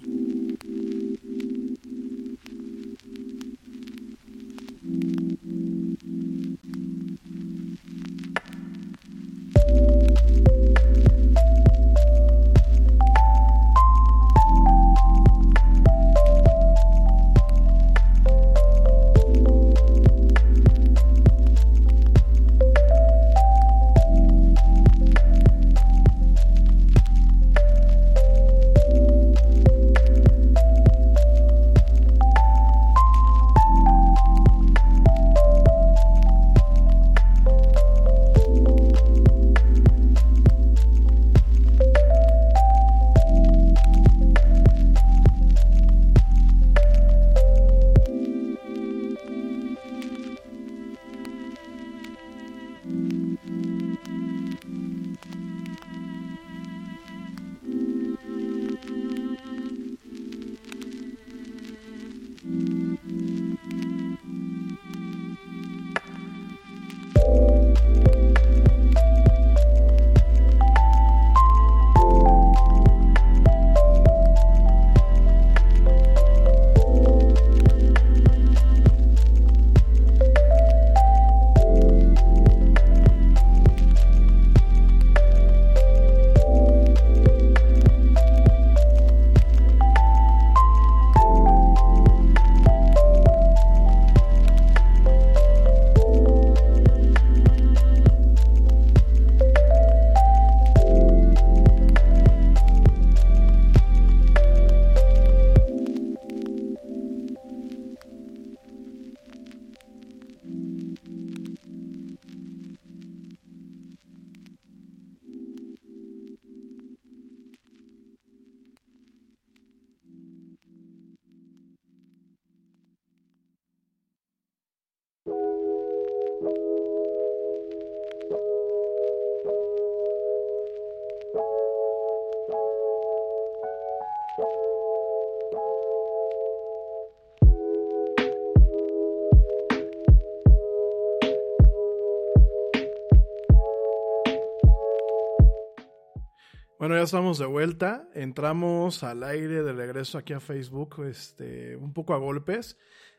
Bueno, ya estamos de vuelta. Entramos al aire de regreso aquí a Facebook, este, un poco a golpes.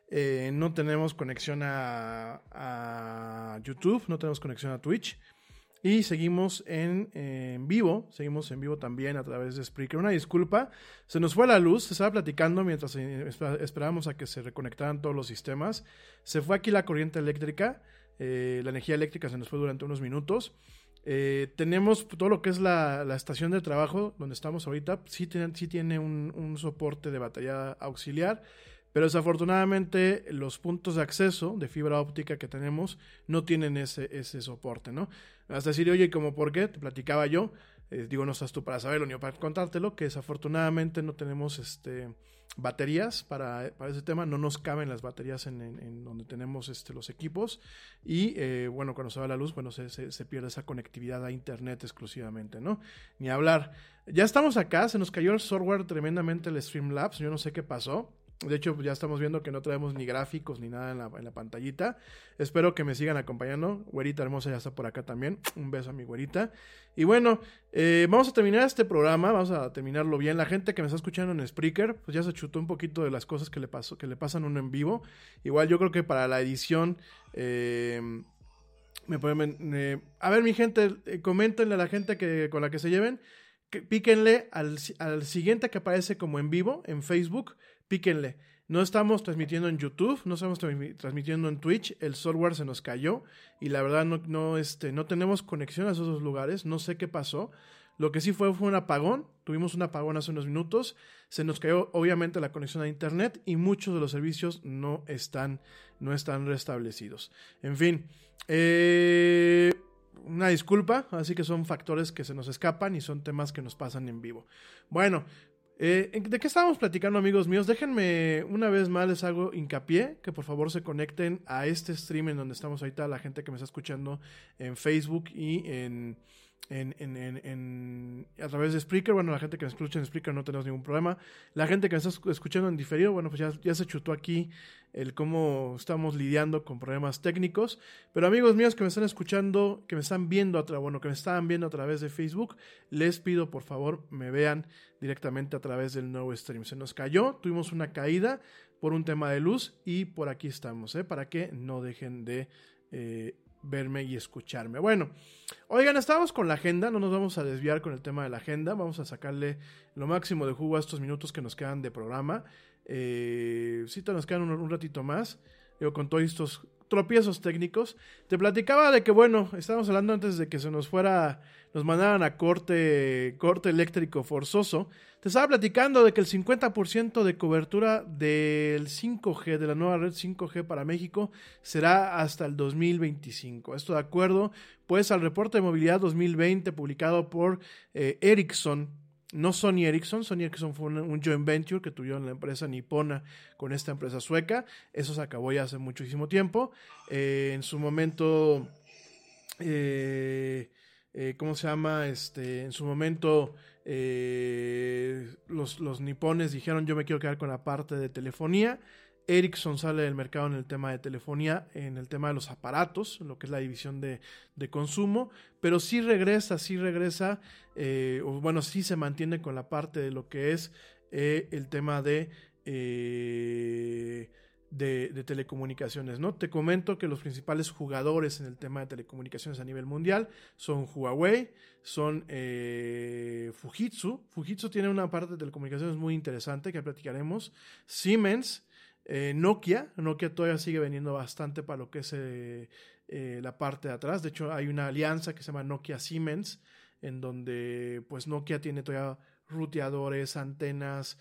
Eh, no tenemos conexión a, a, YouTube, no tenemos conexión a Twitch. Y seguimos en, en, vivo, seguimos en vivo también a través de Spreaker. Una disculpa, se nos fue la luz, se estaba platicando mientras esperábamos a que se reconectaran todos los sistemas. Se fue aquí la corriente eléctrica, eh, la energía eléctrica se nos fue durante unos minutos. Eh, tenemos todo lo que es la, la, estación de trabajo donde estamos ahorita, sí tiene, sí tiene un, un, soporte de batería auxiliar, pero desafortunadamente los puntos de acceso de fibra óptica que tenemos no tienen ese, ese soporte, ¿no? Hasta decir, oye, ¿cómo por qué? Te platicaba yo, eh, digo, no estás tú para saberlo ni para contártelo, que desafortunadamente no tenemos este baterías para, para ese tema, no nos caben las baterías en, donde tenemos este, los equipos y eh, bueno, cuando se va la luz, bueno, se, se, se, pierde esa conectividad a internet exclusivamente, ¿no? Ni hablar. Ya estamos acá, se nos cayó el software tremendamente el Streamlabs, yo no sé qué pasó. De hecho, ya estamos viendo que no traemos ni gráficos ni nada en la, en la, pantallita. Espero que me sigan acompañando. Güerita hermosa ya está por acá también. Un beso a mi güerita. Y bueno, eh, vamos a terminar este programa. Vamos a terminarlo bien. La gente que me está escuchando en Spreaker, pues ya se chutó un poquito de las cosas que le, pasó, que le pasan uno en vivo. Igual yo creo que para la edición... Eh, me pueden, eh, a ver, mi gente, eh, coméntenle a la gente que, con la que se lleven. Que, píquenle al, al siguiente que aparece como en vivo en Facebook píquenle. No estamos transmitiendo en YouTube, no estamos transmitiendo en Twitch, el software se nos cayó y la verdad no, no, este, no tenemos conexión a esos lugares, no sé qué pasó. Lo que sí fue fue un apagón, tuvimos un apagón hace unos minutos, se nos cayó obviamente la conexión a internet y muchos de los servicios no están, no están restablecidos. En fin, eh, una disculpa, así que son factores que se nos escapan y son temas que nos pasan en vivo. Bueno, eh, ¿De qué estábamos platicando, amigos míos? Déjenme una vez más, les hago hincapié que por favor se conecten a este stream en donde estamos ahorita, la gente que me está escuchando en Facebook y en, en, en, en, a través de Spreaker. Bueno, la gente que me escucha en Spreaker no tenemos ningún problema. La gente que me está escuchando en diferido, bueno, pues ya, se chutó aquí el cómo estamos lidiando con problemas técnicos. Pero amigos míos que me están escuchando, que me están viendo, a bueno, que me estaban viendo a través de Facebook, les pido por favor me vean directamente a través del nuevo stream. Se nos cayó, tuvimos una caída por un tema de luz y por aquí estamos, ¿eh? para que no dejen de eh, verme y escucharme. Bueno, oigan, estamos con la agenda, no nos vamos a desviar con el tema de la agenda, vamos a sacarle lo máximo de jugo a estos minutos que nos quedan de programa. Eh, sí, nos quedan un ratito más, digo, con todos estos tropiezos técnicos. Te platicaba de que, bueno, estábamos hablando antes de que se nos fuera, nos mandaran a corte, corte eléctrico forzoso. Te estaba platicando de que el 50% de cobertura del 5G, de la nueva red 5G para México, será hasta el 2025. Esto de acuerdo, pues, al reporte de movilidad 2020 publicado por eh, Ericsson no Sony Ericsson, Sony Ericsson fue un, joint venture que tuvieron la empresa nipona con esta empresa sueca, eso se acabó ya hace muchísimo tiempo, eh, en su momento, eh, eh, ¿cómo se llama? Este, en su momento los, los nipones dijeron yo me quiero quedar con la parte de telefonía, Ericsson sale del mercado en el tema de telefonía, en el tema de los aparatos, lo que es la división de, de consumo, pero sí regresa, sí regresa, eh, bueno, sí se mantiene con la parte de lo que es eh, el tema de, eh, de, de, telecomunicaciones, ¿no? Te comento que los principales jugadores en el tema de telecomunicaciones a nivel mundial son Huawei, son Fujitsu, Fujitsu tiene una parte de telecomunicaciones muy interesante que platicaremos, Siemens, eh, Nokia, Nokia todavía sigue vendiendo bastante para lo que es eh, eh, la parte de atrás. De hecho, hay una alianza que se llama Nokia Siemens, en donde pues Nokia tiene todavía ruteadores, antenas,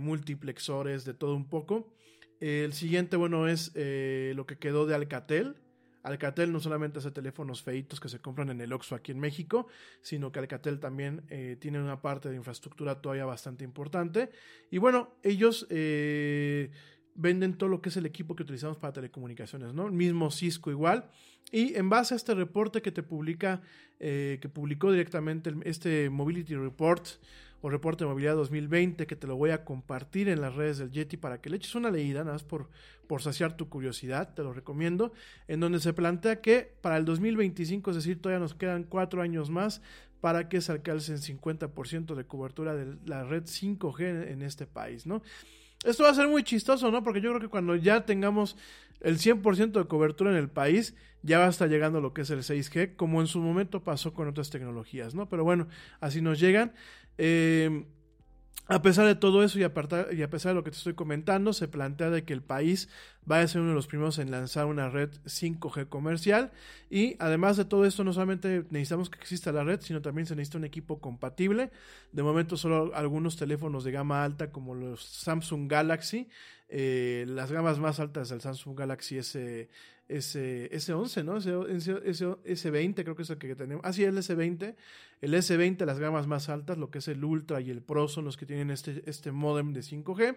multiplexores, de todo un poco. el siguiente, bueno, es lo que quedó de Alcatel. Alcatel no solamente hace teléfonos feitos que se compran en el Oxxo aquí en México, sino que Alcatel también tiene una parte de infraestructura todavía bastante importante. Y bueno, ellos venden todo lo que es el equipo que utilizamos para telecomunicaciones, ¿no? El mismo Cisco igual. Y en base a este reporte que te publica, eh, que publicó directamente este Mobility Report o reporte de movilidad 2020, que te lo voy a compartir en las redes del Yeti para que le eches una leída, nada más por, por saciar tu curiosidad, te lo recomiendo, en donde se plantea que para el 2025, es decir, todavía nos quedan cuatro años más para que se alcance el 50% de cobertura de la red 5G en este país, ¿no? Esto va a ser muy chistoso, ¿no? Porque yo creo que cuando ya tengamos el 100% de cobertura en el país, ya va a estar llegando lo que es el 6G, como en su momento pasó con otras tecnologías, ¿no? Pero bueno, así nos llegan. Eh, a pesar de todo eso y y a, pesar de lo que te estoy comentando, se plantea de que el país va a ser uno de los primeros en lanzar una red 5G comercial y además de todo esto no solamente necesitamos que exista la red, sino también se necesita un equipo compatible. De momento solo algunos teléfonos de gama alta como los Samsung Galaxy, eh, las gamas más altas del Samsung Galaxy S, S, S11, ¿no? S, 20 creo que es el que tenemos. Ah, sí, el S20. El S20, las gamas más altas, lo que es el Ultra y el Pro son los que tienen este, este modem de 5G.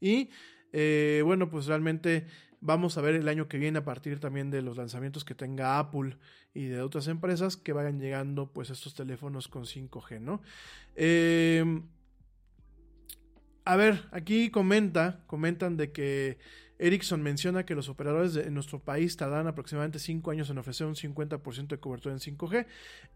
Y eh, bueno, pues realmente vamos a ver el año que viene a partir también de los lanzamientos que tenga Apple y de otras empresas que vayan llegando pues estos teléfonos con 5G, ¿no? Eh, a ver, aquí comenta, comentan de que Ericsson menciona que los operadores en nuestro país tardarán aproximadamente 5 años en ofrecer un 50% de cobertura en 5G.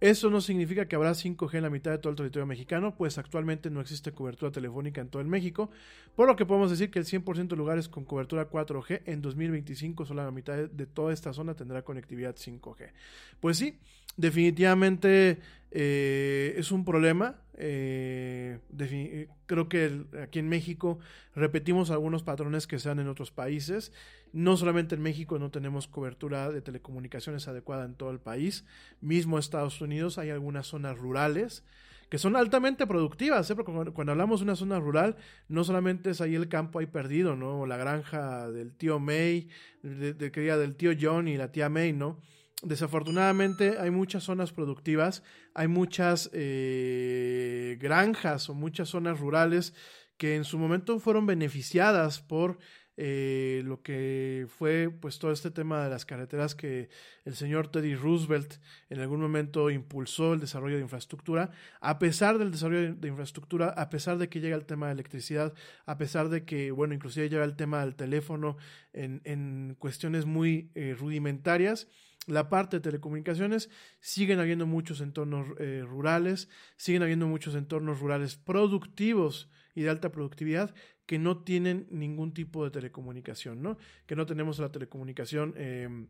Eso no significa que habrá 5G en la mitad de todo el territorio mexicano, pues actualmente no existe cobertura telefónica en todo el México, por lo que podemos decir que el 100% de lugares con cobertura 4G en 2025 solo la mitad de toda esta zona tendrá conectividad 5G. Pues sí, definitivamente eh, es un problema. Eh, eh, creo que aquí en México repetimos algunos patrones que se dan en otros países. No solamente en México no tenemos cobertura de telecomunicaciones adecuada en todo el país. Mismo Estados Unidos hay algunas zonas rurales que son altamente productivas, porque cuando, hablamos de una zona rural, no solamente es ahí el campo ahí perdido, ¿no? O la granja del tío May, de, de, del tío John y la tía May, ¿no? Desafortunadamente hay muchas zonas productivas, hay muchas eh, granjas o muchas zonas rurales que en su momento fueron beneficiadas por eh, lo que fue pues todo este tema de las carreteras que el señor Teddy Roosevelt en algún momento impulsó el desarrollo de infraestructura, a pesar del desarrollo de infraestructura, a pesar de que llega el tema de electricidad, a pesar de que, bueno, inclusive llega el tema del teléfono en, en cuestiones muy eh, rudimentarias, la parte de telecomunicaciones, siguen habiendo muchos entornos eh, rurales, siguen habiendo muchos entornos rurales productivos y de alta productividad que no tienen ningún tipo de telecomunicación, ¿no? Que no tenemos la telecomunicación em,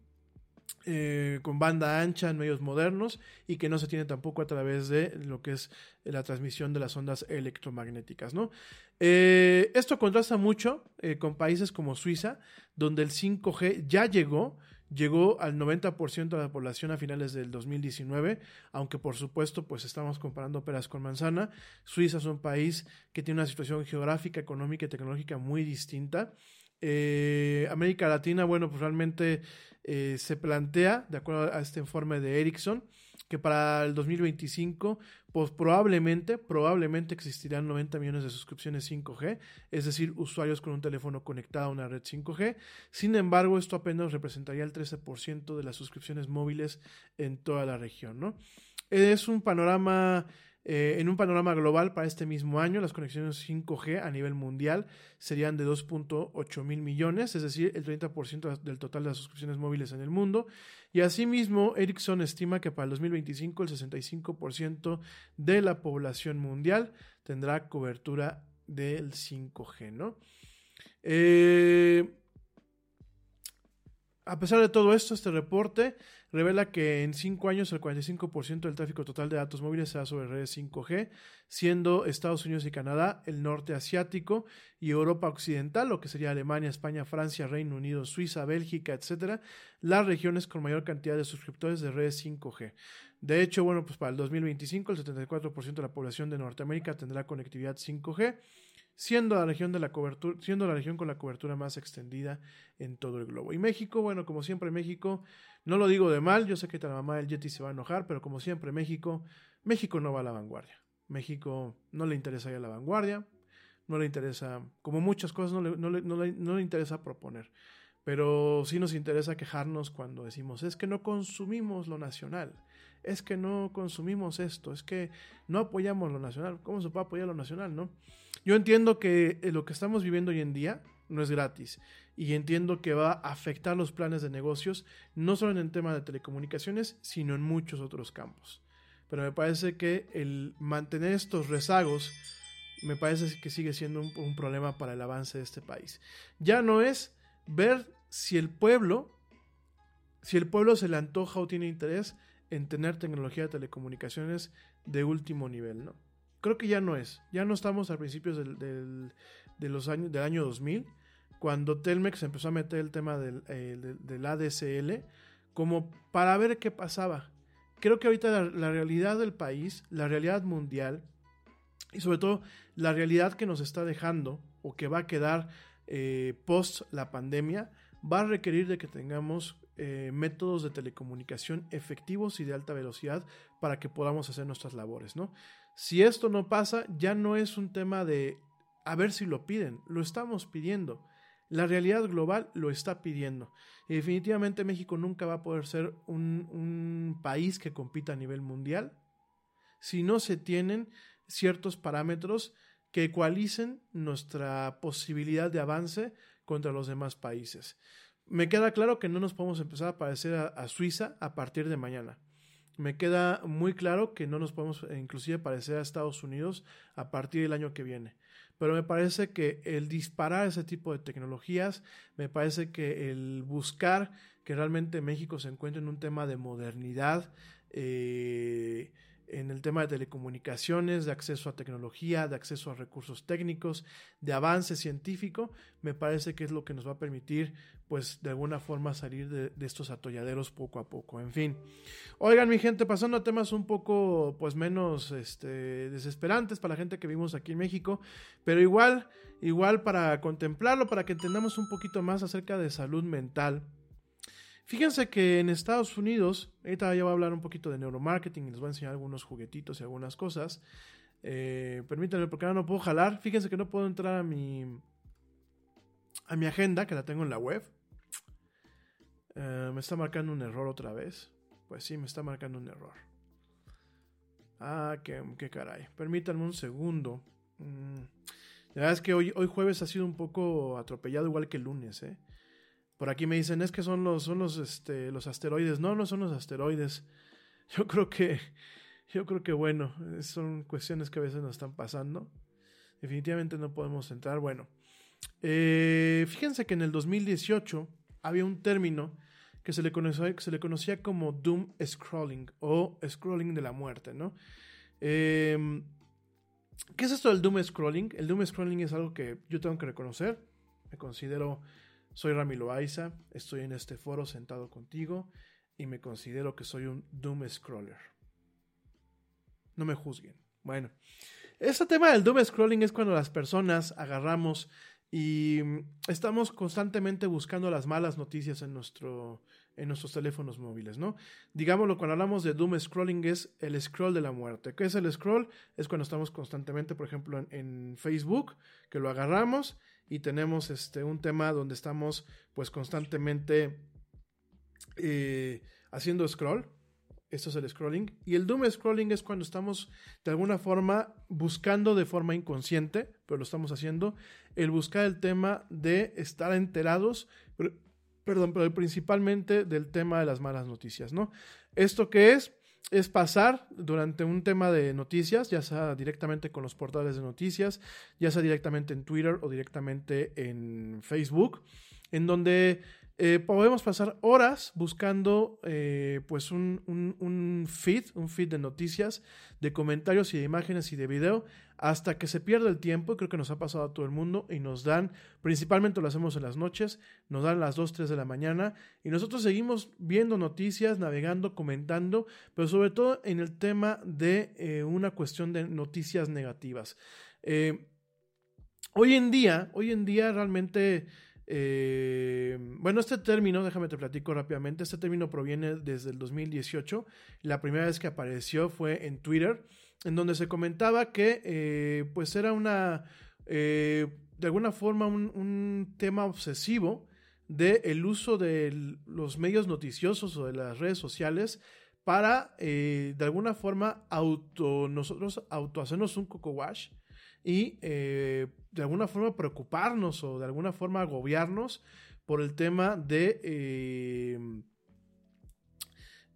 eh, con banda ancha en medios modernos y que no se tiene tampoco a través de lo que es la transmisión de las ondas electromagnéticas, ¿no? Eh, esto contrasta mucho con países como Suiza, donde el 5G ya llegó, llegó al 90% de la población a finales del 2019, aunque por supuesto pues estamos comparando peras con manzana. Suiza es un país que tiene una situación geográfica, económica y tecnológica muy distinta. Eh, América Latina, bueno, pues realmente eh, se plantea, de acuerdo a este informe de Ericsson, que para el 2025, pues probablemente, probablemente existirán 90 millones de suscripciones 5G, es decir, usuarios con un teléfono conectado a una red 5G. Sin embargo, esto apenas representaría el 13% de las suscripciones móviles en toda la región, ¿no? Es un panorama eh, en un panorama global para este mismo año, las conexiones 5G a nivel mundial serían de 2.8 mil millones, es decir, el 30% del total de las suscripciones móviles en el mundo. Y asimismo, Ericsson estima que para el 2025 el 65% de la población mundial tendrá cobertura del 5G, ¿no? Eh, a pesar de todo esto, este reporte revela que en cinco años el 45% del tráfico total de datos móviles será sobre redes 5G, siendo Estados Unidos y Canadá, el norte asiático y Europa occidental, lo que sería Alemania, España, Francia, Reino Unido, Suiza, Bélgica, etcétera, las regiones con mayor cantidad de suscriptores de redes 5G. De hecho, bueno, pues para el 2025 el 74% de la población de Norteamérica tendrá conectividad 5G siendo la región de la cobertura, siendo la región con la cobertura más extendida en todo el globo. Y México, bueno, como siempre México, no lo digo de mal, yo sé que la mamá del Yeti se va a enojar, pero como siempre México, México no va a la vanguardia. México no le interesa ir a la vanguardia, no le interesa, como muchas cosas, no le, no le, no le interesa proponer. Pero sí nos interesa quejarnos cuando decimos, es que no consumimos lo nacional, es que no consumimos esto, es que no apoyamos lo nacional. ¿Cómo se puede apoyar lo nacional, no? Yo entiendo que eh, lo que estamos viviendo hoy en día no es gratis y entiendo que va a afectar los planes de negocios, no solo en el tema de telecomunicaciones, sino en muchos otros campos. pero me parece que el mantener estos rezagos me parece que sigue siendo un, un problema para el avance de este país. Ya no es ver si el pueblo, si el pueblo se le antoja o tiene interés en tener tecnología de telecomunicaciones de último nivel, ¿no? Creo que ya no es. Ya no estamos a principios del, del, de los años, del año 2000, cuando Telmex empezó a meter el tema del, eh, del, ADSL como para ver qué pasaba. Creo que ahorita la, la, realidad del país, la realidad mundial y sobre todo la realidad que nos está dejando o que va a quedar eh, post la pandemia va a requerir de que tengamos eh, métodos de telecomunicación efectivos y de alta velocidad para que podamos hacer nuestras labores, ¿no? Si esto no pasa, ya no es un tema de a ver si lo piden, lo estamos pidiendo. La realidad global lo está pidiendo. Y definitivamente México nunca va a poder ser un, país que compita a nivel mundial si no se tienen ciertos parámetros que ecualicen nuestra posibilidad de avance contra los demás países. Me queda claro que no nos podemos empezar a parecer a, a, Suiza a partir de mañana. Me queda muy claro que no nos podemos inclusive parecer a Estados Unidos a partir del año que viene. Pero me parece que el disparar ese tipo de tecnologías, me parece que el buscar que realmente México se encuentre en un tema de modernidad, eh, en el tema de telecomunicaciones, de acceso a tecnología, de acceso a recursos técnicos, de avance científico, me parece que es lo que nos va a permitir, pues, de alguna forma salir de, estos atolladeros poco a poco. En fin. Oigan, mi gente, pasando a temas un poco, pues, menos este, desesperantes para la gente que vivimos aquí en México, pero igual, igual para contemplarlo, para que entendamos un poquito más acerca de salud mental. Fíjense que en Estados Unidos, ahorita ya voy a hablar un poquito de neuromarketing y les voy a enseñar algunos juguetitos y algunas cosas. Eh, permítanme porque ahora no puedo jalar. Fíjense que no puedo entrar a mi a mi agenda, que la tengo en la web. Eh, me está marcando un error otra vez. Pues sí, me está marcando un error. Ah, qué, qué caray. Permítanme un segundo. Mm. La verdad es que hoy, hoy jueves ha sido un poco atropellado, igual que el lunes, ¿eh? Por aquí me dicen, es que son los, son los, este, los asteroides. No, no son los asteroides. *laughs* Yo creo que, yo creo que bueno, son cuestiones que a veces nos están pasando. Definitivamente no podemos entrar. Bueno, eh, fíjense que en el 2018 había un término que se le, conocía, se le conocía como Doom Scrolling o Scrolling de la muerte, ¿no? Eh, ¿Qué es esto del Doom Scrolling? El Doom Scrolling es algo que yo tengo que reconocer. Me considero soy Rami Loaiza, estoy en este foro sentado contigo y me considero que soy un Doom Scroller. No me juzguen. Bueno, este tema del Doom Scrolling es cuando las personas agarramos y estamos constantemente buscando las malas noticias en, nuestro, en nuestros teléfonos móviles, ¿no? Digámoslo, cuando hablamos de Doom Scrolling es el scroll de la muerte. ¿Qué es el scroll? Es cuando estamos constantemente, por ejemplo, en Facebook, que lo agarramos y tenemos este, un tema donde estamos pues constantemente eh, haciendo scroll. Esto es el scrolling. Y el doom scrolling es cuando estamos de alguna forma buscando de forma inconsciente, pero lo estamos haciendo, el buscar el tema de estar enterados, pero, perdón, pero principalmente del tema de las malas noticias, ¿no? ¿Esto qué es? Es pasar durante un tema de noticias, ya sea directamente con los portales de noticias, ya sea directamente en Twitter o directamente en Facebook, en donde eh, podemos pasar horas buscando eh, pues un, feed, un feed de noticias, de comentarios y de imágenes y de video, hasta que se pierde el tiempo, creo que nos ha pasado a todo el mundo, y nos dan, principalmente lo hacemos en las noches, nos dan las 2, 3 de la mañana, y nosotros seguimos viendo noticias, navegando, comentando, pero sobre todo en el tema de eh, una cuestión de noticias negativas. Hoy en día, hoy en día realmente eh, bueno, este término, déjame te platico rápidamente, este término proviene desde el 2018. La primera vez que apareció fue en Twitter, en donde se comentaba que eh, pues era una, eh, de alguna forma, un, tema obsesivo del el uso de los medios noticiosos o de las redes sociales para, eh, de alguna forma, auto, nosotros auto hacernos un coco wash y eh, de alguna forma preocuparnos o de alguna forma agobiarnos por el tema de eh,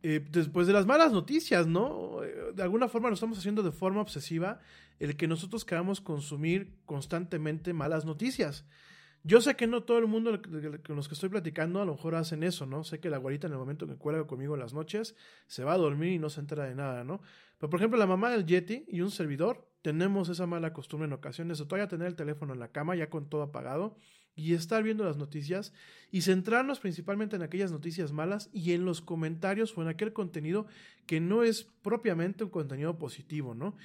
eh, después de las malas noticias, ¿no? de alguna forma lo estamos haciendo de forma obsesiva el que nosotros queramos consumir constantemente malas noticias. Yo sé que no todo el mundo con los que estoy platicando a lo mejor hacen eso, ¿no? Sé que la guarita en el momento que cuelga conmigo en las noches se va a dormir y no se entera de nada, ¿no? Pero por ejemplo, la mamá del Yeti y un servidor tenemos esa mala costumbre en ocasiones de todavía tener el teléfono en la cama ya con todo apagado y estar viendo las noticias y centrarnos principalmente en aquellas noticias malas y en los comentarios o en aquel contenido que no es propiamente un contenido positivo, ¿no?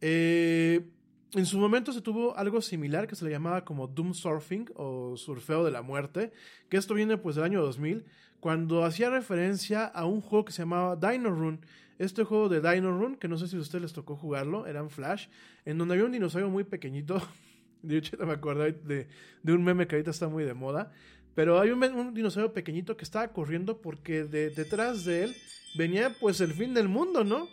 Eh, en su momento se tuvo algo similar que se le llamaba como Doom Surfing o Surfeo de la Muerte, que esto viene pues del año 2000, cuando hacía referencia a un juego que se llamaba Dino Run. Este juego de Dino Run, que no sé si a ustedes les tocó jugarlo, era en Flash, en donde había un dinosaurio muy pequeñito. *laughs* De hecho, me acuerdo de, de, un meme que ahorita está muy de moda. Pero hay un, un dinosaurio pequeñito que estaba corriendo porque de, detrás de él venía pues el fin del mundo, ¿no?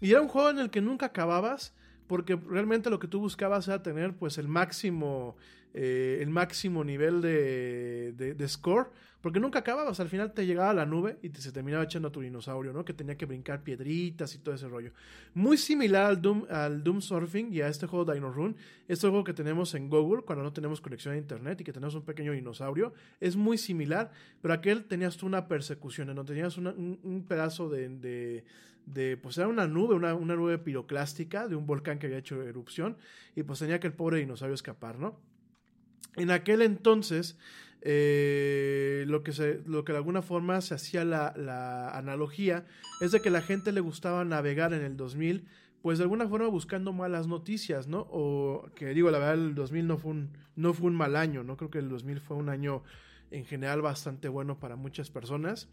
Y era un juego en el que nunca acababas porque realmente lo que tú buscabas era tener pues el máximo, eh, el máximo nivel de, de, score, porque nunca acababas, al final te llegaba la nube y te, se terminaba echando a tu dinosaurio, ¿no? Que tenía que brincar piedritas y todo ese rollo. Muy similar al Doom, al Doom Surfing y a este juego Dino Run, este juego que tenemos en Google cuando no tenemos conexión a internet y que tenemos un pequeño dinosaurio, es muy similar, pero aquel tenías tú una persecución, ¿no? Tenías un, un, pedazo de de, pues era una nube, una, una, nube piroclástica de un volcán que había hecho erupción y pues tenía que el pobre dinosaurio escapar, ¿no? En aquel entonces, eh, lo, que se, lo que de alguna forma se hacía la, la, analogía es de que la gente le gustaba navegar en el 2000, pues de alguna forma buscando malas noticias, ¿no? O que digo, la verdad, el 2000 no fue un, no fue un mal año, ¿no? Creo que el 2000 fue un año en general bastante bueno para muchas personas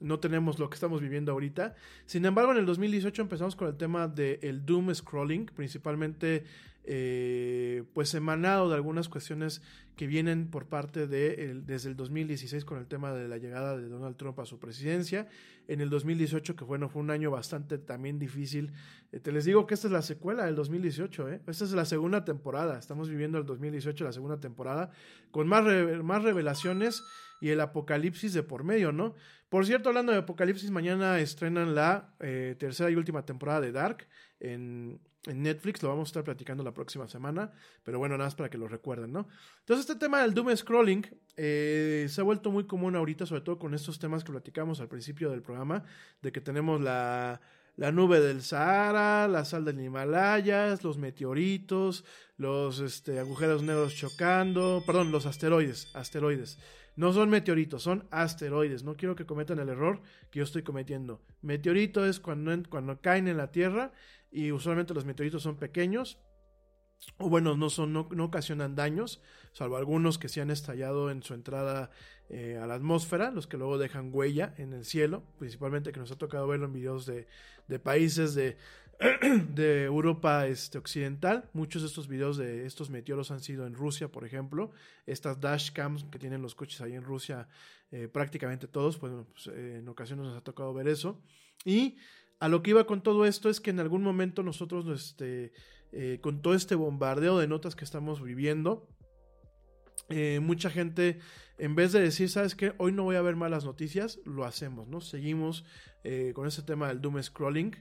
no tenemos lo que estamos viviendo ahorita. Sin embargo, en el 2018 empezamos con el tema del doom scrolling, principalmente eh, pues emanado de algunas cuestiones que vienen por parte de desde el 2016 con el tema de la llegada de Donald Trump a su presidencia. En el 2018, que bueno, fue un año bastante también difícil. Eh, te les digo que esta es la secuela del 2018, ¿eh? Esta es la segunda temporada. Estamos viviendo el 2018, la segunda temporada, con más, más revelaciones y el apocalipsis de por medio, ¿no? Por cierto, hablando de Apocalipsis, mañana estrenan la eh, tercera y última temporada de Dark en, Netflix. Lo vamos a estar platicando la próxima semana. Pero bueno, nada más para que lo recuerden, ¿no? Entonces, este tema del Doom Scrolling eh, se ha vuelto muy común ahorita, sobre todo con estos temas que platicamos al principio del programa, de que tenemos la, la nube del Sahara, la sal del Himalaya, los meteoritos, los este, agujeros negros chocando, perdón, los asteroides, asteroides. No son meteoritos, son asteroides. No quiero que cometan el error que yo estoy cometiendo. Meteorito es cuando, cuando caen en la Tierra y usualmente los meteoritos son pequeños. O bueno, no, son, no, ocasionan daños, salvo algunos que se han estallado en su entrada eh, a la atmósfera, los que luego dejan huella en el cielo, principalmente que nos ha tocado verlo en videos de, de países de *clears throat* de Europa este, occidental. Muchos de estos videos de estos meteoros han sido en Rusia, por ejemplo. Estas dashcams que tienen los coches ahí en Rusia, eh, prácticamente todos, pues, pues eh, en ocasiones nos ha tocado ver eso. Y a lo que iba con todo esto es que en algún momento nosotros, este, eh, con todo este bombardeo de notas que estamos viviendo, mucha gente, en vez de decir, ¿sabes qué? Hoy no voy a ver malas noticias, lo hacemos, ¿no? Seguimos con ese tema del doom scrolling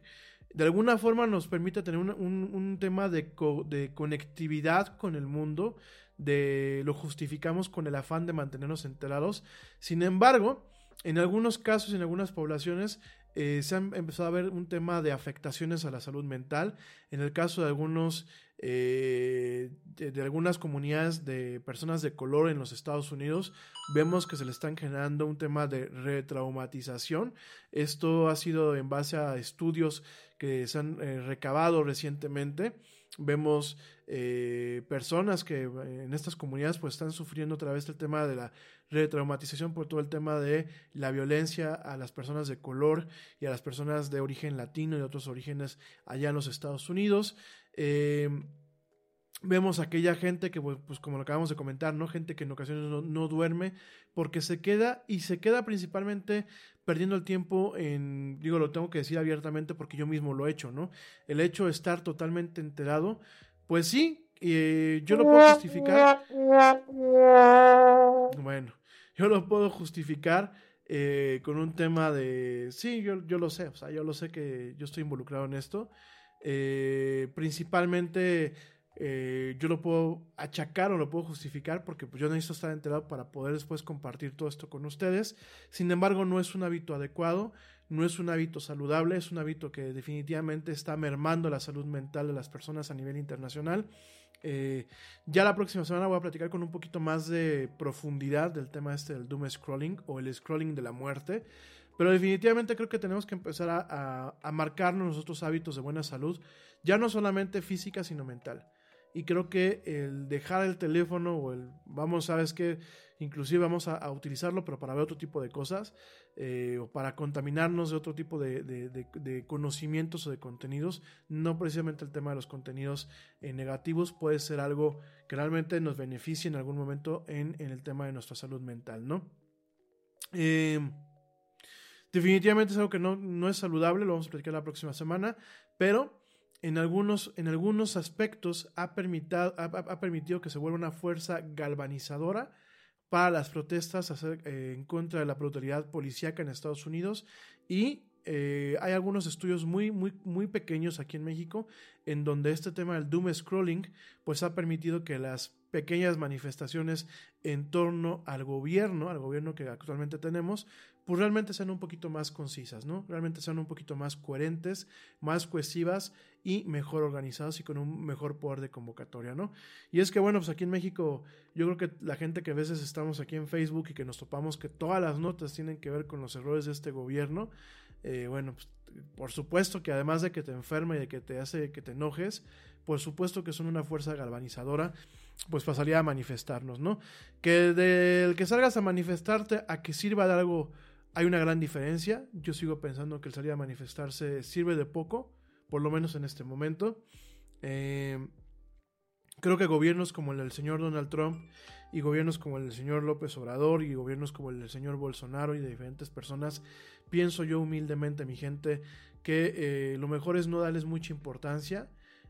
de alguna forma nos permite tener un, tema de, de, conectividad con el mundo, de lo justificamos con el afán de mantenernos enterados. Sin embargo, en algunos casos, en algunas poblaciones, eh, se ha empezado a ver un tema de afectaciones a la salud mental. En el caso de algunos eh, de, algunas comunidades de personas de color en los Estados Unidos, vemos que se le están generando un tema de retraumatización. Esto ha sido en base a estudios que se han eh, recabado recientemente. Vemos eh, personas que en estas comunidades pues están sufriendo otra vez el tema de la retraumatización por todo el tema de la violencia a las personas de color y a las personas de origen latino y de otros orígenes allá en los Estados Unidos. Eh, vemos aquella gente que, pues, pues, como lo acabamos de comentar, ¿no? Gente que en ocasiones no, duerme porque se queda y se queda principalmente perdiendo el tiempo en, digo, lo tengo que decir abiertamente porque yo mismo lo he hecho, ¿no? El hecho de estar totalmente enterado, pues sí, eh, yo lo puedo justificar. Bueno, yo lo puedo justificar eh, con un tema de, sí, yo, yo lo sé, o sea, yo lo sé que yo estoy involucrado en esto. Eh, principalmente eh, yo lo puedo achacar o lo puedo justificar porque pues, yo necesito estar enterado para poder después compartir todo esto con ustedes. Sin embargo, no es un hábito adecuado, no es un hábito saludable, es un hábito que definitivamente está mermando la salud mental de las personas a nivel internacional. Eh, ya la próxima semana voy a platicar con un poquito más de profundidad del tema este del doom scrolling o el scrolling de la muerte. Pero definitivamente creo que tenemos que empezar a, a marcarnos nosotros hábitos de buena salud, ya no solamente física, sino mental. Y creo que el dejar el teléfono o el, vamos, sabes que inclusive vamos a, utilizarlo, pero para ver otro tipo de cosas, eh, o para contaminarnos de otro tipo de, de, conocimientos o de contenidos, no precisamente el tema de los contenidos eh, negativos puede ser algo que realmente nos beneficie en algún momento en, en el tema de nuestra salud mental, ¿no? Eh, definitivamente es algo que no, no es saludable, lo vamos a platicar la próxima semana, pero en algunos, en algunos aspectos ha, permitido, ha, permitido que se vuelva una fuerza galvanizadora para las protestas eh, en contra de la brutalidad policíaca en Estados Unidos. Y eh, hay algunos estudios muy, muy, muy pequeños aquí en México en donde este tema del doom scrolling pues ha permitido que las pequeñas manifestaciones en torno al gobierno, al gobierno que actualmente tenemos, pues realmente sean un poquito más concisas, ¿no? Realmente sean un poquito más coherentes, más cohesivas y mejor organizadas y con un mejor poder de convocatoria, ¿no? Y es que, bueno, pues aquí en México, yo creo que la gente que a veces estamos aquí en Facebook y que nos topamos que todas las notas tienen que ver con los errores de este gobierno, eh, bueno, pues, por supuesto que además de que te enferma y de que te hace que te enojes, por supuesto que son una fuerza galvanizadora pues pasaría a manifestarnos, ¿no? Que del que salgas a manifestarte a que sirva de algo hay una gran diferencia. Yo sigo pensando que el salir a manifestarse sirve de poco, por lo menos en este momento. Eh, creo que gobiernos como el del señor Donald Trump y gobiernos como el del señor López Obrador y gobiernos como el del señor Bolsonaro y de diferentes personas, pienso yo humildemente, mi gente, que eh, lo mejor es no darles mucha importancia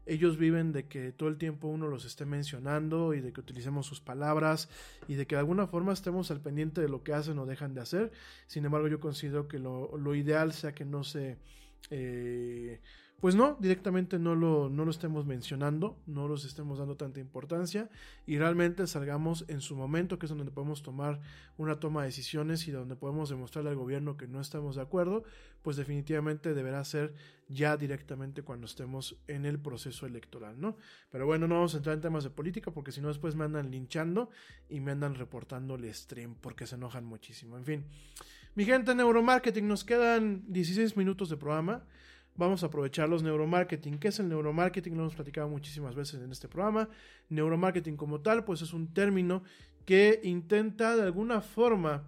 ellos viven de que todo el tiempo uno los esté mencionando y de que utilicemos sus palabras y de que de alguna forma estemos al pendiente de lo que hacen o dejan de hacer. Sin embargo, yo considero que lo, lo ideal sea que no se... Eh, pues no, directamente no lo, no lo estemos mencionando, no los estemos dando tanta importancia y realmente salgamos en su momento, que es donde podemos tomar una toma de decisiones y donde podemos demostrarle al gobierno que no estamos de acuerdo, pues definitivamente deberá ser ya directamente cuando estemos en el proceso electoral, ¿no? Pero bueno, no vamos a entrar en temas de política porque si no después me andan linchando y me andan reportando el stream porque se enojan muchísimo. En fin, mi gente neuromarketing, nos quedan 16 minutos de programa. Vamos a aprovechar los neuromarketing. ¿Qué es el neuromarketing? Lo hemos platicado muchísimas veces en este programa. Neuromarketing como tal, pues es un término que intenta de alguna forma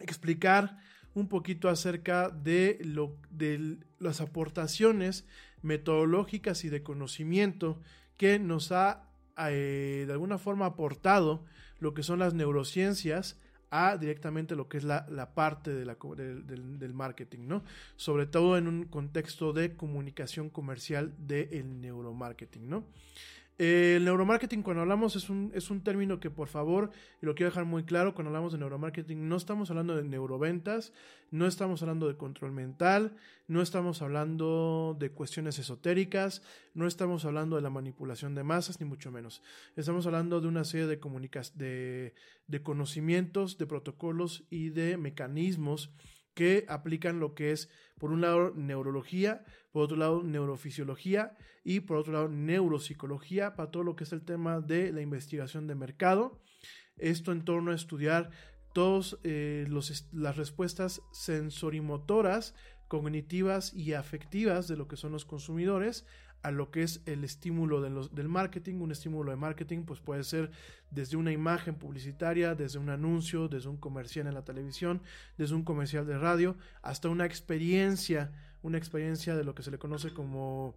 explicar un poquito acerca de, lo, de las aportaciones metodológicas y de conocimiento que nos ha eh, de alguna forma aportado lo que son las neurociencias a directamente lo que es la, parte de la, del, del, marketing, ¿no? Sobre todo en un contexto de comunicación comercial del neuromarketing, ¿no? El neuromarketing, cuando hablamos, es un, es un término que, por favor, y lo quiero dejar muy claro, cuando hablamos de neuromarketing, no estamos hablando de neuroventas, no estamos hablando de control mental, no estamos hablando de cuestiones esotéricas, no estamos hablando de la manipulación de masas, ni mucho menos. Estamos hablando de una serie de, de, de conocimientos, de protocolos y de mecanismos que aplican lo que es, por un lado, neurología, por otro lado, neurofisiología y por otro lado, neuropsicología para todo lo que es el tema de la investigación de mercado. Esto en torno a estudiar todas eh, las respuestas sensorimotoras, cognitivas y afectivas de lo que son los consumidores a lo que es el estímulo de los, del marketing. Un estímulo de marketing pues puede ser desde una imagen publicitaria, desde un anuncio, desde un comercial en la televisión, desde un comercial de radio, hasta una experiencia, una experiencia de lo que se le conoce como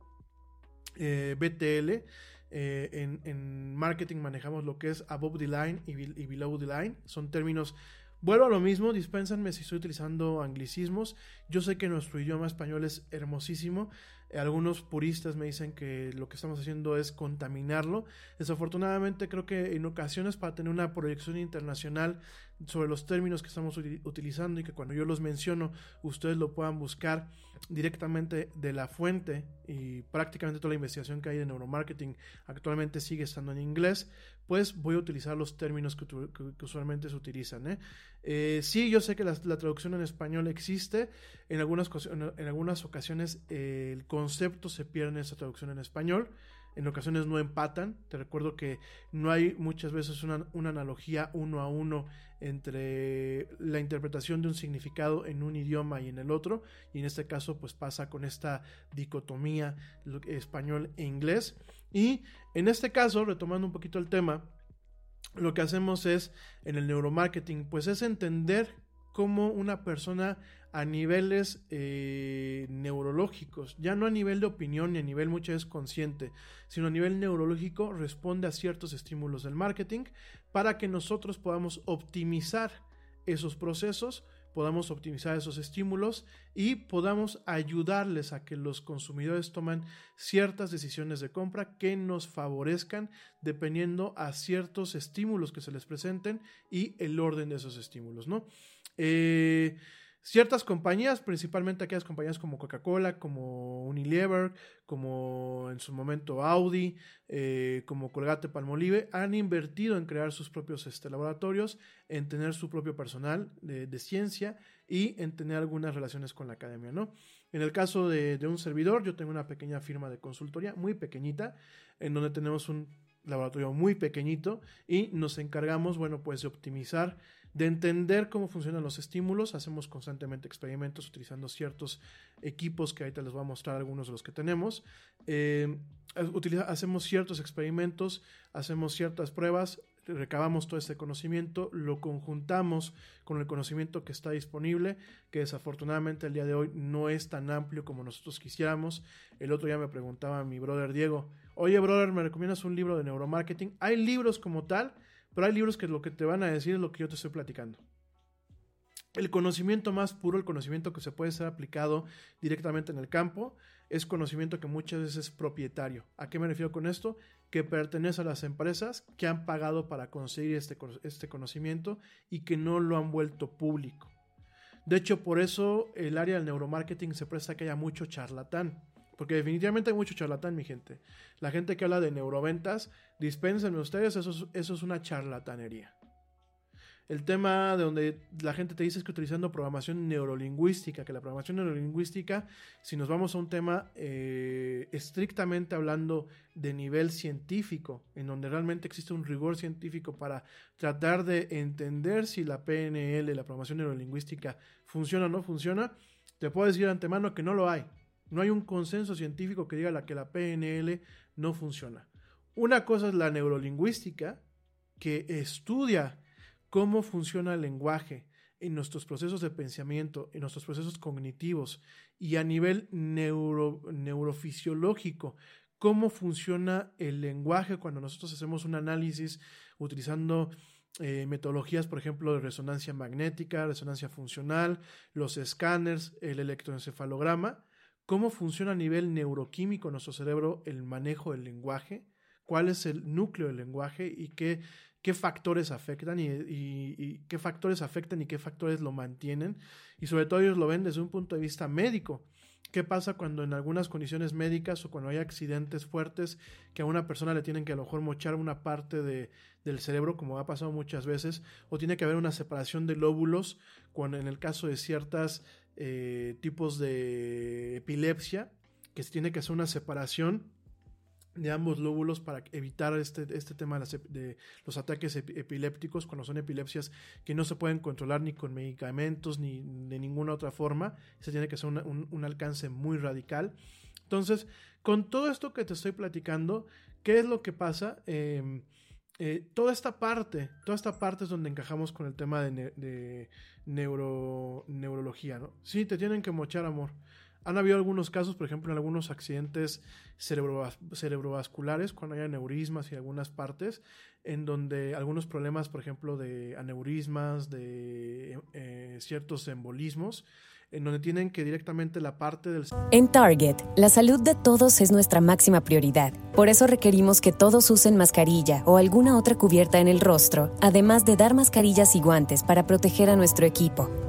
eh, BTL. Eh, en, marketing manejamos lo que es above the line y, y below the line. Son términos Vuelvo a lo mismo, dispénsenme si estoy utilizando anglicismos. Yo sé que nuestro idioma español es hermosísimo, algunos puristas me dicen que lo que estamos haciendo es contaminarlo. Desafortunadamente creo que en ocasiones para tener una proyección internacional sobre los términos que estamos utilizando y que cuando yo los menciono ustedes lo puedan buscar directamente de la fuente y prácticamente toda la investigación que hay de neuromarketing actualmente sigue estando en inglés, pues voy a utilizar los términos que, usualmente se utilizan. ¿eh? Eh, sí, yo sé que la, traducción en español existe, en algunas, ocasiones el concepto se pierde en esa traducción en español, en ocasiones no empatan. Te recuerdo que no hay muchas veces una, analogía uno a uno entre la interpretación de un significado en un idioma y en el otro. Y en este caso, pues pasa con esta dicotomía español e inglés. Y en este caso, retomando un poquito el tema, lo que hacemos es en el neuromarketing, pues es entender cómo una persona a niveles eh, neurológicos, ya no a nivel de opinión ni a nivel muchas veces consciente, sino a nivel neurológico responde a ciertos estímulos del marketing para que nosotros podamos optimizar esos procesos, podamos optimizar esos estímulos y podamos ayudarles a que los consumidores tomen ciertas decisiones de compra que nos favorezcan dependiendo a ciertos estímulos que se les presenten y el orden de esos estímulos, ¿no? Eh, ciertas compañías, principalmente aquellas compañías como Coca-Cola, como Unilever, como en su momento Audi, eh, como Colgate Palmolive, han invertido en crear sus propios este, laboratorios, en tener su propio personal de, ciencia y en tener algunas relaciones con la academia, ¿no? En el caso de, de un servidor, yo tengo una pequeña firma de consultoría, muy pequeñita, en donde tenemos un laboratorio muy pequeñito y nos encargamos, bueno, pues de optimizar de entender cómo funcionan los estímulos. Hacemos constantemente experimentos utilizando ciertos equipos que ahorita les voy a mostrar algunos de los que tenemos. Eh, hacemos ciertos experimentos, hacemos ciertas pruebas, recabamos todo este conocimiento, lo conjuntamos con el conocimiento que está disponible, que desafortunadamente el día de hoy no es tan amplio como nosotros quisiéramos. El otro día me preguntaba mi brother Diego, oye brother, ¿me recomiendas un libro de neuromarketing? Hay libros como tal, pero hay libros que lo que te van a decir es lo que yo te estoy platicando. El conocimiento más puro, el conocimiento que se puede ser aplicado directamente en el campo, es conocimiento que muchas veces es propietario. ¿A qué me refiero con esto? Que pertenece a las empresas que han pagado para conseguir este, este conocimiento y que no lo han vuelto público. De hecho, por eso el área del neuromarketing se presta a que haya mucho charlatán. Porque definitivamente hay mucho charlatán, mi gente. La gente que habla de neuroventas, dispénsenme ustedes, eso es, eso es una charlatanería. El tema de donde la gente te dice es que utilizando programación neurolingüística, que la programación neurolingüística, si nos vamos a un tema eh, estrictamente hablando de nivel científico, en donde realmente existe un rigor científico para tratar de entender si la PNL, la programación neurolingüística, funciona o no funciona, te puedo decir de antemano que no lo hay. No hay un consenso científico que diga que la PNL no funciona. Una cosa es la neurolingüística, que estudia cómo funciona el lenguaje en nuestros procesos de pensamiento, en nuestros procesos cognitivos y a nivel neurofisiológico, cómo funciona el lenguaje cuando nosotros hacemos un análisis utilizando eh, metodologías, por ejemplo, de resonancia magnética, resonancia funcional, los escáneres, el electroencefalograma cómo funciona a nivel neuroquímico nuestro cerebro el manejo del lenguaje, cuál es el núcleo del lenguaje y qué, factores afectan y, qué factores afectan y qué factores lo mantienen. Y sobre todo ellos lo ven desde un punto de vista médico. ¿Qué pasa cuando en algunas condiciones médicas o cuando hay accidentes fuertes que a una persona le tienen que a lo mejor mochar una parte de, del cerebro, como ha pasado muchas veces, o tiene que haber una separación de lóbulos, cuando en el caso de ciertas eh, tipos de epilepsia, que se tiene que hacer una separación de ambos lóbulos para evitar este, este tema de, los ataques epilépticos cuando son epilepsias que no se pueden controlar ni con medicamentos ni de ninguna otra forma. Se tiene que hacer un, alcance muy radical. Entonces, con todo esto que te estoy platicando, ¿qué es lo que pasa? Em, eh, toda esta parte, toda esta parte es donde encajamos con el tema de, neuro, neurología, ¿no? Sí, te tienen que mochar, amor. Han habido algunos casos, por ejemplo, en algunos accidentes cerebrovasculares, cuando hay aneurismas y algunas partes, en donde algunos problemas, por ejemplo, de aneurismas, de eh, ciertos embolismos, en donde tienen que directamente la parte del... En Target, la salud de todos es nuestra máxima prioridad. Por eso requerimos que todos usen mascarilla o alguna otra cubierta en el rostro, además de dar mascarillas y guantes para proteger a nuestro equipo.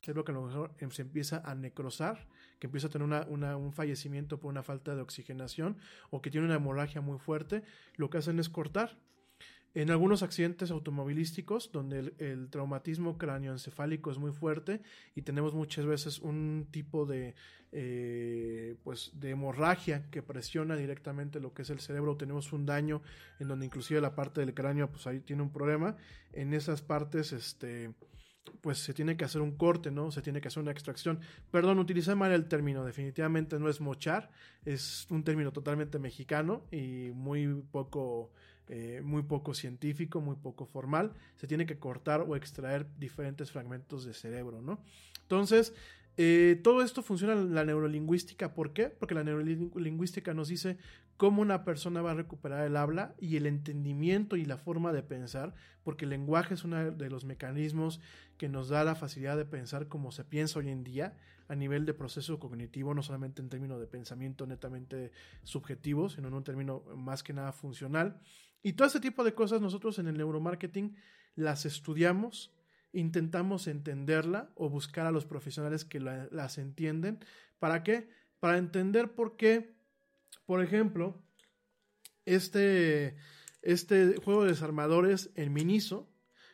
Cerebro que a lo mejor em, se empieza a necrosar, que empieza a tener una, una, un fallecimiento por una falta de oxigenación o que tiene una hemorragia muy fuerte, lo que hacen es cortar. En algunos accidentes automovilísticos, donde el, el traumatismo cráneoencefálico es muy fuerte y tenemos muchas veces un tipo de, eh, pues, de hemorragia que presiona directamente lo que es el cerebro, tenemos un daño en donde inclusive la parte del cráneo, pues ahí tiene un problema. En esas partes, este, pues se tiene que hacer un corte, ¿no? Se tiene que hacer una extracción. Perdón, utilicé mal el término, definitivamente no es mochar, es un término totalmente mexicano y muy poco, eh, muy poco científico, muy poco formal. Se tiene que cortar o extraer diferentes fragmentos de cerebro, ¿no? Entonces, eh, todo esto funciona en la neurolingüística. ¿Por qué? Porque la neurolingüística nos dice cómo una persona va a recuperar el habla y el entendimiento y la forma de pensar, porque el lenguaje es uno de los mecanismos que nos da la facilidad de pensar como se piensa hoy en día a nivel de proceso cognitivo, no solamente en términos de pensamiento netamente subjetivo, sino en un término más que nada funcional. Y todo ese tipo de cosas nosotros en el neuromarketing las estudiamos, intentamos entenderla o buscar a los profesionales que la, las entienden. ¿Para qué? Para entender por qué, por ejemplo, este, este juego de desarmadores en Miniso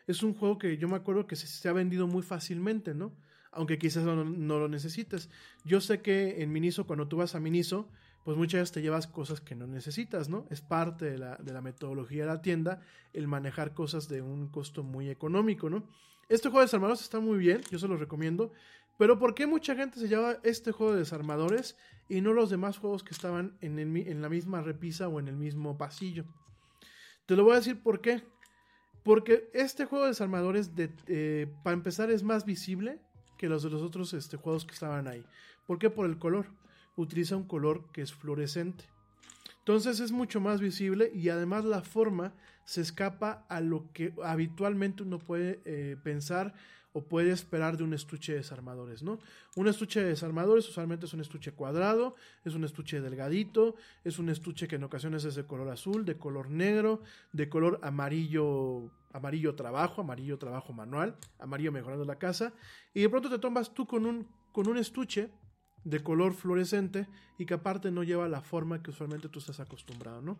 es un juego que yo me acuerdo que se, ha vendido muy fácilmente, ¿no? Aunque quizás no, no, lo necesites. Yo sé que en Miniso, cuando tú vas a Miniso, pues muchas veces te llevas cosas que no necesitas, ¿no? Es parte de la, de la metodología de la tienda el manejar cosas de un costo muy económico, ¿no? Este juego de desarmadores está muy bien, yo se los recomiendo. Pero ¿por qué mucha gente se lleva este juego de desarmadores y no los demás juegos que estaban en, en la misma repisa o en el mismo pasillo? Te lo voy a decir por qué. Porque este juego de desarmadores, de, eh, para empezar, es más visible que los de los otros este, juegos que estaban ahí. ¿Por qué? Por el color. Utiliza un color que es fluorescente. Entonces es mucho más visible y además la forma se escapa a lo que habitualmente uno puede eh, pensar o puede esperar de un estuche de desarmadores, ¿no? Un estuche de desarmadores usualmente es un estuche cuadrado, es un estuche delgadito, es un estuche que en ocasiones es de color azul, de color negro, de color amarillo, amarillo trabajo, amarillo trabajo manual, amarillo mejorando la casa, y de pronto te tomas tú con un, con un estuche de color fluorescente y que aparte no lleva la forma que usualmente tú estás acostumbrado, ¿no?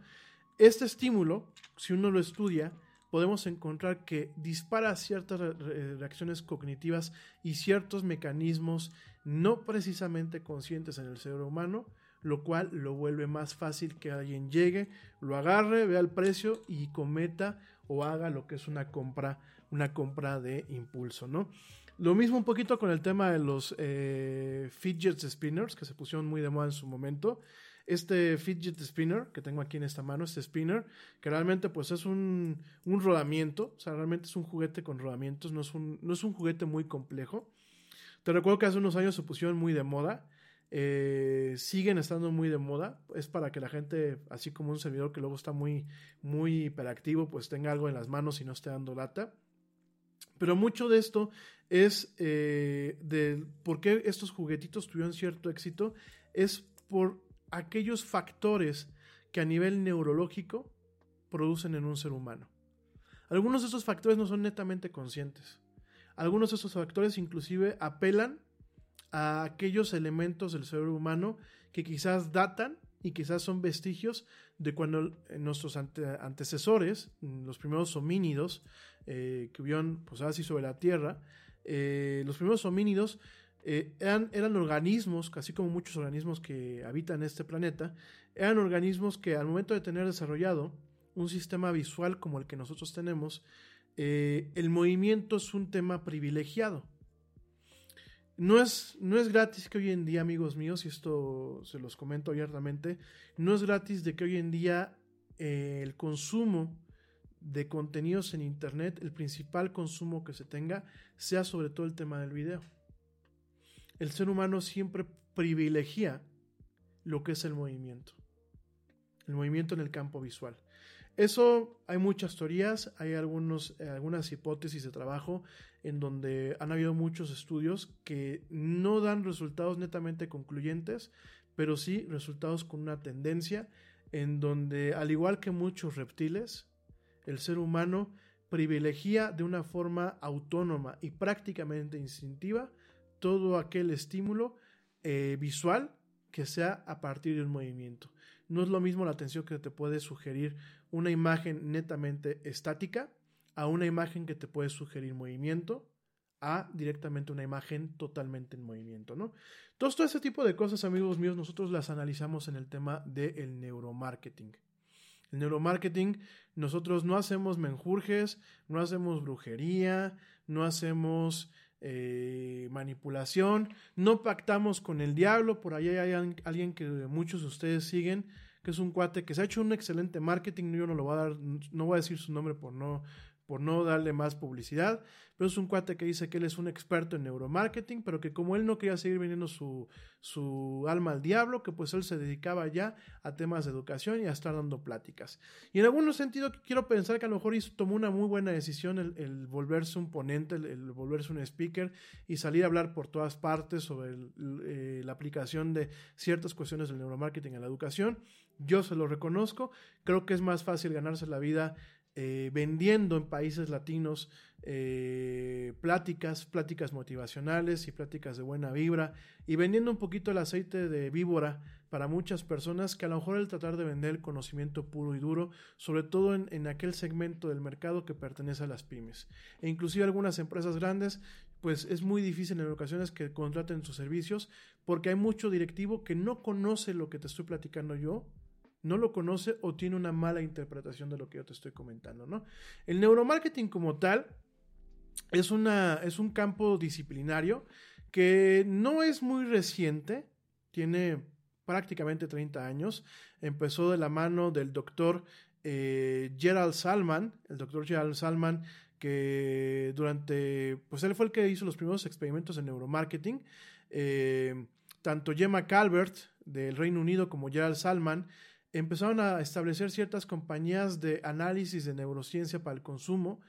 Este estímulo, si uno lo estudia, podemos encontrar que dispara ciertas reacciones cognitivas y ciertos mecanismos no precisamente conscientes en el cerebro humano, lo cual lo vuelve más fácil que alguien llegue, lo agarre, vea el precio y cometa o haga lo que es una compra, una compra de impulso, ¿no? Lo mismo un poquito con el tema de los eh, fidget spinners que se pusieron muy de moda en su momento este fidget spinner que tengo aquí en esta mano, este spinner, que realmente pues es un, un rodamiento, o sea, realmente es un juguete con rodamientos, no es un, no es un juguete muy complejo. Te recuerdo que hace unos años se pusieron muy de moda, eh, siguen estando muy de moda, es para que la gente, así como un servidor que luego está muy, muy hiperactivo, pues tenga algo en las manos y no esté dando lata. Pero mucho de esto es eh, de por qué estos juguetitos tuvieron cierto éxito, es por aquellos factores que a nivel neurológico producen en un ser humano. Algunos de esos factores no son netamente conscientes. Algunos de esos factores inclusive apelan a aquellos elementos del cerebro humano que quizás datan y quizás son vestigios de cuando nuestros antecesores, los primeros homínidos eh, que vivieron pues así sobre la Tierra, eh, los primeros homínidos eh, eran, organismos, casi como muchos organismos que habitan este planeta, eran organismos que al momento de tener desarrollado un sistema visual como el que nosotros tenemos, el movimiento es un tema privilegiado. No es, no es gratis que hoy en día, amigos míos, y esto se los comento abiertamente, no es gratis de que hoy en día eh, el consumo de contenidos en Internet, el principal consumo que se tenga, sea sobre todo el tema del video. El ser humano siempre privilegia lo que es el movimiento, el movimiento en el campo visual. Eso hay muchas teorías, hay algunos, eh, algunas hipótesis de trabajo en donde han habido muchos estudios que no dan resultados netamente concluyentes, pero sí resultados con una tendencia en donde, al igual que muchos reptiles, el ser humano privilegia de una forma autónoma y prácticamente instintiva todo aquel estímulo eh, visual que sea a partir de un movimiento. No es lo mismo la atención que te puede sugerir una imagen netamente estática a una imagen que te puede sugerir movimiento a directamente una imagen totalmente en movimiento, ¿no? Entonces, todo ese tipo de cosas, amigos míos, nosotros las analizamos en el tema del neuromarketing. El neuromarketing, nosotros no hacemos menjurjes, no hacemos brujería, no hacemos eh, manipulación, no pactamos con el diablo, por ahí hay alguien que muchos de ustedes siguen, que es un cuate que se ha hecho un excelente marketing, yo no lo voy a dar, no voy a decir su nombre por no por no darle más publicidad, pero es un cuate que dice que él es un experto en neuromarketing, pero que como él no quería seguir vendiendo su, su alma al diablo, que pues él se dedicaba ya a temas de educación y a estar dando pláticas. Y en algún sentido quiero pensar que a lo mejor hizo, tomó una muy buena decisión el, volverse un ponente, el, volverse un speaker y salir a hablar por todas partes sobre eh, la aplicación de ciertas cuestiones del neuromarketing en la educación. Yo se lo reconozco, creo que es más fácil ganarse la vida eh, vendiendo en países latinos eh, pláticas, pláticas motivacionales y pláticas de buena vibra y vendiendo un poquito el aceite de víbora para muchas personas que a lo mejor el tratar de vender conocimiento puro y duro, sobre todo en, en aquel segmento del mercado que pertenece a las pymes. E inclusive algunas empresas grandes pues es muy difícil en ocasiones que contraten sus servicios porque hay mucho directivo que no conoce lo que te estoy platicando yo no lo conoce o tiene una mala interpretación de lo que yo te estoy comentando, ¿no? El neuromarketing como tal es, una, es un campo disciplinario que no es muy reciente, tiene prácticamente 30 años, empezó de la mano del doctor eh, Gerald Salman, el doctor Gerald Salman, que durante, pues él fue el que hizo los primeros experimentos en neuromarketing, eh, tanto Gemma Calvert del Reino Unido como Gerald Salman empezaron a establecer ciertas compañías de análisis de neurociencia para el consumo.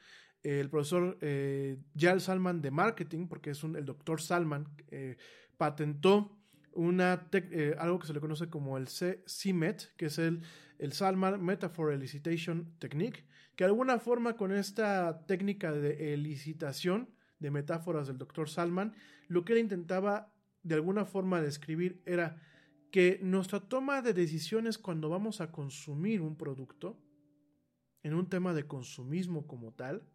El profesor eh, Salman de marketing, porque es el doctor Salman, eh, patentó una eh, algo que se le conoce como el CMET, que es el, el Salman Metaphor Elicitation Technique, que de alguna forma con esta técnica de elicitación de metáforas del doctor Salman, lo que él intentaba de alguna forma describir era que nuestra toma de decisiones cuando vamos a consumir un producto, en un tema de consumismo como tal,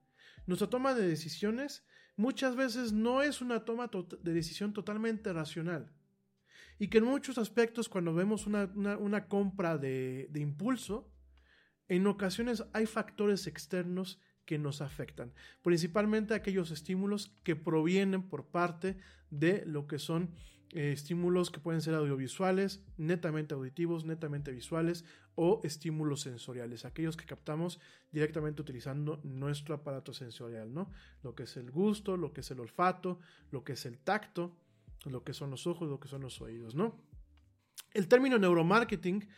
nuestra toma de decisiones muchas veces no es una toma de decisión totalmente racional. Y que en muchos aspectos cuando vemos una, compra de, de impulso, en ocasiones hay factores externos que nos afectan, principalmente aquellos estímulos que provienen por parte de lo que son eh, estímulos que pueden ser audiovisuales, netamente auditivos, netamente visuales o estímulos sensoriales, aquellos que captamos directamente utilizando nuestro aparato sensorial, ¿no? Lo que es el gusto, lo que es el olfato, lo que es el tacto, lo que son los ojos, lo que son los oídos, ¿no? El término neuromarketing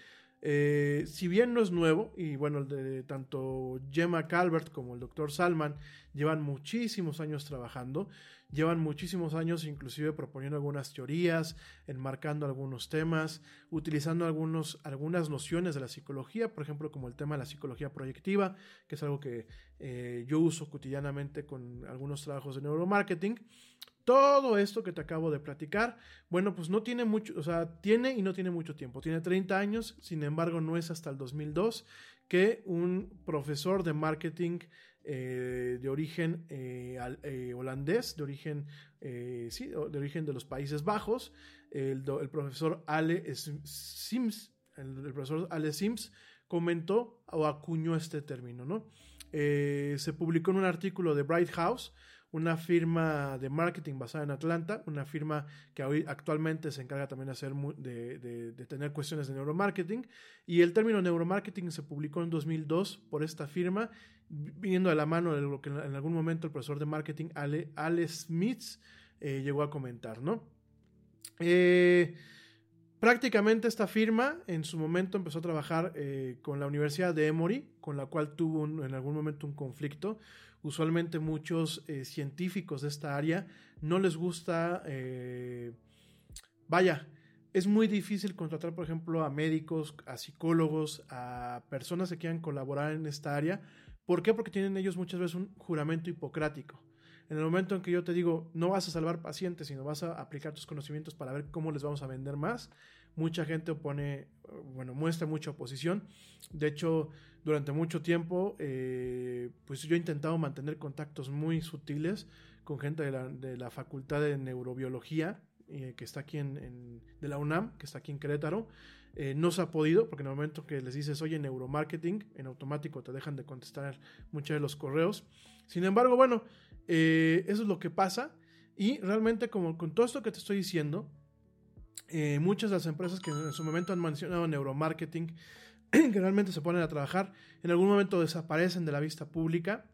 eh, si bien no es nuevo, y bueno, tanto Gemma Calvert como el doctor Salman llevan muchísimos años trabajando, llevan muchísimos años inclusive proponiendo algunas teorías, enmarcando algunos temas, utilizando algunos, algunas nociones de la psicología, por ejemplo, como el tema de la psicología proyectiva, que es algo que eh, yo uso cotidianamente con algunos trabajos de neuromarketing. Todo esto que te acabo de platicar, bueno, pues no tiene mucho, o sea, tiene y no tiene mucho tiempo. Tiene 30 años, sin embargo, no es hasta el 2002 que un profesor de marketing eh, de origen eh, eh, holandés, de origen, sí, de origen de los Países Bajos, el, profesor Ale Sims, el, profesor Ale Sims, comentó o acuñó este término, ¿no? Se publicó en un artículo de Bright House, una firma de marketing basada en Atlanta, una firma que hoy actualmente se encarga también de, hacer de, tener cuestiones de neuromarketing. Y el término neuromarketing se publicó en 2002 por esta firma, viniendo de la mano de lo que en algún momento el profesor de marketing Ale Smith eh, llegó a comentar, ¿no? Eh, prácticamente esta firma en su momento empezó a trabajar eh, con la Universidad de Emory, con la cual tuvo un- en algún momento un conflicto. Usualmente muchos eh, científicos de esta área no les gusta, eh, vaya, es muy difícil contratar, por ejemplo, a médicos, a psicólogos, a personas que quieran colaborar en esta área. ¿Por qué? Porque tienen ellos muchas veces un juramento hipocrático. En el momento en que yo te digo, no vas a salvar pacientes, sino vas a aplicar tus conocimientos para ver cómo les vamos a vender más, mucha gente opone, bueno, muestra mucha oposición. De hecho, durante mucho tiempo, eh, pues yo he intentado mantener contactos muy sutiles con gente de la, de la Facultad de Neurobiología, eh, que está aquí en, en- de la UNAM, que está aquí en Querétaro. Eh, no se ha podido, porque en el momento que les dices, oye, neuromarketing, en automático te dejan de contestar muchos de los correos. Sin embargo, bueno, eh, eso es lo que pasa. Y realmente, como con todo esto que te estoy diciendo, eh, muchas de las empresas que en su momento han mencionado neuromarketing, *clears throat* que realmente se ponen a trabajar, en algún momento desaparecen de la vista pública.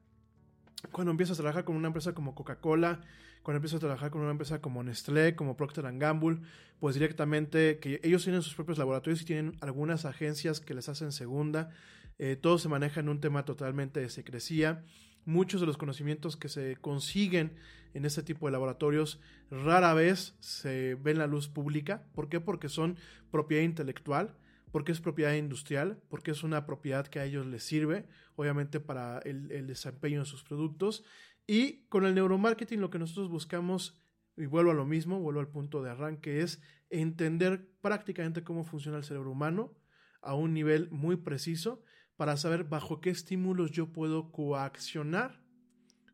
Cuando empiezas a trabajar con una empresa como Coca-Cola, cuando empiezas a trabajar con una empresa como Nestlé, como Procter Gamble, pues directamente que ellos tienen sus propios laboratorios y tienen algunas agencias que les hacen segunda. Eh, todo se maneja en un tema totalmente de secrecía. Muchos de los conocimientos que se consiguen en este tipo de laboratorios rara vez se ven la luz pública. ¿Por qué? Porque son propiedad intelectual, porque es propiedad industrial, porque es una propiedad que a ellos les sirve, obviamente para el, desempeño de sus productos. Y con el neuromarketing lo que nosotros buscamos, y vuelvo a lo mismo, vuelvo al punto de arranque, es entender prácticamente cómo funciona el cerebro humano a un nivel muy preciso para saber bajo qué estímulos yo puedo coaccionar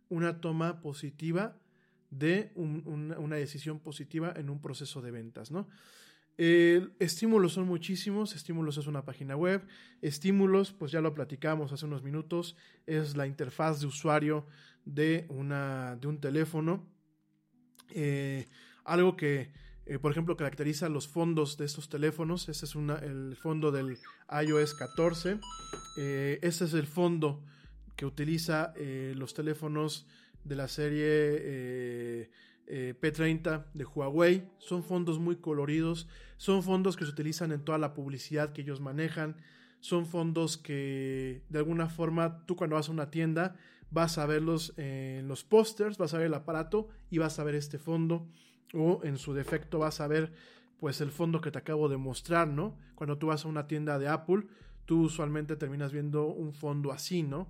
una toma positiva de un- una, una decisión positiva en un proceso de ventas, ¿no? Eh, estímulos son muchísimos, estímulos es una página web, estímulos, pues ya lo platicamos hace unos minutos, es la interfaz de usuario de, una, de un teléfono, Eh, algo que, eh, por ejemplo, caracteriza los fondos de estos teléfonos, este es una- el fondo del iOS 14, eh, este es el fondo que utiliza los teléfonos de la serie eh, eh, P30 de Huawei. Son fondos muy coloridos, son fondos que se utilizan en toda la publicidad que ellos manejan, son fondos que de alguna forma tú cuando vas a una tienda vas a verlos en los pósters, vas a ver el aparato y vas a ver este fondo o en su defecto vas a ver pues el fondo que te acabo de mostrar, ¿no? Cuando tú vas a una tienda de Apple, tú usualmente terminas viendo un fondo así, ¿no?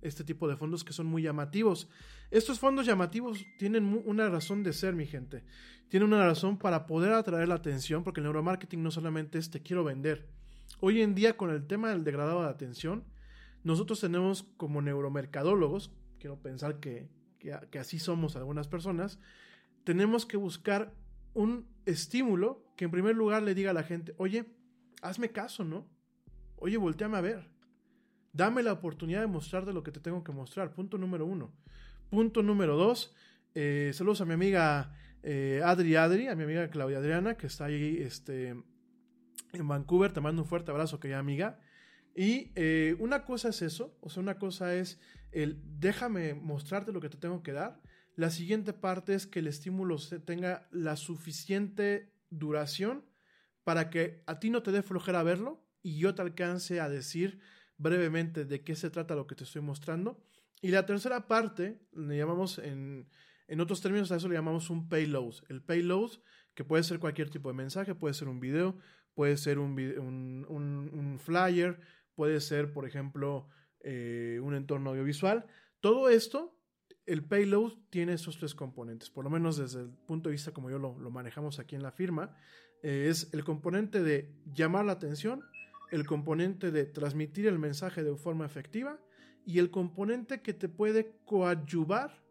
Este tipo de fondos que son muy llamativos. Estos fondos llamativos tienen una razón de ser, mi gente. Tienen una razón para poder atraer la atención, porque el neuromarketing no solamente es te quiero vender. Hoy en día, con el tema del degradado de atención, nosotros tenemos como neuromercadólogos, quiero pensar que, que, que así somos algunas personas, tenemos que buscar un estímulo que en primer lugar le diga a la gente, oye, hazme caso, ¿no? Oye, volteame a ver. Dame la oportunidad de mostrarte lo que te tengo que mostrar. Punto número uno. Punto número dos. eh, saludos a mi amiga eh, Adri Adri, a mi amiga Claudia Adriana, que está ahí este, en Vancouver. Te mando un fuerte abrazo, querida amiga. Y eh, una cosa es eso, o sea, una cosa es el déjame mostrarte lo que te tengo que dar. La siguiente parte es que el estímulo tenga la suficiente duración para que a ti no te dé flojera verlo y yo te alcance a decir brevemente de qué se trata lo que te estoy mostrando. Y la tercera parte, le llamamos en, en otros términos a eso le llamamos un payload. El payload, que puede ser cualquier tipo de mensaje, puede ser un video, puede ser un, un, un- un flyer, puede ser, por ejemplo, eh, un entorno audiovisual. Todo esto el payload tiene esos tres componentes, por lo menos desde el punto de vista como yo lo, lo manejamos aquí en la firma, eh, es el componente de llamar la atención, el componente de transmitir el mensaje de forma efectiva y el componente que te puede coadyuvar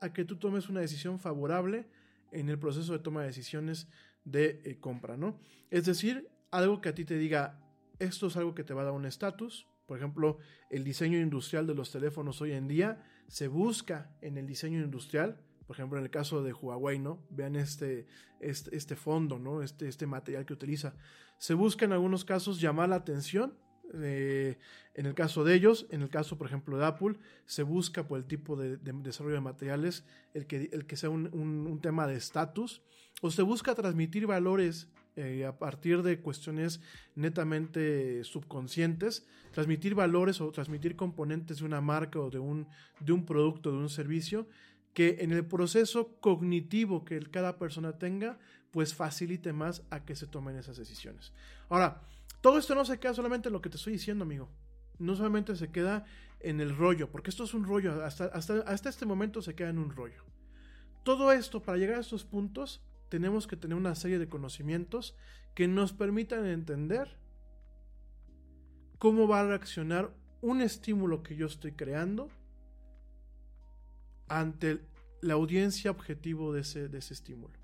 a que tú tomes una decisión favorable en el proceso de toma de decisiones de eh, compra, ¿no? Es decir, algo que a ti te diga, esto es algo que te va a dar un estatus, por ejemplo, el diseño industrial de los teléfonos hoy en día se busca en el diseño industrial. Por ejemplo, en el caso de Huawei, ¿no? Vean este, este, este fondo, ¿no? Este, este material que utiliza. Se busca en algunos casos llamar la atención eh, en el caso de ellos, en el caso, por ejemplo, de Apple, se busca por el tipo de, desarrollo de materiales el que, el que sea un, un tema de estatus, o se busca transmitir valores eh, a partir de cuestiones netamente subconscientes, transmitir valores o transmitir componentes de una marca o de un, de un producto, de un servicio, que en el proceso cognitivo que cada persona tenga, pues facilite más a que se tomen esas decisiones. Ahora, todo esto no se queda solamente en lo que te estoy diciendo, amigo. No solamente se queda en el rollo, porque esto es un rollo, hasta, hasta, hasta este momento se queda en un rollo. Todo esto, para llegar a estos puntos, tenemos que tener una serie de conocimientos que nos permitan entender cómo va a reaccionar un estímulo que yo estoy creando ante la audiencia objetivo de ese, de ese estímulo.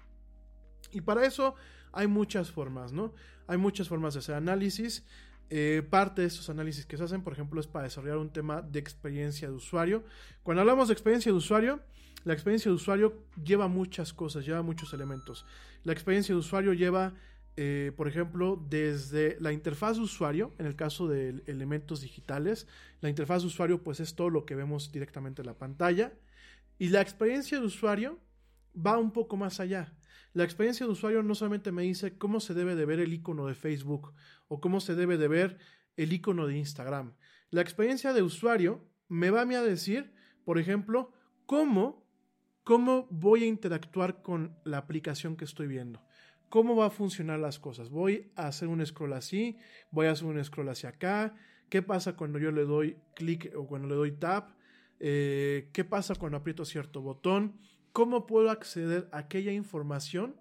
Y para eso hay muchas formas, ¿no? Hay muchas formas de hacer análisis. Eh, parte de estos análisis que se hacen, por ejemplo, es para desarrollar un tema de experiencia de usuario. Cuando hablamos de experiencia de usuario, la experiencia de usuario lleva muchas cosas, lleva muchos elementos. La experiencia de usuario lleva, eh, por ejemplo, desde la interfaz de usuario, en el caso de elementos digitales, la interfaz de usuario pues es todo lo que vemos directamente en la pantalla. Y la experiencia de usuario va un poco más allá. La experiencia de usuario no solamente me dice cómo se debe de ver el icono de Facebook o cómo se debe de ver el icono de Instagram. La experiencia de usuario me va a, decir, por ejemplo, cómo ¿Cómo voy a interactuar con la aplicación que estoy viendo? ¿Cómo va a funcionar las cosas? ¿Voy a hacer un scroll así? ¿Voy a hacer un scroll hacia acá? ¿Qué pasa cuando yo le doy clic o cuando le doy tap? Eh, ¿Qué pasa cuando aprieto cierto botón? ¿Cómo puedo acceder a aquella información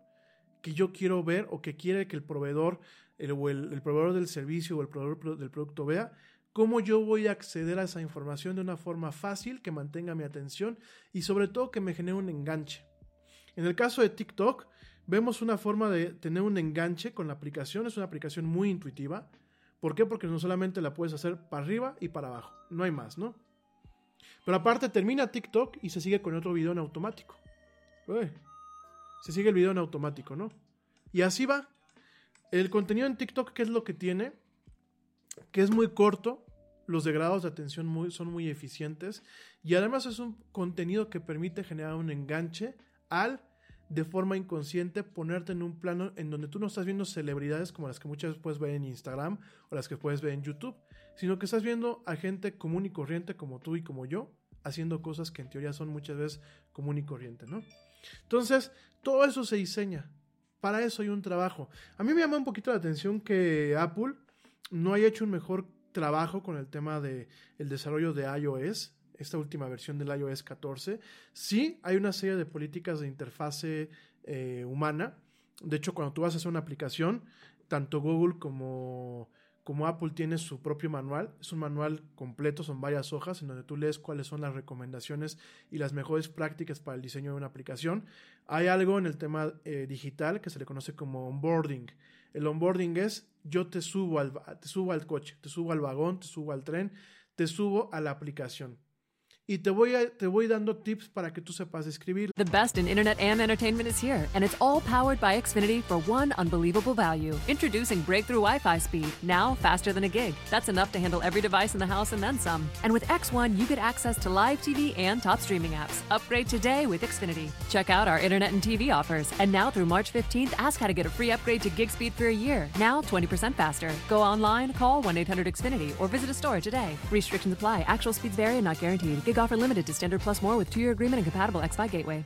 que yo quiero ver o que quiere que el proveedor el, el proveedor del servicio o el proveedor del producto vea? cómo yo voy a acceder a esa información de una forma fácil que mantenga mi atención y sobre todo que me genere un enganche. En el caso de TikTok, vemos una forma de tener un enganche con la aplicación, es una aplicación muy intuitiva. ¿Por qué? Porque no solamente la puedes hacer para arriba y para abajo, no hay más, ¿no? Pero aparte termina TikTok y se sigue con otro video en automático. se sigue el video en automático, ¿no? Y así va. El contenido en TikTok, ¿qué es lo que tiene? que es muy corto, los degrados de atención son muy eficientes y además es un contenido que permite generar un enganche al de forma inconsciente ponerte en un plano en donde tú no estás viendo celebridades como las que muchas veces puedes ver en Instagram o las que puedes ver en YouTube, sino que estás viendo a gente común y corriente como tú y como yo haciendo cosas que en teoría son muchas veces común y corriente, ¿no? Entonces, todo eso se diseña. Para eso hay un trabajo. A mí me llama un poquito la atención que Apple no haya hecho un mejor trabajo con el tema de el desarrollo de iOS, esta última versión del iOS 14. Sí, hay una serie de políticas de interfase eh, humana. De hecho, cuando tú vas a hacer una aplicación, tanto Google como, como Apple tiene su propio manual. Es un manual completo, son varias hojas en donde tú lees cuáles son las recomendaciones y las mejores prácticas para el diseño de una aplicación. Hay algo en el tema eh, digital que se le conoce como onboarding. El onboarding es yo te subo al, te subo al coche, te subo al vagón, te subo al tren, te subo a la aplicación. Y te voy, a, te voy dando tips para que tú sepas escribir. The best in internet and entertainment is here, and it's all powered by Xfinity for one unbelievable value. Introducing breakthrough Wi-Fi speed, now faster than a gig. That's enough to handle every device in the house and then some. And with X1, you get access to live TV and top streaming apps. Upgrade today with Xfinity. Check out our internet and TV offers. And now through March 15th, ask how to get a free upgrade to gig speed for a year. Now 20% faster. Go online, call 1-800-XFINITY, or visit a store today. Restrictions apply. Actual speeds vary and not guaranteed. Offer limited to standard plus more with two-year agreement and compatible X5 gateway.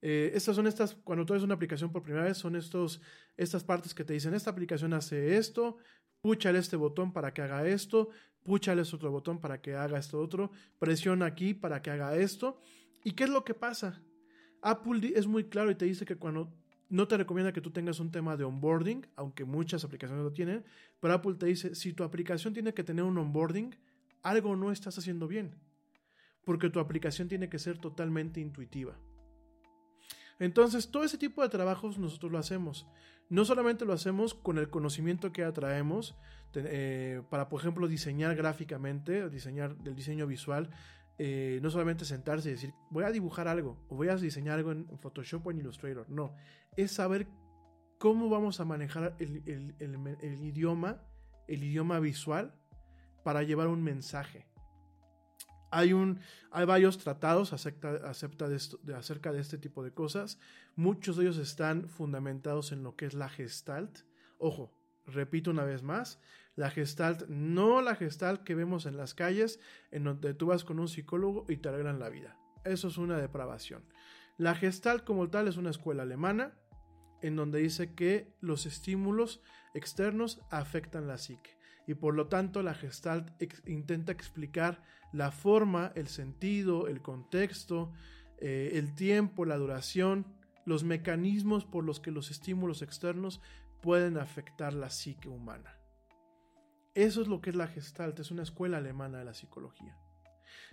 Eh, estas son estas, cuando tú ves una aplicación por primera vez, son estos, estas partes que te dicen, esta aplicación hace esto, púchale este botón para que haga esto, púchale este otro botón para que haga esto otro, presiona aquí para que haga esto. ¿Y qué es lo que pasa? Apple es muy claro y te dice que cuando no te recomienda que tú tengas un tema de onboarding, aunque muchas aplicaciones lo tienen, pero Apple te dice, si tu aplicación tiene que tener un onboarding, algo no estás haciendo bien, porque tu aplicación tiene que ser totalmente intuitiva. Entonces, todo ese tipo de trabajos nosotros lo hacemos. No solamente lo hacemos con el conocimiento que atraemos eh, para, por ejemplo, diseñar gráficamente, diseñar el diseño visual. eh, no solamente sentarse y decir, voy a dibujar algo o voy a diseñar algo en Photoshop o en Illustrator. No, es saber cómo vamos a manejar el idioma, el idioma visual para llevar un mensaje. Hay, un, hay varios tratados acerca, de- acerca de este tipo de cosas. Muchos de ellos están fundamentados en lo que es la gestalt. Ojo, repito una vez más, la gestalt, no la gestalt que vemos en las calles, en donde tú vas con un psicólogo y te arreglan la vida. Eso es una depravación. La gestalt como tal es una escuela alemana en donde dice que los estímulos externos afectan la psique y por lo tanto la gestalt intenta explicar la forma, el sentido, el contexto, eh, el tiempo, la duración, los mecanismos por los que los estímulos externos pueden afectar la psique humana. Eso es lo que es la gestalt, es una escuela alemana de la psicología.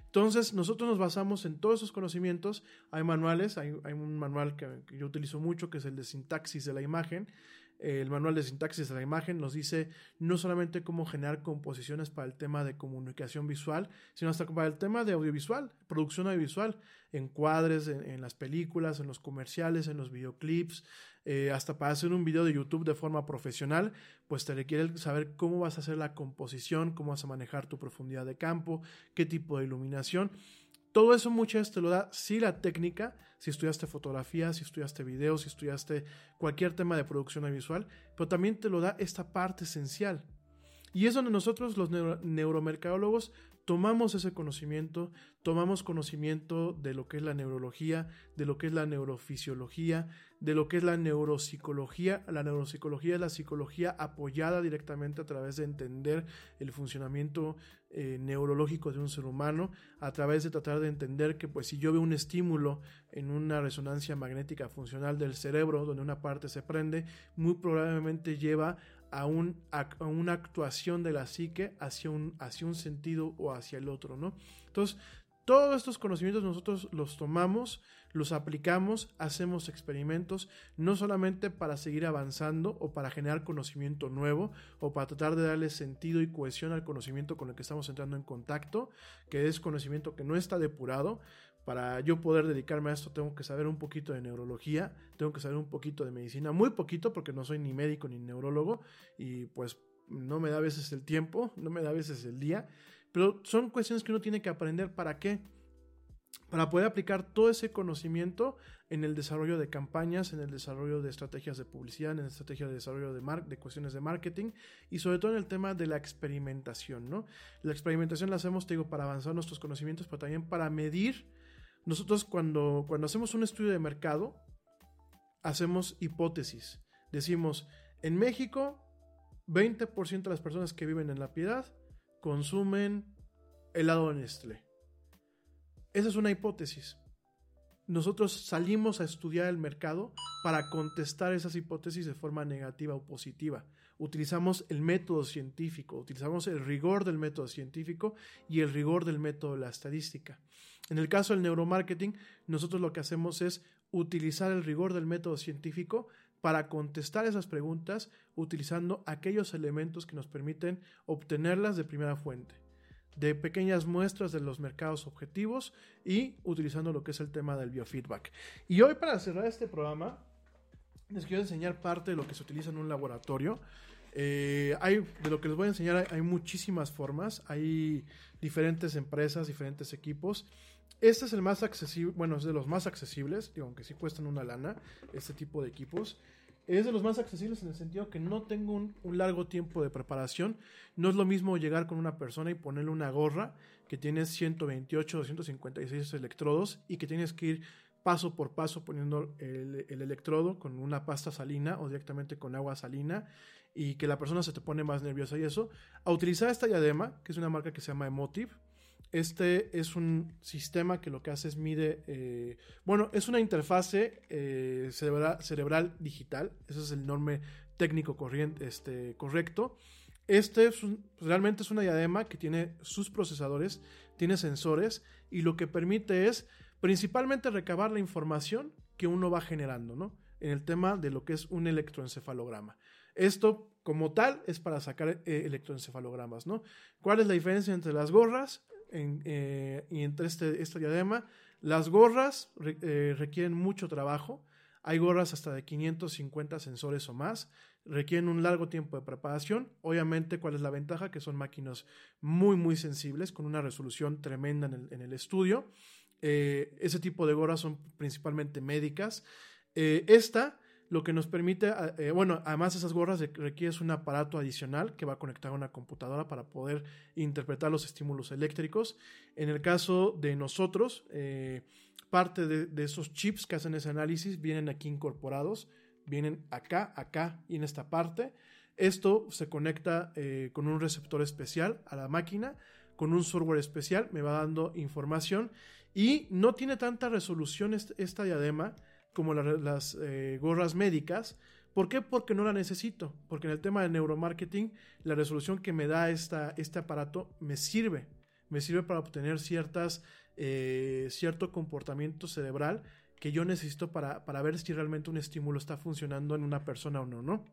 Entonces, nosotros nos basamos en todos esos conocimientos. Hay manuales, hay, hay un manual que, que yo utilizo mucho, que es el de sintaxis de la imagen. El manual de sintaxis de la imagen nos dice no solamente cómo generar composiciones para el tema de comunicación visual, sino hasta para el tema de audiovisual, producción audiovisual, encuadres en, en las películas, en los comerciales, en los videoclips, eh, hasta para hacer un video de YouTube de forma profesional, pues te requiere saber cómo vas a hacer la composición, cómo vas a manejar tu profundidad de campo, qué tipo de iluminación. Todo eso muchas veces te lo da, sí, la técnica, si estudiaste fotografía, si estudiaste video, si estudiaste cualquier tema de producción audiovisual, pero también te lo da esta parte esencial. Y es donde nosotros, los neuro- neuromercadólogos, tomamos ese conocimiento, tomamos conocimiento de lo que es la neurología, de lo que es la neurofisiología, de lo que es la neuropsicología. La neuropsicología es la psicología apoyada directamente a través de entender el funcionamiento eh, neurológico de un ser humano, a través de tratar de entender que pues si yo veo un estímulo en una resonancia magnética funcional del cerebro, donde una parte se prende, muy probablemente lleva a, un, a, una actuación de la psique hacia un, hacia un sentido o hacia el otro, ¿no? Entonces, todos estos conocimientos nosotros los tomamos, los aplicamos, hacemos experimentos, no solamente para seguir avanzando o para generar conocimiento nuevo o para tratar de darle sentido y cohesión al conocimiento con el que estamos entrando en contacto, que es conocimiento que no está depurado. Para yo poder dedicarme a esto tengo que saber un poquito de neurología, tengo que saber un poquito de medicina, muy poquito porque no soy ni médico ni neurólogo y pues no me da a veces el tiempo, no me da a veces el día, pero son cuestiones que uno tiene que aprender para qué. Para poder aplicar todo ese conocimiento en el desarrollo de campañas, en el desarrollo de estrategias de publicidad, en la de desarrollo de, mar de cuestiones de marketing y sobre todo en el tema de la experimentación, ¿no? La experimentación la hacemos, te digo, para avanzar nuestros conocimientos, pero también para medir. Nosotros cuando, cuando hacemos un estudio de mercado, hacemos hipótesis. Decimos, en México, 20% de las personas que viven en la piedad consumen helado Nestlé. Esa es una hipótesis. Nosotros salimos a estudiar el mercado para contestar esas hipótesis de forma negativa o positiva. Utilizamos el método científico, utilizamos el rigor del método científico y el rigor del método de la estadística. En el caso del neuromarketing, nosotros lo que hacemos es utilizar el rigor del método científico para contestar esas preguntas utilizando aquellos elementos que nos permiten obtenerlas de primera fuente de pequeñas muestras de los mercados objetivos y utilizando lo que es el tema del biofeedback. Y hoy para cerrar este programa, les quiero enseñar parte de lo que se utiliza en un laboratorio. Eh, hay, de lo que les voy a enseñar hay, muchísimas formas, hay diferentes empresas, diferentes equipos. Este es el más accesible, bueno, es de los más accesibles, digo, aunque sí cuestan una lana, este tipo de equipos. Es de los más accesibles en el sentido que no tengo un, largo tiempo de preparación. No es lo mismo llegar con una persona y ponerle una gorra que tiene 128 o 256 electrodos y que tienes que ir paso por paso poniendo el, el, electrodo con una pasta salina o directamente con agua salina y que la persona se te pone más nerviosa y eso. A utilizar esta diadema, que es una marca que se llama Emotive. Este es un sistema que lo que hace es mide, eh, bueno, es una interfase eh, cerebral, digital, ese es el nombre técnico corriente, este, correcto. Este es un, realmente es una diadema que tiene sus procesadores, tiene sensores y lo que permite es principalmente recabar la información que uno va generando, ¿no? En el tema de lo que es un electroencefalograma. Esto, como tal, es para sacar eh, electroencefalogramas, ¿no? ¿Cuál es la diferencia entre las gorras eh, y entre este, esta diadema? Las gorras eh, requieren mucho trabajo. Hay gorras hasta de 550 sensores o más. Requieren un largo tiempo de preparación. Obviamente, ¿cuál es la ventaja? Que son máquinas muy, muy sensibles, con una resolución tremenda en el estudio. Eh, ese tipo de gorras son principalmente médicas. Eh, esta lo que nos permite, eh, bueno, además esas gorras requieres un aparato adicional que va a conectar a una computadora para poder interpretar los estímulos eléctricos. En el caso de nosotros, parte de, esos chips que hacen ese análisis vienen aquí incorporados, vienen acá, acá y en esta parte. Esto se conecta con un receptor especial a la máquina, con un software especial, me va dando información y no tiene tanta resolución esta diadema como la, las eh, gorras médicas. ¿Por qué? Porque no la necesito. Porque en el tema de neuromarketing, la resolución que me da esta, este aparato me sirve. Me sirve para obtener ciertas, eh, cierto comportamiento cerebral que yo necesito para, para, ver si realmente un estímulo está funcionando en una persona o no, ¿no?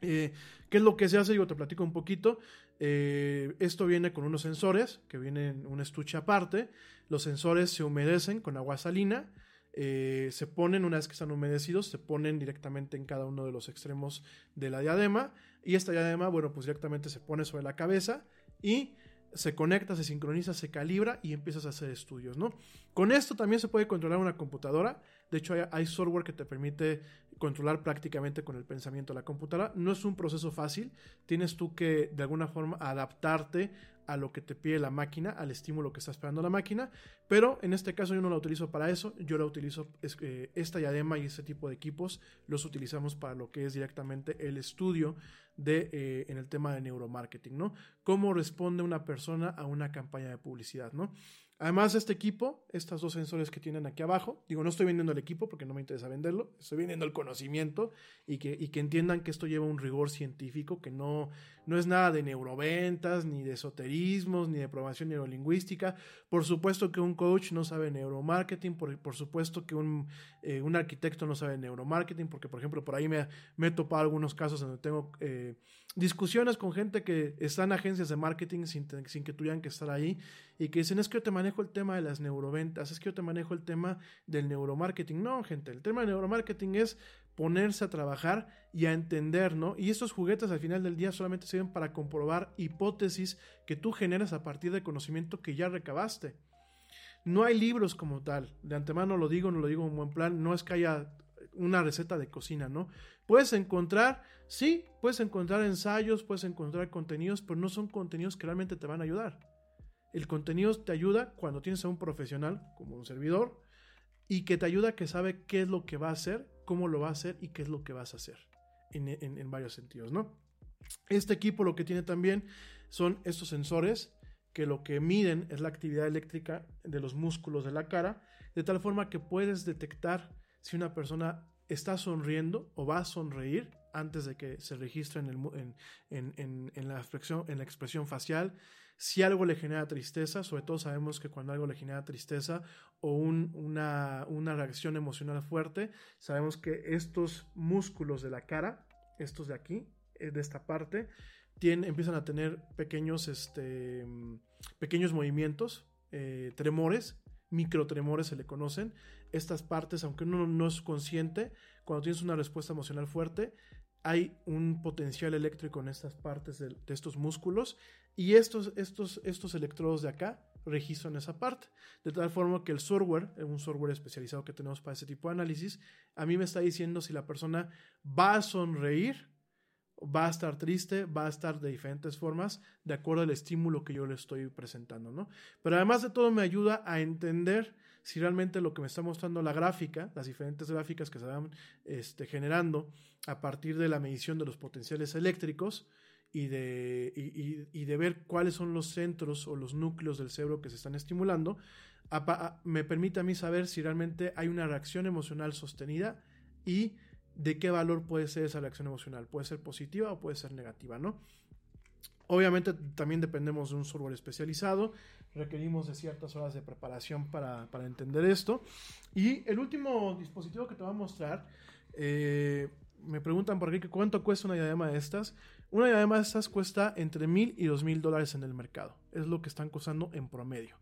Eh, ¿Qué es lo que se hace? Yo te platico un poquito. Eh, esto viene con unos sensores que vienen en un estuche aparte. Los sensores se humedecen con agua salina eh, se ponen, una vez que están humedecidos, se ponen directamente en cada uno de los extremos de la diadema. Y esta diadema, bueno, pues directamente se pone sobre la cabeza y se conecta, se sincroniza, se calibra y empiezas a hacer estudios, ¿no? Con esto también se puede controlar una computadora. De hecho, hay, software que te permite controlar prácticamente con el pensamiento de la computadora. No es un proceso fácil. Tienes tú que, de alguna forma, adaptarte a lo que te pide la máquina, al estímulo que está esperando la máquina, pero en este caso yo no la utilizo para eso, yo la utilizo, eh, esta diadema y este tipo de equipos los utilizamos para lo que es directamente el estudio de, eh, en el tema de neuromarketing, ¿no? Cómo responde una persona a una campaña de publicidad, ¿no? Además de este equipo, estos dos sensores que tienen aquí abajo, digo, no estoy vendiendo el equipo porque no me interesa venderlo, estoy vendiendo el conocimiento y que, y que entiendan que esto lleva un rigor científico, que no, no es nada de neuroventas, ni de esoterismos, ni de programación neurolingüística. Por supuesto que un coach no sabe neuromarketing, por, por supuesto que un, eh, un, arquitecto no sabe neuromarketing, porque por ejemplo por ahí me, me he topado algunos casos donde tengo eh, discusiones con gente que está en agencias de marketing sin, sin que tuvieran que estar ahí y que dicen es que yo te manejo el tema de las neuroventas, es que yo te manejo el tema del neuromarketing. No, gente, el tema del neuromarketing es ponerse a trabajar y a entender, ¿no? Y estos juguetes al final del día solamente sirven para comprobar hipótesis que tú generas a partir de conocimiento que ya recabaste. No hay libros como tal. De antemano lo digo, no lo digo en buen plan. No es que haya una receta de cocina, ¿no? Puedes encontrar, sí, puedes encontrar ensayos, puedes encontrar contenidos, pero no son contenidos que realmente te van a ayudar. El contenido te ayuda cuando tienes a un profesional como un servidor y que te ayuda que sabe qué es lo que va a hacer, cómo lo va a hacer y qué es lo que vas a hacer en, varios sentidos, ¿no? Este equipo lo que tiene también son estos sensores que lo que miden es la actividad eléctrica de los músculos de la cara, de tal forma que puedes detectar si una persona está sonriendo o va a sonreír antes de que se registre en la expresión facial. Si algo le genera tristeza, sobre todo sabemos que cuando algo le genera tristeza o un, una, reacción emocional fuerte, sabemos que estos músculos de la cara, estos de aquí, de esta parte, empiezan a tener pequeños, este, pequeños movimientos, eh, tremores, microtremores se le conocen. Estas partes, aunque uno no es consciente, cuando tienes una respuesta emocional fuerte, hay un potencial eléctrico en estas partes de, estos músculos y estos, estos, estos electrodos de acá registran esa parte. De tal forma que el software, un software especializado que tenemos para ese tipo de análisis, a mí me está diciendo si la persona va a sonreír, va a estar triste, va a estar de diferentes formas, de acuerdo al estímulo que yo le estoy presentando, ¿no? Pero además de todo me ayuda a entender si realmente lo que me está mostrando la gráfica, las diferentes gráficas que se van este, generando a partir de la medición de los potenciales eléctricos, y de, y, de ver cuáles son los centros o los núcleos del cerebro que se están estimulando, me permite a mí saber si realmente hay una reacción emocional sostenida y de qué valor puede ser esa reacción emocional. Puede ser positiva o puede ser negativa, ¿no? Obviamente también dependemos de un software especializado, requerimos de ciertas horas de preparación para, para entender esto. Y el último dispositivo que te voy a mostrar, eh, me preguntan por aquí cuánto cuesta una diadema de estas. Una diadema de estas cuesta entre mil y dos mil dólares en el mercado. Es lo que están costando en promedio.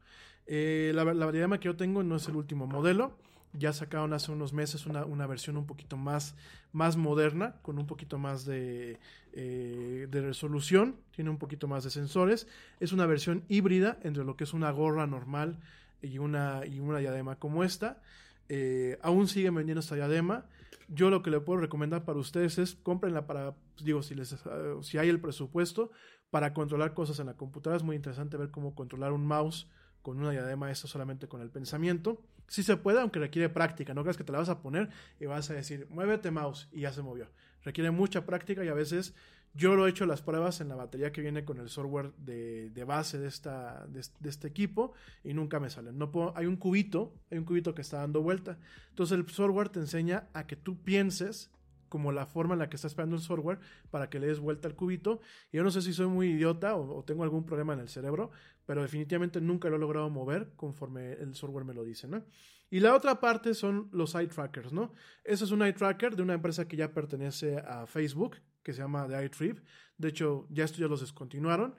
Eh, la, la, diadema que yo tengo no es el último modelo. Ya sacaron hace unos meses una, una versión un poquito más, más moderna, con un poquito más de, eh, de resolución. Tiene un poquito más de sensores. Es una versión híbrida entre lo que es una gorra normal y una, y una diadema como esta. Eh, aún siguen vendiendo esta diadema. Yo lo que le puedo recomendar para ustedes es cómprenla para, pues, digo, si, les, eh, si hay el presupuesto para controlar cosas en la computadora. Es muy interesante ver cómo controlar un mouse con una diadema esto solamente con el pensamiento. Sí se puede, aunque requiere práctica. No creas que te la vas a poner y vas a decir, muévete mouse y ya se movió. Requiere mucha práctica y a veces yo lo he hecho las pruebas en la batería que viene con el software de, base de, esta, de, este equipo y nunca me salen. No puedo, hay un cubito, hay un cubito que está dando vuelta. Entonces el software te enseña a que tú pienses como la forma en la que está esperando el software para que le des vuelta al cubito. Y yo no sé si soy muy idiota o, tengo algún problema en el cerebro, pero definitivamente nunca lo he logrado mover conforme el software me lo dice, ¿no? Y la otra parte son los eye trackers, ¿no? Ese es un eye tracker de una empresa que ya pertenece a Facebook, que se llama The iTrip. De hecho, ya esto ya los descontinuaron.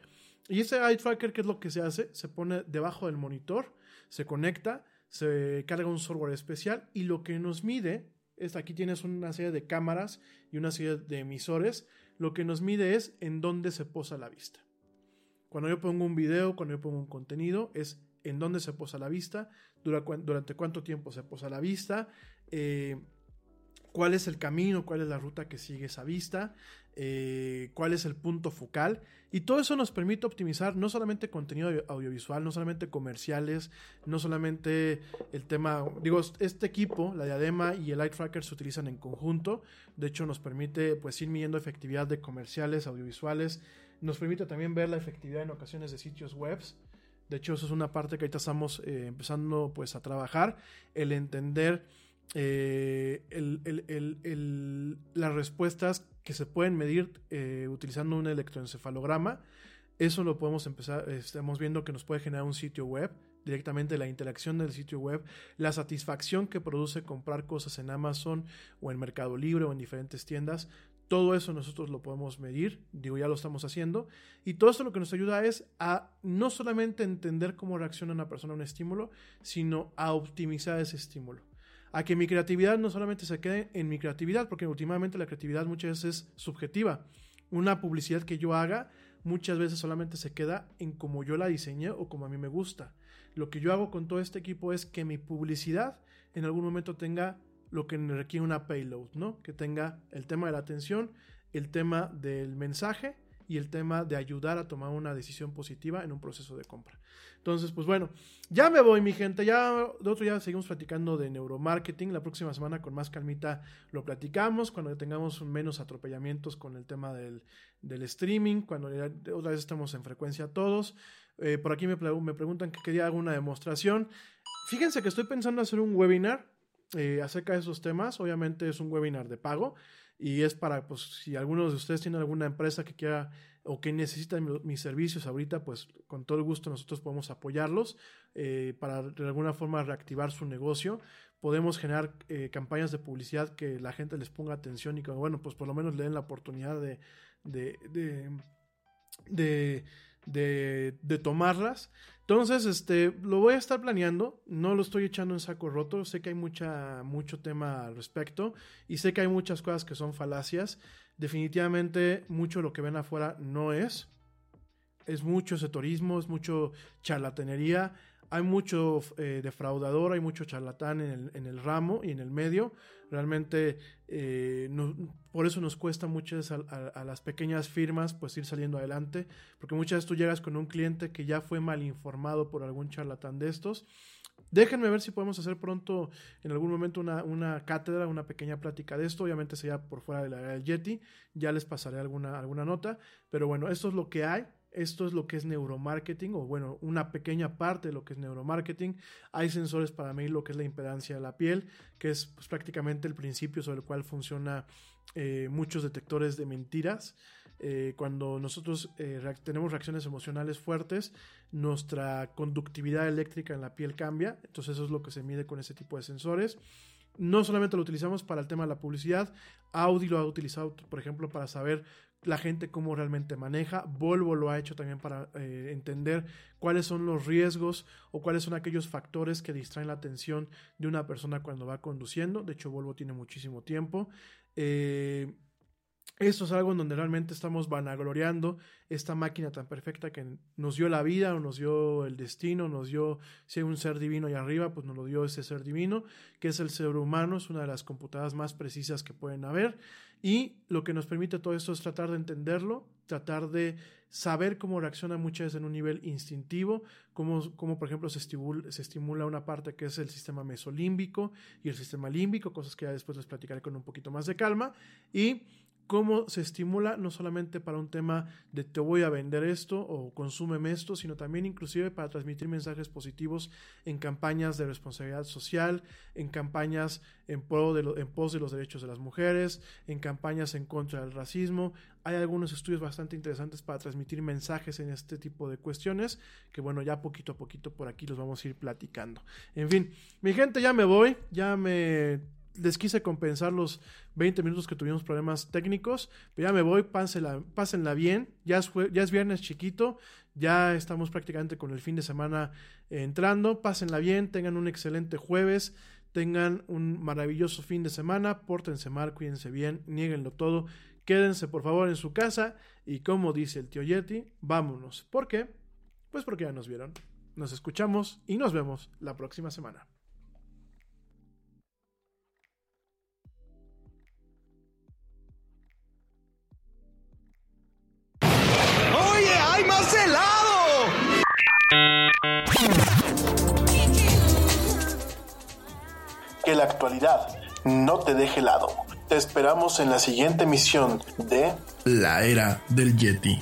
Y ese eye tracker, ¿qué es lo que se hace? Se pone debajo del monitor, se conecta, se carga un software especial y lo que nos mide aquí tienes una serie de cámaras y una serie de emisores. Lo que nos mide es en dónde se posa la vista. Cuando yo pongo un video, cuando yo pongo un contenido, es en dónde se posa la vista, durante cuánto tiempo se posa la vista, eh, cuál es el camino, cuál es la ruta que sigue esa vista, eh, cuál es el punto focal. Y todo eso nos permite optimizar no solamente contenido audiovisual, no solamente comerciales, no solamente el tema, digo, este equipo, la diadema y el Light Tracker se utilizan en conjunto. De hecho, nos permite pues ir midiendo efectividad de comerciales, audiovisuales. Nos permite también ver la efectividad en ocasiones de sitios web. De hecho, eso es una parte que ahorita estamos eh, empezando pues a trabajar, el entender eh, las respuestas que se pueden medir eh, utilizando un electroencefalograma. Eso lo podemos empezar, estamos viendo que nos puede generar un sitio web, directamente la interacción del sitio web, la satisfacción que produce comprar cosas en Amazon o en Mercado Libre o en diferentes tiendas. Todo eso nosotros lo podemos medir, digo, ya lo estamos haciendo. Y todo esto lo que nos ayuda es a no solamente entender cómo reacciona una persona a un estímulo, sino a optimizar ese estímulo a que mi creatividad no solamente se quede en mi creatividad, porque últimamente la creatividad muchas veces es subjetiva. Una publicidad que yo haga muchas veces solamente se queda en como yo la diseñé o como a mí me gusta. Lo que yo hago con todo este equipo es que mi publicidad en algún momento tenga lo que requiere una payload, ¿no? Que tenga el tema de la atención, el tema del mensaje y el tema de ayudar a tomar una decisión positiva en un proceso de compra. Entonces, pues bueno, ya me voy, mi gente. Ya de otro día seguimos platicando de neuromarketing. La próxima semana con más calmita lo platicamos. Cuando tengamos menos atropellamientos con el tema del, streaming. Cuando otra vez estamos en frecuencia todos. Eh, por aquí me, me preguntan que quería hago una demostración. Fíjense que estoy pensando hacer un webinar eh, acerca de esos temas. Obviamente es un webinar de pago y es para, pues, si algunos de ustedes tienen alguna empresa que quiera o que necesita mis servicios ahorita, pues con todo el gusto nosotros podemos apoyarlos eh, para de alguna forma reactivar su negocio. Podemos generar eh, campañas de publicidad que la gente les ponga atención y que, bueno, pues por lo menos le den la oportunidad de, de, de de, de tomarlas. Entonces, este, lo voy a estar planeando, no lo estoy echando en saco roto, sé que hay mucha, mucho tema al respecto y sé que hay muchas cosas que son falacias. Definitivamente mucho lo que ven afuera no es. Es mucho sectorismo, es mucho charlatanería, hay mucho eh, defraudador, hay mucho charlatán en el, en el, ramo y en el medio. Realmente eh, por eso nos cuesta muchas a, a, las pequeñas firmas pues ir saliendo adelante, porque muchas veces tú llegas con un cliente que ya fue mal informado por algún charlatán de estos. Déjenme ver si podemos hacer pronto en algún momento una, una cátedra, una pequeña plática de esto. Obviamente sería por fuera de la del Yeti. Ya les pasaré alguna, alguna nota. Pero bueno, esto es lo que hay. Esto es lo que es neuromarketing, o bueno, una pequeña parte de lo que es neuromarketing. Hay sensores para medir lo que es la impedancia de la piel, que es pues, prácticamente el principio sobre el cual funciona eh, muchos detectores de mentiras. Eh, cuando nosotros eh, tenemos reacciones emocionales fuertes, nuestra conductividad eléctrica en la piel cambia. Entonces eso es lo que se mide con ese tipo de sensores. No solamente lo utilizamos para el tema de la publicidad, Audi lo ha utilizado, por ejemplo, para saber la gente cómo realmente maneja. Volvo lo ha hecho también para eh, entender cuáles son los riesgos o cuáles son aquellos factores que distraen la atención de una persona cuando va conduciendo. De hecho, Volvo tiene muchísimo tiempo. Eh, esto es algo en donde realmente estamos vanagloriando esta máquina tan perfecta que nos dio la vida, o nos dio el destino, nos dio, si hay un ser divino ahí arriba, pues nos lo dio ese ser divino, que es el ser humano, es una de las computadoras más precisas que pueden haber. Y lo que nos permite todo esto es tratar de entenderlo, tratar de saber cómo reacciona muchas veces en un nivel instintivo, cómo, cómo por ejemplo se estimula, una parte que es el sistema mesolímbico y el sistema límbico, cosas que ya después les platicaré con un poquito más de calma. Y cómo se estimula no solamente para un tema de te voy a vender esto o consúmeme esto, sino también inclusive para transmitir mensajes positivos en campañas de responsabilidad social, en campañas en, pro de en pos de los derechos de las mujeres, en campañas en contra del racismo. Hay algunos estudios bastante interesantes para transmitir mensajes en este tipo de cuestiones, que bueno, ya poquito a poquito por aquí los vamos a ir platicando. En fin, mi gente, ya me voy, ya me les quise compensar los 20 minutos que tuvimos problemas técnicos, pero ya me voy, pásenla, pásenla bien, ya es, ya es viernes chiquito, ya estamos prácticamente con el fin de semana entrando, pásenla bien, tengan un excelente jueves, tengan un maravilloso fin de semana, pórtense mal, cuídense bien, nieguenlo todo, quédense por favor en su casa y como dice el tío Yeti, vámonos. ¿Por qué? Pues porque ya nos vieron. Nos escuchamos y nos vemos la próxima semana. ¡Oye, hay más helado! Que la actualidad no te deje helado. Te esperamos en la siguiente emisión de La Era del Yeti.